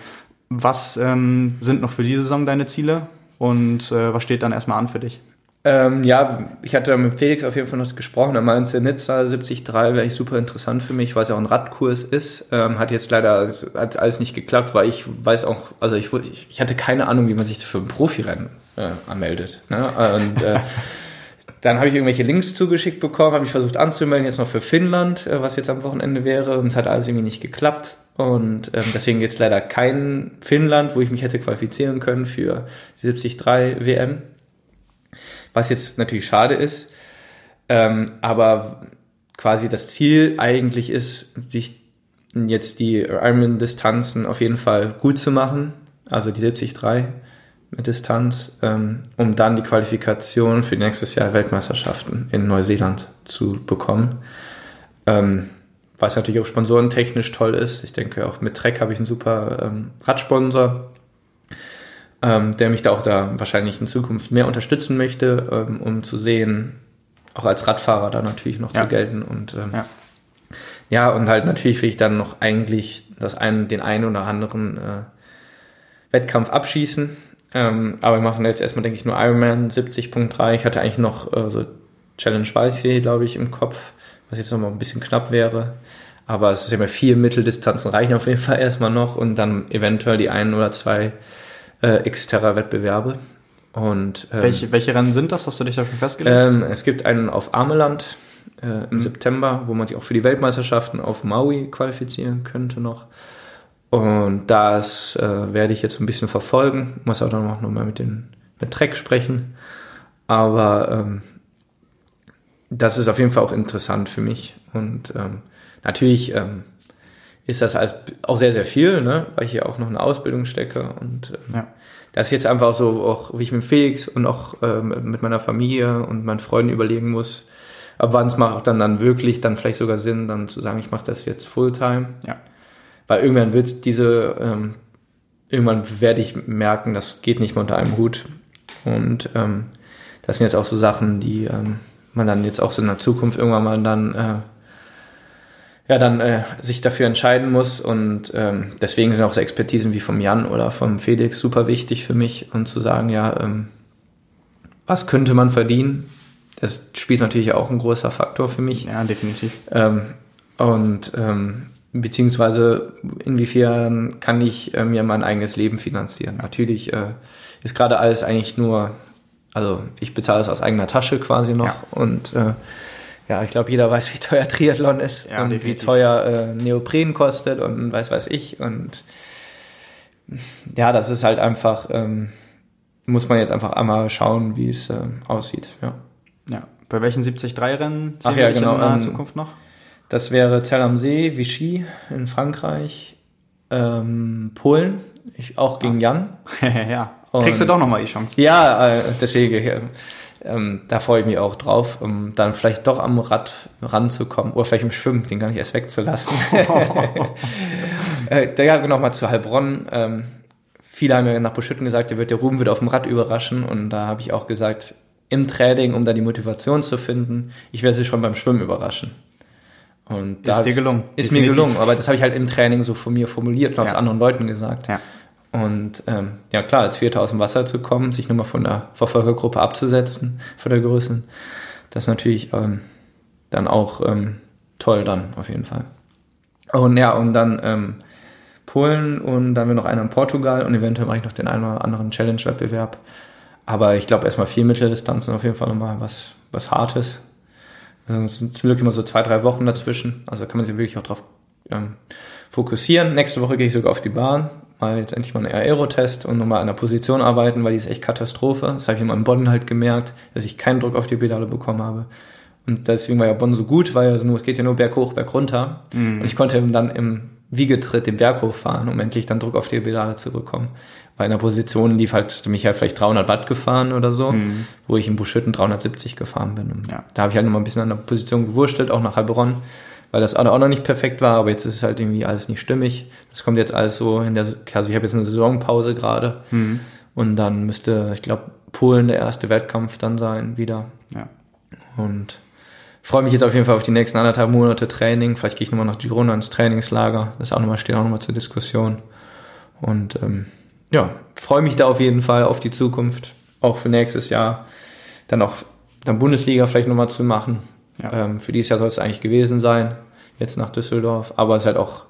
Was ähm, sind noch für diese Saison deine Ziele? Und äh, was steht dann erstmal an für dich? Ähm, ja, ich hatte mit Felix auf jeden Fall noch gesprochen. Er meinte, Nizza 73 wäre ich super interessant für mich, weil es ja auch ein Radkurs ist. Ähm, hat jetzt leider hat alles nicht geklappt, weil ich weiß auch, also ich, ich hatte keine Ahnung, wie man sich für ein Profirennen äh, anmeldet. Ne? Und äh, (laughs) dann habe ich irgendwelche Links zugeschickt bekommen, habe ich versucht anzumelden, jetzt noch für Finnland, äh, was jetzt am Wochenende wäre, und es hat alles irgendwie nicht geklappt. Und ähm, deswegen jetzt leider kein Finnland, wo ich mich hätte qualifizieren können für die 73 WM. Was jetzt natürlich schade ist. Ähm, aber quasi das Ziel eigentlich ist, sich jetzt die Ironman-Distanzen auf jeden Fall gut zu machen. Also die 73 mit Distanz, ähm, um dann die Qualifikation für nächstes Jahr Weltmeisterschaften in Neuseeland zu bekommen. Ähm, was natürlich auch sponsorentechnisch toll ist. Ich denke, auch mit Trek habe ich einen super ähm, Radsponsor, ähm, der mich da auch da wahrscheinlich in Zukunft mehr unterstützen möchte, ähm, um zu sehen, auch als Radfahrer da natürlich noch ja. zu gelten. Und ähm, ja. ja. und halt natürlich will ich dann noch eigentlich das einen, den einen oder anderen äh, Wettkampf abschießen. Ähm, aber wir machen jetzt erstmal, denke ich, nur Ironman 70.3. Ich hatte eigentlich noch äh, so Challenge Walsee, glaube ich, im Kopf, was jetzt nochmal ein bisschen knapp wäre. Aber es ist ja immer vier Mitteldistanzen reichen auf jeden Fall erstmal noch und dann eventuell die ein oder zwei äh, Xterra-Wettbewerbe. Und, ähm, welche, welche Rennen sind das? Hast du dich da schon festgelegt? Ähm, es gibt einen auf Ameland äh, im mhm. September, wo man sich auch für die Weltmeisterschaften auf Maui qualifizieren könnte noch. Und das äh, werde ich jetzt ein bisschen verfolgen. Muss auch dann noch mal mit den mit Trek sprechen. Aber ähm, das ist auf jeden Fall auch interessant für mich. Und ähm, Natürlich ähm, ist das alles auch sehr, sehr viel, ne? weil ich hier auch noch eine Ausbildung stecke. Und ähm, ja. das ist jetzt einfach so, auch wie ich mit Felix und auch ähm, mit meiner Familie und meinen Freunden überlegen muss, ab wann es macht dann, dann wirklich dann vielleicht sogar Sinn, dann zu sagen, ich mache das jetzt Fulltime. Ja. Weil irgendwann wird diese, ähm, irgendwann werde ich merken, das geht nicht mehr unter einem Hut. Und ähm, das sind jetzt auch so Sachen, die ähm, man dann jetzt auch so in der Zukunft irgendwann mal dann äh, ja dann äh, sich dafür entscheiden muss und ähm, deswegen sind auch so Expertisen wie vom Jan oder vom Felix super wichtig für mich und zu sagen ja ähm, was könnte man verdienen das spielt natürlich auch ein großer Faktor für mich Ja, definitiv. ähm, und ähm, beziehungsweise inwiefern kann ich äh, mir mein eigenes Leben finanzieren natürlich äh, ist gerade alles eigentlich nur also ich bezahle es aus eigener Tasche quasi noch Ja. und äh, ja, ich glaube, jeder weiß, (laughs) wie teuer Triathlon ist Ja, und definitiv. wie teuer äh, Neopren kostet und weiß weiß ich. Und ja, das ist halt einfach, ähm, muss man jetzt einfach einmal schauen, wie es äh, aussieht. Ja. Ja. Bei welchen 73-Rennen Ach sehen ja, wir genau, in naher ähm, Zukunft noch? Das wäre Zell am See, Vichy in Frankreich, ähm, Polen, ich, auch gegen Jan. (laughs) ja. Und- Kriegst du doch nochmal die Chance. Ja, äh, deswegen, äh, ähm, da freue ich mich auch drauf, um dann vielleicht doch am Rad ranzukommen oder vielleicht im Schwimmen, den gar nicht erst wegzulassen. (laughs) äh, da nochmal zu Heilbronn. Ähm, viele haben ja nach Buschütten gesagt, der, wird, der Ruben wird auf dem Rad überraschen und da habe ich auch gesagt, im Training, um da die Motivation zu finden, ich werde sie schon beim Schwimmen überraschen. Und Ist dir gelungen. Ist mir Definitiv. gelungen, aber das habe ich halt im Training so von mir formuliert und auch Ja. zu anderen Leuten gesagt. Ja. Und ähm, ja klar, als Vierter aus dem Wasser zu kommen, sich nochmal von der Verfolgergruppe abzusetzen, von der Größen, das ist natürlich ähm, dann auch ähm, toll dann auf jeden Fall. Und ja, und dann ähm, Polen und dann wir noch einen in Portugal und eventuell mache ich noch den einen oder anderen Challenge-Wettbewerb. Aber ich glaube erstmal vier Mitteldistanzen auf jeden Fall nochmal was, was Hartes. Also es sind zum Glück immer so zwei, drei Wochen dazwischen. Also da kann man sich wirklich auch drauf ähm, fokussieren. Nächste Woche gehe ich sogar auf die Bahn, mal jetzt endlich mal einen Aerotest und nochmal an der Position arbeiten, weil die ist echt Katastrophe. Das habe ich immer in Bonn halt gemerkt, dass ich keinen Druck auf die Pedale bekommen habe. Und deswegen war ja Bonn so gut, weil also nur, es geht ja nur Berg hoch, Berg runter. Und ich konnte dann im Wiegetritt den Berg hochfahren, um endlich dann Druck auf die Pedale zu bekommen. Weil in der Position lief halt, mich halt vielleicht 300 Watt gefahren oder so, wo ich in Buschütten 370 gefahren bin. Und Ja. da habe ich halt nochmal ein bisschen an der Position gewurstelt, auch nach Heilbronn, weil das auch noch nicht perfekt war, aber jetzt ist es halt irgendwie alles nicht stimmig. Das kommt jetzt alles so in der, also ich habe jetzt eine Saisonpause gerade und dann müsste, ich glaube, Polen der erste Wettkampf dann sein wieder. Ja. Und freue mich jetzt auf jeden Fall auf die nächsten anderthalb Monate Training. Vielleicht gehe ich nochmal nach Girona ins Trainingslager. Das auch nochmal, steht auch nochmal zur Diskussion. Und ähm, ja, freue mich da auf jeden Fall auf die Zukunft. Auch für nächstes Jahr. Dann auch dann Bundesliga vielleicht nochmal zu machen. Ja. Ähm, für dieses Jahr soll es eigentlich gewesen sein. Jetzt nach Düsseldorf. Aber es ist halt auch,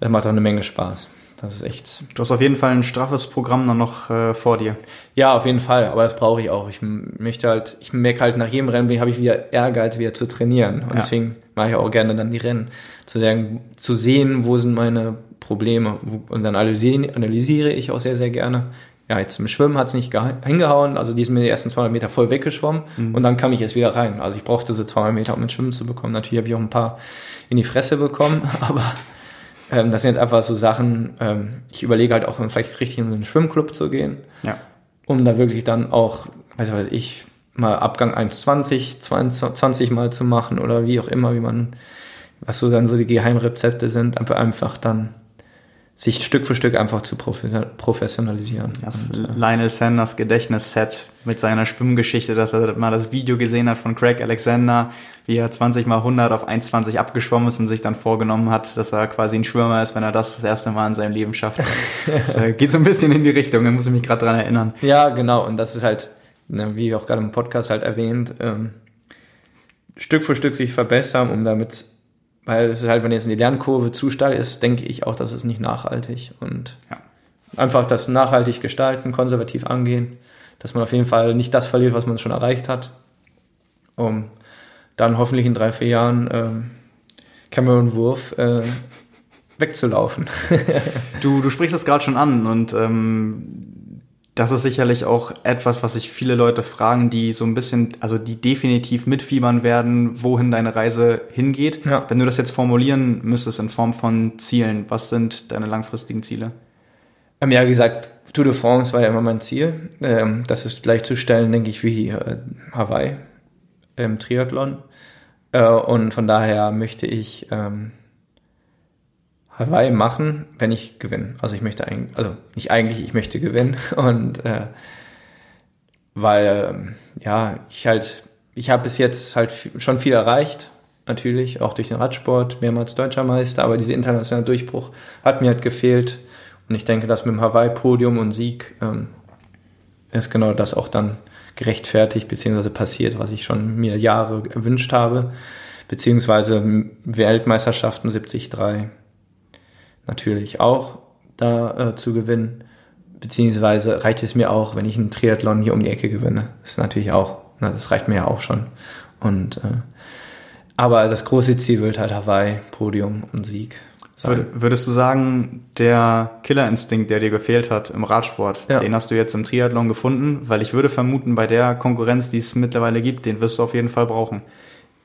das macht auch eine Menge Spaß. Das ist echt Du hast auf jeden Fall ein straffes Programm dann noch äh, vor dir. Ja, auf jeden Fall, aber das brauche ich auch. Ich möchte halt, ich merke halt nach jedem Rennen habe ich wieder Ehrgeiz, wieder zu trainieren. Und Ja. deswegen mache ich auch gerne dann die Rennen. Zu sagen, zu sehen, wo sind meine Probleme. Und dann analysiere, analysiere ich auch sehr, sehr gerne. Ja, jetzt im Schwimmen hat es nicht geha- hingehauen, also die ist mir die ersten 200 Meter voll weggeschwommen und dann kam ich erst wieder rein. Also ich brauchte so 200 Meter, um ins Schwimmen zu bekommen. Natürlich habe ich auch ein paar in die Fresse bekommen, (laughs) aber ähm, das sind jetzt einfach so Sachen, ähm, ich überlege halt auch, vielleicht richtig in so einen Schwimmclub zu gehen Ja. um da wirklich dann auch, weiß weiß ich, mal Abgang 1,20, 20, 20 mal zu machen oder wie auch immer, wie man, was so dann so die Geheimrezepte sind, einfach dann sich Stück für Stück einfach zu profes- professionalisieren. Das Und, äh, Lionel Sanders Gedächtnisset mit seiner Schwimmgeschichte, dass er mal das Video gesehen hat von Craig Alexander, wie er 20 mal 100 auf 1,20 abgeschwommen ist und sich dann vorgenommen hat, dass er quasi ein Schwimmer ist, wenn er das das erste Mal in seinem Leben schafft. Das äh, geht so ein bisschen in die Richtung, da muss ich mich gerade dran erinnern. ja, genau, und das ist halt, ne, wie auch gerade im Podcast halt erwähnt, ähm, Stück für Stück sich verbessern, um damit, weil es ist halt, wenn jetzt die Lernkurve zu stark ist, denke ich auch, das ist nicht nachhaltig und Ja. einfach das nachhaltig gestalten, konservativ angehen, dass man auf jeden Fall nicht das verliert, was man schon erreicht hat, um dann hoffentlich in drei, vier Jahren ähm, Cameron Wurf äh, (laughs) wegzulaufen. Du, du sprichst es gerade schon an und ähm, das ist sicherlich auch etwas, was sich viele Leute fragen, die so ein bisschen, also die definitiv mitfiebern werden, wohin deine Reise hingeht. Ja. Wenn du das jetzt formulieren müsstest in Form von Zielen, was sind deine langfristigen Ziele? Ähm, ja, wie gesagt, Tour de France war ja immer mein Ziel. Ähm, das ist gleichzustellen, denke ich, wie äh, Hawaii im Triathlon. Äh, und von daher möchte ich ähm, Hawaii machen, wenn ich gewinne. Also ich möchte eigentlich, also nicht eigentlich, ich möchte gewinnen. (laughs) Und äh, weil ähm, ja, ich halt, ich habe bis jetzt halt schon viel erreicht, natürlich, auch durch den Radsport, mehrmals deutscher Meister, aber dieser internationale Durchbruch hat mir halt gefehlt. Und ich denke, dass mit dem Hawaii-Podium und Sieg ähm, ist genau das auch dann gerechtfertigt, beziehungsweise passiert, was ich schon mir Jahre erwünscht habe, beziehungsweise Weltmeisterschaften 73 natürlich auch da äh, zu gewinnen, beziehungsweise reicht es mir auch, wenn ich einen Triathlon hier um die Ecke gewinne. Das ist natürlich auch, na, das reicht mir ja auch schon. Und äh, aber das große Ziel wird halt Hawaii, Podium und Sieg. Sein. Würdest du sagen, der Killerinstinkt, der dir gefehlt hat im Radsport, ja. den hast du jetzt im Triathlon gefunden? Weil ich würde vermuten, bei der Konkurrenz, die es mittlerweile gibt, den wirst du auf jeden Fall brauchen.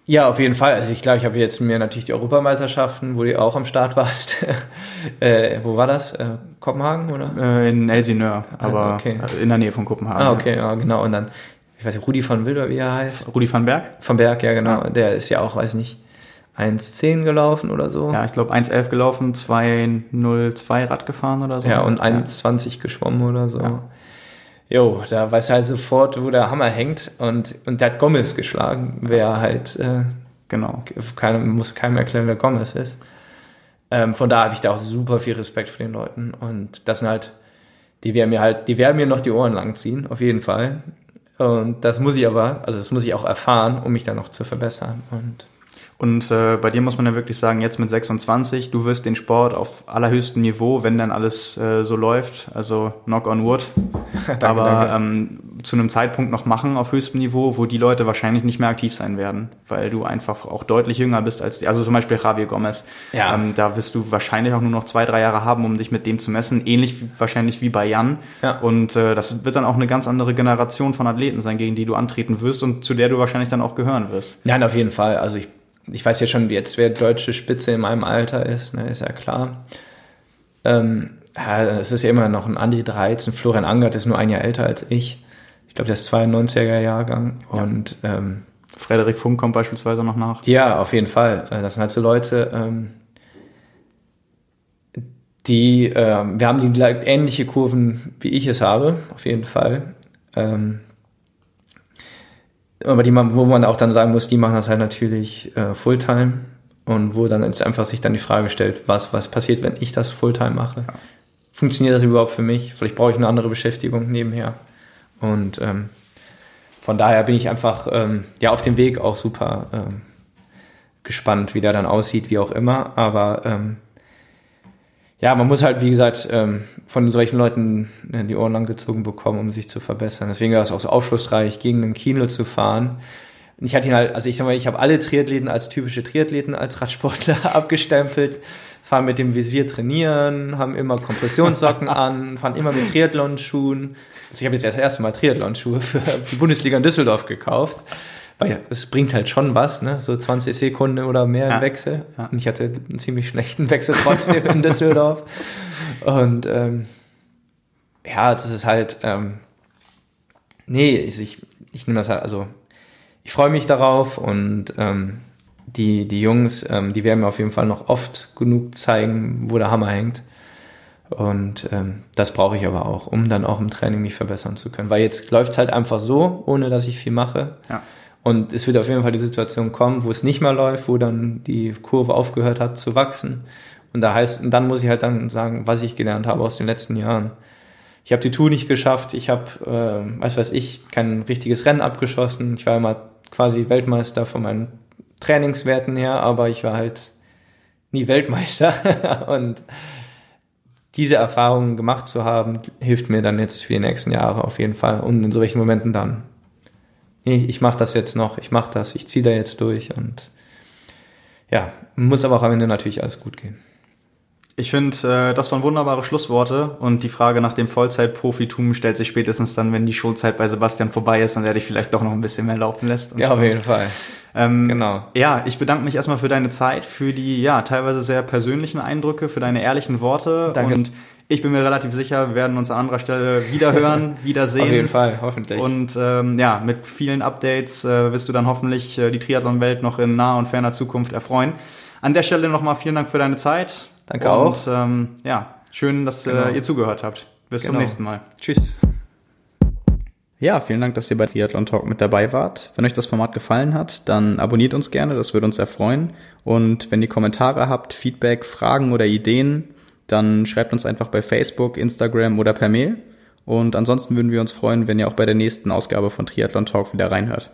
Ja, auf jeden Fall. Also ich glaube, ich habe jetzt mir natürlich die Europameisterschaften, wo du auch am Start warst. (laughs) äh, wo war das? Äh, Kopenhagen oder? Äh, in Elsineur, ah, aber ah, okay. in der Nähe von Kopenhagen. Ah, okay, ja, genau. Und dann, ich weiß nicht, Rudi von Wilder, wie er heißt. Rudi van Berg? Van Berg, ja, genau. Ja. Der ist ja auch, weiß nicht, 1,10 gelaufen oder so. Ja, ich glaube 1,11 gelaufen, 2,02 Rad gefahren oder so. Ja, und 1,20 ja. geschwommen oder so. Ja jo, da weiß halt sofort, wo der Hammer hängt und, und der hat Gomez geschlagen, wer halt, äh, genau, keinem, muss keinem erklären, wer Gomez ist. Ähm, von da habe ich da auch super viel Respekt vor den Leuten und das sind halt, die werden mir halt, die werden mir noch die Ohren lang ziehen, auf jeden Fall. Und das muss ich aber, also das muss ich auch erfahren, um mich dann noch zu verbessern und und äh, bei dir muss man ja wirklich sagen, jetzt mit 26, du wirst den Sport auf allerhöchstem Niveau, wenn dann alles äh, so läuft, also knock on wood, (laughs) danke, aber danke. Ähm, zu einem Zeitpunkt noch machen auf höchstem Niveau, wo die Leute wahrscheinlich nicht mehr aktiv sein werden, weil du einfach auch deutlich jünger bist als die, also zum Beispiel Javier Gomez. Ja. Ähm, da wirst du wahrscheinlich auch nur noch zwei, drei Jahre haben, um dich mit dem zu messen, ähnlich wie, wahrscheinlich wie bei Jan. Ja. Und äh, das wird dann auch eine ganz andere Generation von Athleten sein, gegen die du antreten wirst und zu der du wahrscheinlich dann auch gehören wirst. Nein, auf jeden Fall. Also ich ich weiß ja schon jetzt, wer deutsche Spitze in meinem Alter ist, ne, ist ja klar. Ähm, ja, es ist ja immer noch ein Andi 13, Florian Angert ist nur ein Jahr älter als ich. Ich glaube, der ist 92er Jahrgang und ja. ähm, Frederik Funk kommt beispielsweise noch nach. Ja, auf jeden Fall. Äh, das sind halt so Leute, ähm, die, äh, wir haben die ähnliche Kurven, wie ich es habe, auf jeden Fall. Ähm, aber die wo man auch dann sagen muss, die machen das halt natürlich äh, Fulltime und wo dann jetzt einfach sich dann die Frage stellt, was, was passiert, wenn ich das Fulltime mache? Ja. Funktioniert das überhaupt für mich? Vielleicht brauche ich eine andere Beschäftigung nebenher. Und ähm, von daher bin ich einfach ähm, ja auf dem Weg auch super ähm, gespannt, wie der dann aussieht, wie auch immer. Aber ähm, ja, man muss halt, wie gesagt, ähm, von solchen Leuten äh, die Ohren lang gezogen bekommen, um sich zu verbessern. Deswegen war es auch so aufschlussreich, gegen einen Kino zu fahren. Und ich hatte ihn halt, also ich sag mal, ich habe alle Triathleten als typische Triathleten, als Radsportler (laughs) abgestempelt, fahren mit dem Visier trainieren, haben immer Kompressionssocken (laughs) an, fahren immer mit Triathlon-Schuhen. Also ich habe jetzt erst das erste Mal Triathlon-Schuhe für die Bundesliga in Düsseldorf gekauft weil es bringt halt schon was, ne? so 20 Sekunden oder mehr ja. im Wechsel. Ja. Und ich hatte einen ziemlich schlechten Wechsel trotzdem in Düsseldorf. (laughs) Und ähm, ja, das ist halt, ähm, nee, ich, ich, ich nehme das halt, also ich freue mich darauf und ähm, die, die Jungs, ähm, die werden mir auf jeden Fall noch oft genug zeigen, wo der Hammer hängt. Und ähm, das brauche ich aber auch, um dann auch im Training mich verbessern zu können. Weil jetzt läuft es halt einfach so, ohne dass ich viel mache. Ja. Und es wird auf jeden Fall die Situation kommen, wo es nicht mehr läuft, wo dann die Kurve aufgehört hat zu wachsen. Und da heißt, und dann muss ich halt dann sagen, was ich gelernt habe aus den letzten Jahren. Ich habe die Tour nicht geschafft, ich habe, äh, was weiß ich, kein richtiges Rennen abgeschossen. Ich war immer quasi Weltmeister von meinen Trainingswerten her, aber ich war halt nie Weltmeister. (laughs) und diese Erfahrungen gemacht zu haben, hilft mir dann jetzt für die nächsten Jahre auf jeden Fall. Und in solchen Momenten dann nee, ich mache das jetzt noch, ich mache das, ich ziehe da jetzt durch und ja, muss aber auch am Ende natürlich alles gut gehen. Ich finde, äh, das waren wunderbare Schlussworte und die Frage nach dem Vollzeit-Profitum stellt sich spätestens dann, wenn die Schulzeit bei Sebastian vorbei ist und er dich vielleicht doch noch ein bisschen mehr laufen lässt. Ja, auf jeden Fall. Ähm, genau. Ja, ich bedanke mich erstmal für deine Zeit, für die ja teilweise sehr persönlichen Eindrücke, für deine ehrlichen Worte Danke. und ich bin mir relativ sicher, wir werden uns an anderer Stelle wiederhören, (laughs) wiedersehen. Auf jeden Fall, hoffentlich. Und ähm, ja, mit vielen Updates äh, wirst du dann hoffentlich äh, die Triathlon-Welt noch in naher und ferner Zukunft erfreuen. An der Stelle nochmal vielen Dank für deine Zeit. Danke und, auch. Ähm, ja, schön, dass äh, genau. äh, ihr zugehört habt. Bis genau. zum nächsten Mal. Tschüss. Ja, vielen Dank, dass ihr bei Triathlon Talk mit dabei wart. Wenn euch das Format gefallen hat, dann abonniert uns gerne, das würde uns sehr freuen. Und wenn ihr Kommentare habt, Feedback, Fragen oder Ideen, dann schreibt uns einfach bei Facebook, Instagram oder per Mail. Und ansonsten würden wir uns freuen, wenn ihr auch bei der nächsten Ausgabe von Triathlon Talk wieder reinhört.